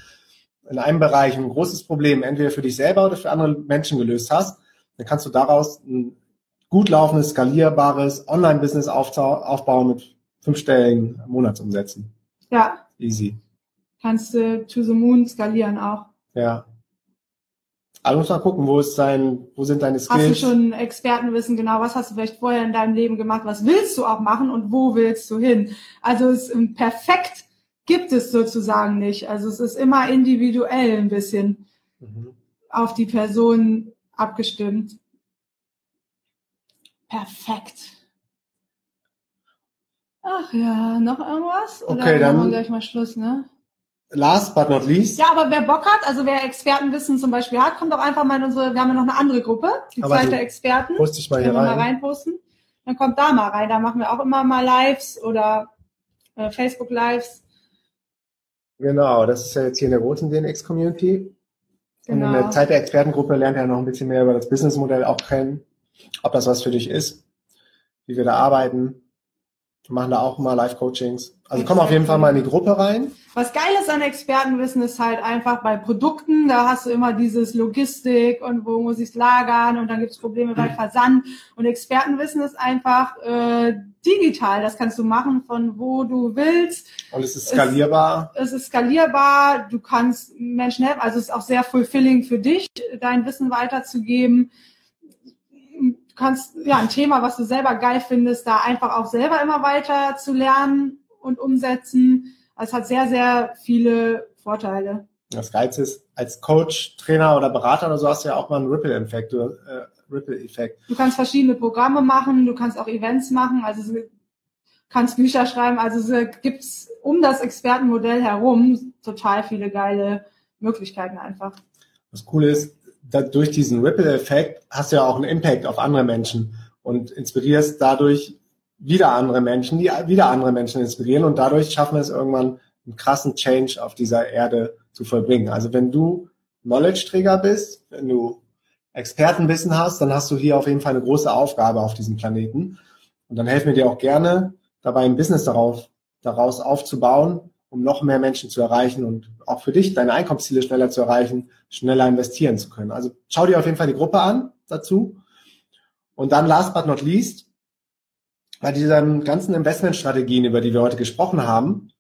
in einem Bereich ein großes Problem, entweder für dich selber oder für andere Menschen gelöst hast, dann kannst du daraus ein gut laufendes, skalierbares Online-Business aufbauen mit fünfstelligen Monatsumsätzen.
Ja.
Easy.
Kannst du to the moon skalieren auch.
Ja. Also muss man gucken, wo ist dein, wo sind deine Skills?
Hast du schon Expertenwissen, genau, was hast du vielleicht vorher in deinem Leben gemacht, was willst du auch machen und wo willst du hin? Also es ähm, perfekt gibt es sozusagen nicht. Also es ist immer individuell ein bisschen mhm. auf die Person abgestimmt. Perfekt. Ach ja, noch irgendwas?
Oder okay, dann
machen wir gleich mal Schluss, ne?
last but not least.
Ja, aber wer Bock hat, also wer Expertenwissen zum Beispiel hat, kommt doch einfach mal in unsere, wir haben ja noch eine andere Gruppe, die
Aber
der Experten.
Poste ich mal hier rein.
mal reinposten. Dann kommt da mal rein. Da machen wir auch immer mal Lives oder äh, Facebook Lives.
Genau, das ist ja jetzt hier in der roten DNX-Community. Und in
Genau.
der Zeit der Expertengruppe lernt er noch ein bisschen mehr über das Businessmodell auch kennen, ob das was für dich ist, wie wir da arbeiten. Wir machen da auch mal Live-Coachings. Also komm auf jeden Fall mal in die Gruppe rein.
Was geil ist an Expertenwissen ist halt einfach bei Produkten, da hast du immer dieses Logistik und wo muss ich es lagern und dann gibt es Probleme bei Versand. Und Expertenwissen ist einfach äh, digital. Das kannst du machen von wo du willst.
Und es ist skalierbar.
Es ist skalierbar, du kannst Menschen helfen, also es ist auch sehr fulfilling für dich, dein Wissen weiterzugeben. Du kannst ja ein Thema, was du selber geil findest, da einfach auch selber immer weiter zu lernen und umsetzen. Also Es hat sehr, sehr viele Vorteile.
Das Geilste ist, als Coach, Trainer oder Berater oder so hast du ja auch mal einen Ripple-Effekt. du, Äh, Ripple-Effekt.
Du kannst verschiedene Programme machen, du kannst auch Events machen, also du kannst Bücher schreiben. Also es gibt um das Expertenmodell herum total viele geile Möglichkeiten einfach.
Das Coole ist, durch diesen Ripple-Effekt hast du ja auch einen Impact auf andere Menschen und inspirierst dadurch wieder andere Menschen, die wieder andere Menschen inspirieren und dadurch schaffen wir es irgendwann, einen krassen Change auf dieser Erde zu vollbringen. Also wenn du Knowledge-Träger bist, wenn du Expertenwissen hast, dann hast du hier auf jeden Fall eine große Aufgabe auf diesem Planeten. Und dann helfen wir dir auch gerne dabei, ein Business darauf, daraus aufzubauen, um noch mehr Menschen zu erreichen und auch für dich deine Einkommensziele schneller zu erreichen, schneller investieren zu können. Also schau dir auf jeden Fall die Gruppe an dazu. Und dann last but not least, bei diesen ganzen Investmentstrategien, über die wir heute gesprochen haben,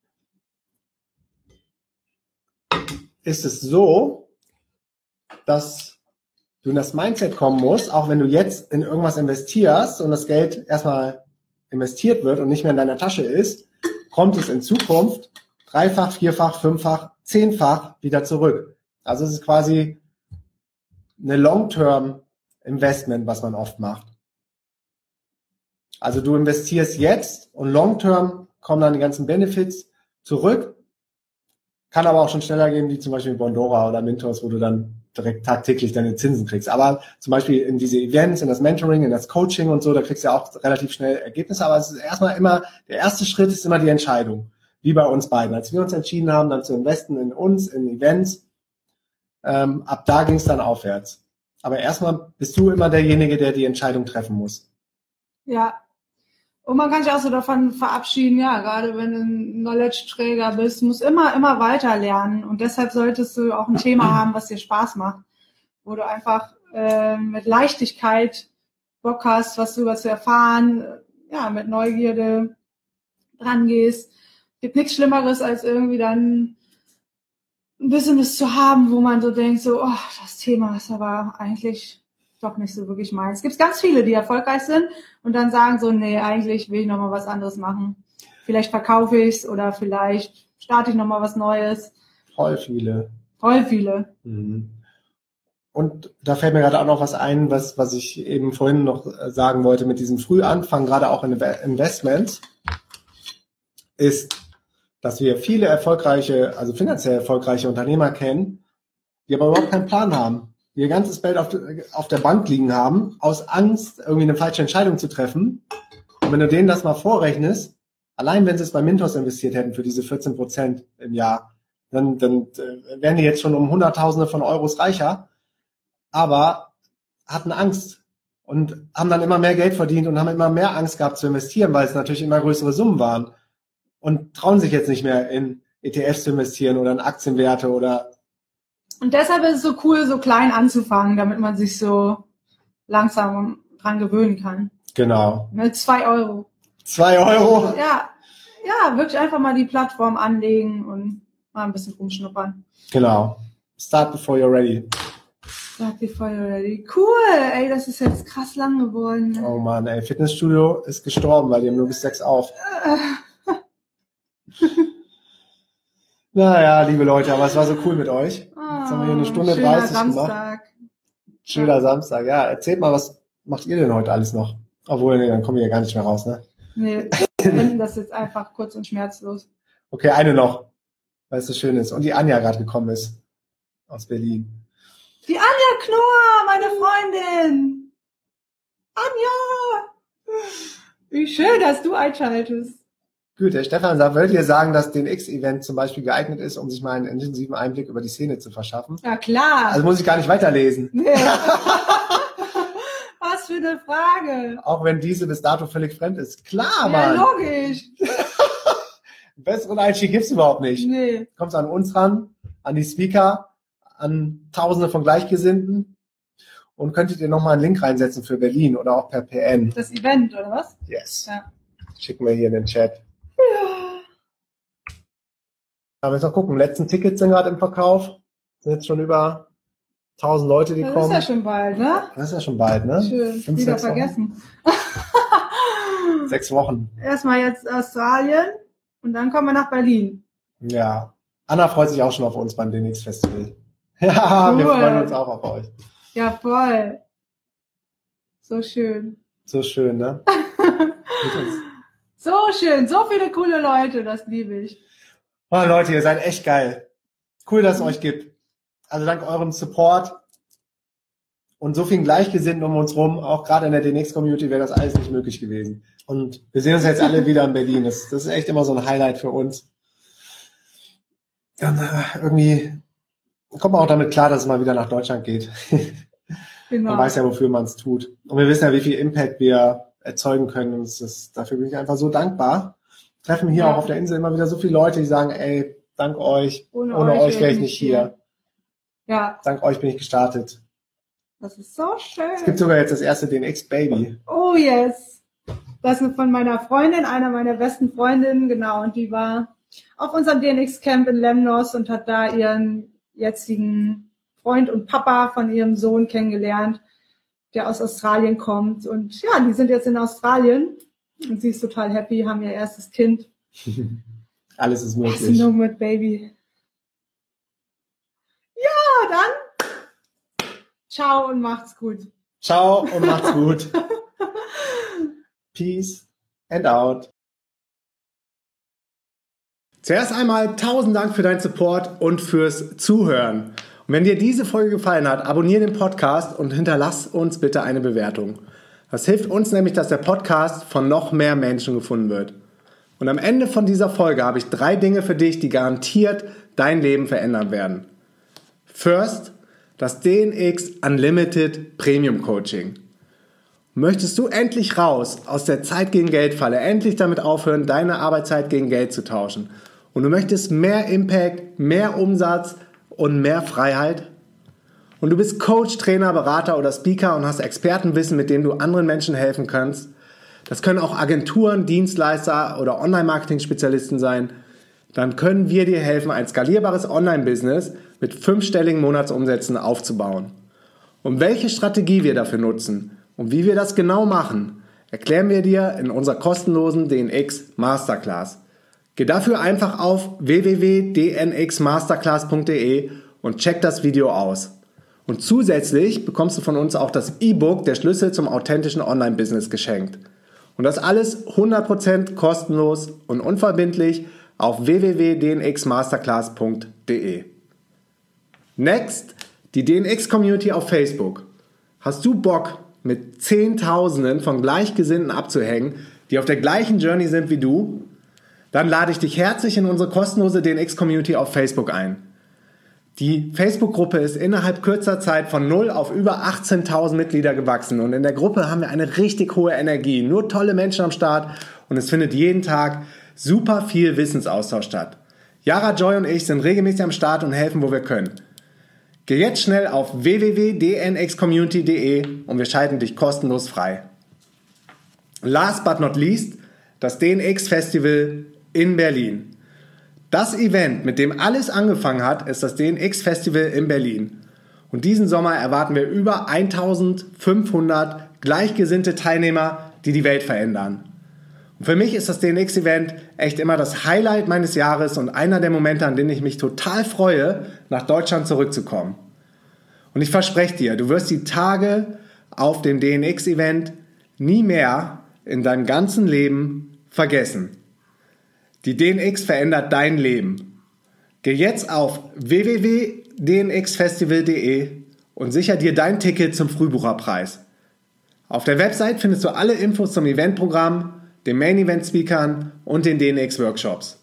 ist es so, dass du in das Mindset kommen musst, auch wenn du jetzt in irgendwas investierst und das Geld erstmal investiert wird und nicht mehr in deiner Tasche ist, kommt es in Zukunft dreifach, vierfach, fünffach, zehnfach wieder zurück. Also es ist quasi eine Long-Term-Investment, was man oft macht. Also du investierst jetzt und Long-Term kommen dann die ganzen Benefits zurück. Kann aber auch schon schneller gehen, wie zum Beispiel Bondora oder Mintos, wo du dann direkt tagtäglich deine Zinsen kriegst. Aber zum Beispiel in diese Events, in das Mentoring, in das Coaching und so, da kriegst du ja auch relativ schnell Ergebnisse. Aber es ist erstmal immer, der erste Schritt ist immer die Entscheidung. Wie bei uns beiden. Als wir uns entschieden haben, dann zu investen in uns, in Events, ähm, ab da ging es dann aufwärts. Aber erstmal bist du immer derjenige, der die Entscheidung treffen muss.
Ja. Und man kann sich auch so davon verabschieden, ja, gerade wenn du ein Knowledge-Träger bist, musst immer, immer weiter lernen. Und deshalb solltest du auch ein Thema haben, was dir Spaß macht. Wo du einfach äh, mit Leichtigkeit Bock hast, was darüber zu erfahren, ja, mit Neugierde dran gehst. Gibt nichts Schlimmeres, als irgendwie dann ein Business zu haben, wo man so denkt, so, oh, das Thema ist aber eigentlich doch nicht so wirklich meins. Es gibt ganz viele, die erfolgreich sind und dann sagen so, nee, eigentlich will ich noch mal was anderes machen. Vielleicht verkaufe ich's oder vielleicht starte ich noch mal was Neues.
Voll viele.
Voll viele.
Mhm. Und da fällt mir gerade auch noch was ein, was, was ich eben vorhin noch sagen wollte mit diesem Frühanfang, gerade auch in Inve- Investments, ist, dass wir viele erfolgreiche, also finanziell erfolgreiche Unternehmer kennen, die aber überhaupt keinen Plan haben, ihr ganzes Geld auf, auf der Bank liegen haben, aus Angst, irgendwie eine falsche Entscheidung zu treffen. Und wenn du denen das mal vorrechnest, allein wenn sie es bei Mintos investiert hätten für diese 14 Prozent im Jahr, dann, dann äh, wären die jetzt schon um Hunderttausende von Euros reicher, aber hatten Angst und haben dann immer mehr Geld verdient und haben immer mehr Angst gehabt zu investieren, weil es natürlich immer größere Summen waren und trauen sich jetzt nicht mehr in ETFs zu investieren oder in Aktienwerte oder
Und deshalb ist es so cool, so klein anzufangen, damit man sich so langsam dran gewöhnen kann.
genau
Mit zwei Euro.
zwei Euro.
Ja, ja, wirklich einfach mal die Plattform anlegen und mal ein bisschen rumschnuppern.
Genau. Start before you're ready.
Sagt die Feuer ready. Cool, ey, das ist jetzt krass lang geworden.
Oh man, ey, Fitnessstudio ist gestorben, weil die haben nur bis sechs auf. Naja, liebe Leute, aber es war so cool mit euch. Jetzt haben wir hier eine Stunde
Ah, schöner
30 gemacht.
Samstag.
Schöner Samstag. Ja, erzählt mal, was macht ihr denn heute alles noch? Obwohl, nee, dann kommen wir ja gar nicht mehr raus, ne?
Nee, wir finden das jetzt einfach kurz und schmerzlos.
Okay, eine noch. weil es so schön ist. Und die Anja gerade gekommen ist aus Berlin.
Die Anja Knorr, meine Freundin. Anja! Wie schön, dass du einschaltest.
Gut, der Stefan sagt, würdet ihr sagen, dass den X-Event zum Beispiel geeignet ist, um sich mal einen intensiven Einblick über die Szene zu verschaffen?
Ja, klar.
Also muss ich gar nicht weiterlesen.
Nee. Was für eine Frage.
Auch wenn diese bis dato völlig fremd ist. Klar,
Ja,
Mann.
logisch.
Einen besseren Einstieg gibt's überhaupt nicht.
Nee.
Kommst an uns ran, an die Speaker, an Tausende von Gleichgesinnten und könntet ihr nochmal einen Link reinsetzen für Berlin oder auch per PN.
Das Event, oder was?
Yes.
Ja.
Schicken wir hier in den Chat. Aber jetzt noch gucken, letzten Tickets sind gerade im Verkauf. Sind jetzt schon über 1000 Leute, die
Das ist
kommen.
ja schon bald, ne?
das ist ja schon bald, ne?
Schön.
Fünf,
Wieder
Wochen?
vergessen.
Sechs Wochen.
Erstmal jetzt Australien und dann kommen wir nach Berlin.
Ja. Anna freut sich auch schon auf uns beim DNX Festival. Ja, wir
Cool.
freuen uns auch auf euch.
Ja, voll. So schön.
So schön, ne?
So schön. So viele coole Leute, das liebe ich.
Oh, Leute, ihr seid echt geil. Cool, dass es euch gibt. Also dank eurem Support und so vielen Gleichgesinnten um uns rum, auch gerade in der DNX-Community wäre das alles nicht möglich gewesen. Und wir sehen uns jetzt alle wieder in Berlin. Das, das ist echt immer so ein Highlight für uns. Und, äh, irgendwie kommt man auch damit klar, dass es mal wieder nach Deutschland geht.
Genau.
Man weiß ja, wofür man es tut. Und wir wissen ja, wie viel Impact wir erzeugen können. Und es ist, dafür bin ich einfach so dankbar. Treffen hier
Ja.
auch auf der Insel immer wieder so viele Leute, die sagen, ey, dank euch,
Ohne
ohne,
euch wäre ich
ich
nicht
nicht hier.
Ja,
Dank euch bin ich gestartet.
das ist so schön.
Es gibt sogar jetzt das erste DNX Baby.
Oh yes. Das ist von meiner Freundin, einer meiner besten Freundinnen, genau. Und die war auf unserem DNX-Camp in Lemnos und hat da ihren jetzigen Freund und Papa von ihrem Sohn kennengelernt, der aus Australien kommt. Und ja, die sind jetzt in Australien und sie ist total happy, haben ihr erstes Kind.
Alles
ist
möglich.
ein Nomad Baby. Ja, dann. Ciao und macht's gut.
Ciao und macht's gut. Peace and out. Zuerst einmal tausend Dank für deinen Support und fürs Zuhören. Und wenn dir diese Folge gefallen hat, abonniere den Podcast und hinterlass uns bitte eine Bewertung. Das hilft uns nämlich, dass der Podcast von noch mehr Menschen gefunden wird. Und am Ende von dieser Folge habe ich drei Dinge für dich, die garantiert dein Leben verändern werden. First, das DNX Unlimited Premium Coaching. Möchtest du endlich raus aus der Zeit gegen Geld Falle, endlich damit aufhören, deine Arbeitszeit gegen Geld zu tauschen? Und du möchtest mehr Impact, mehr Umsatz und mehr Freiheit? Und du bist Coach, Trainer, Berater oder Speaker und hast Expertenwissen, mit dem du anderen Menschen helfen kannst. Das können auch Agenturen, Dienstleister oder Online-Marketing-Spezialisten sein. Dann können wir dir helfen, ein skalierbares Online-Business mit fünfstelligen Monatsumsätzen aufzubauen. Und welche Strategie wir dafür nutzen und wie wir das genau machen, erklären wir dir in unserer kostenlosen DNX Masterclass. Geh dafür einfach auf www.dnxmasterclass.de und check das Video aus. Und zusätzlich bekommst du von uns auch das E-Book Der Schlüssel zum authentischen Online-Business geschenkt. Und das alles 100% kostenlos und unverbindlich auf www.dnxmasterclass.de. Next, die DNX-Community auf Facebook. Hast du Bock, mit Zehntausenden von Gleichgesinnten abzuhängen, die auf der gleichen Journey sind wie du? Dann lade ich dich herzlich in unsere kostenlose DNX-Community auf Facebook ein. Die Facebook-Gruppe ist innerhalb kürzer Zeit von 0 auf über 18.000 Mitglieder gewachsen und in der Gruppe haben wir eine richtig hohe Energie, nur tolle Menschen am Start und es findet jeden Tag super viel Wissensaustausch statt. Yara, Joy und ich sind regelmäßig am Start und helfen, wo wir können. Geh jetzt schnell auf www.dnxcommunity.de und wir schalten dich kostenlos frei. Last but not least, das DNX Festival in Berlin. Das Event, mit dem alles angefangen hat, ist das DNX Festival in Berlin. Und diesen Sommer erwarten wir über 1500 gleichgesinnte Teilnehmer, die die Welt verändern. Und für mich ist das DNX-Event echt immer das Highlight meines Jahres und einer der Momente, an denen ich mich total freue, nach Deutschland zurückzukommen. Und ich verspreche dir, du wirst die Tage auf dem DNX-Event nie mehr in deinem ganzen Leben vergessen. Die DNX verändert dein Leben. Geh jetzt auf www.dnxfestival.de und sicher dir dein Ticket zum Frühbucherpreis. Auf der Website findest du alle Infos zum Eventprogramm, den Main Event Speakern und den DNX Workshops.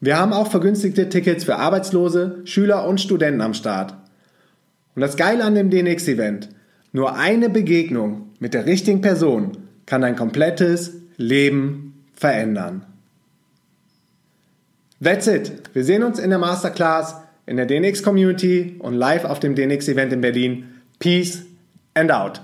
Wir haben auch vergünstigte Tickets für Arbeitslose, Schüler und Studenten am Start. Und das Geile an dem DNX Event, nur eine Begegnung mit der richtigen Person kann dein komplettes Leben verändern. That's it. Wir sehen uns in der Masterclass, in der DNX Community und live auf dem DNX Event in Berlin. Peace and out.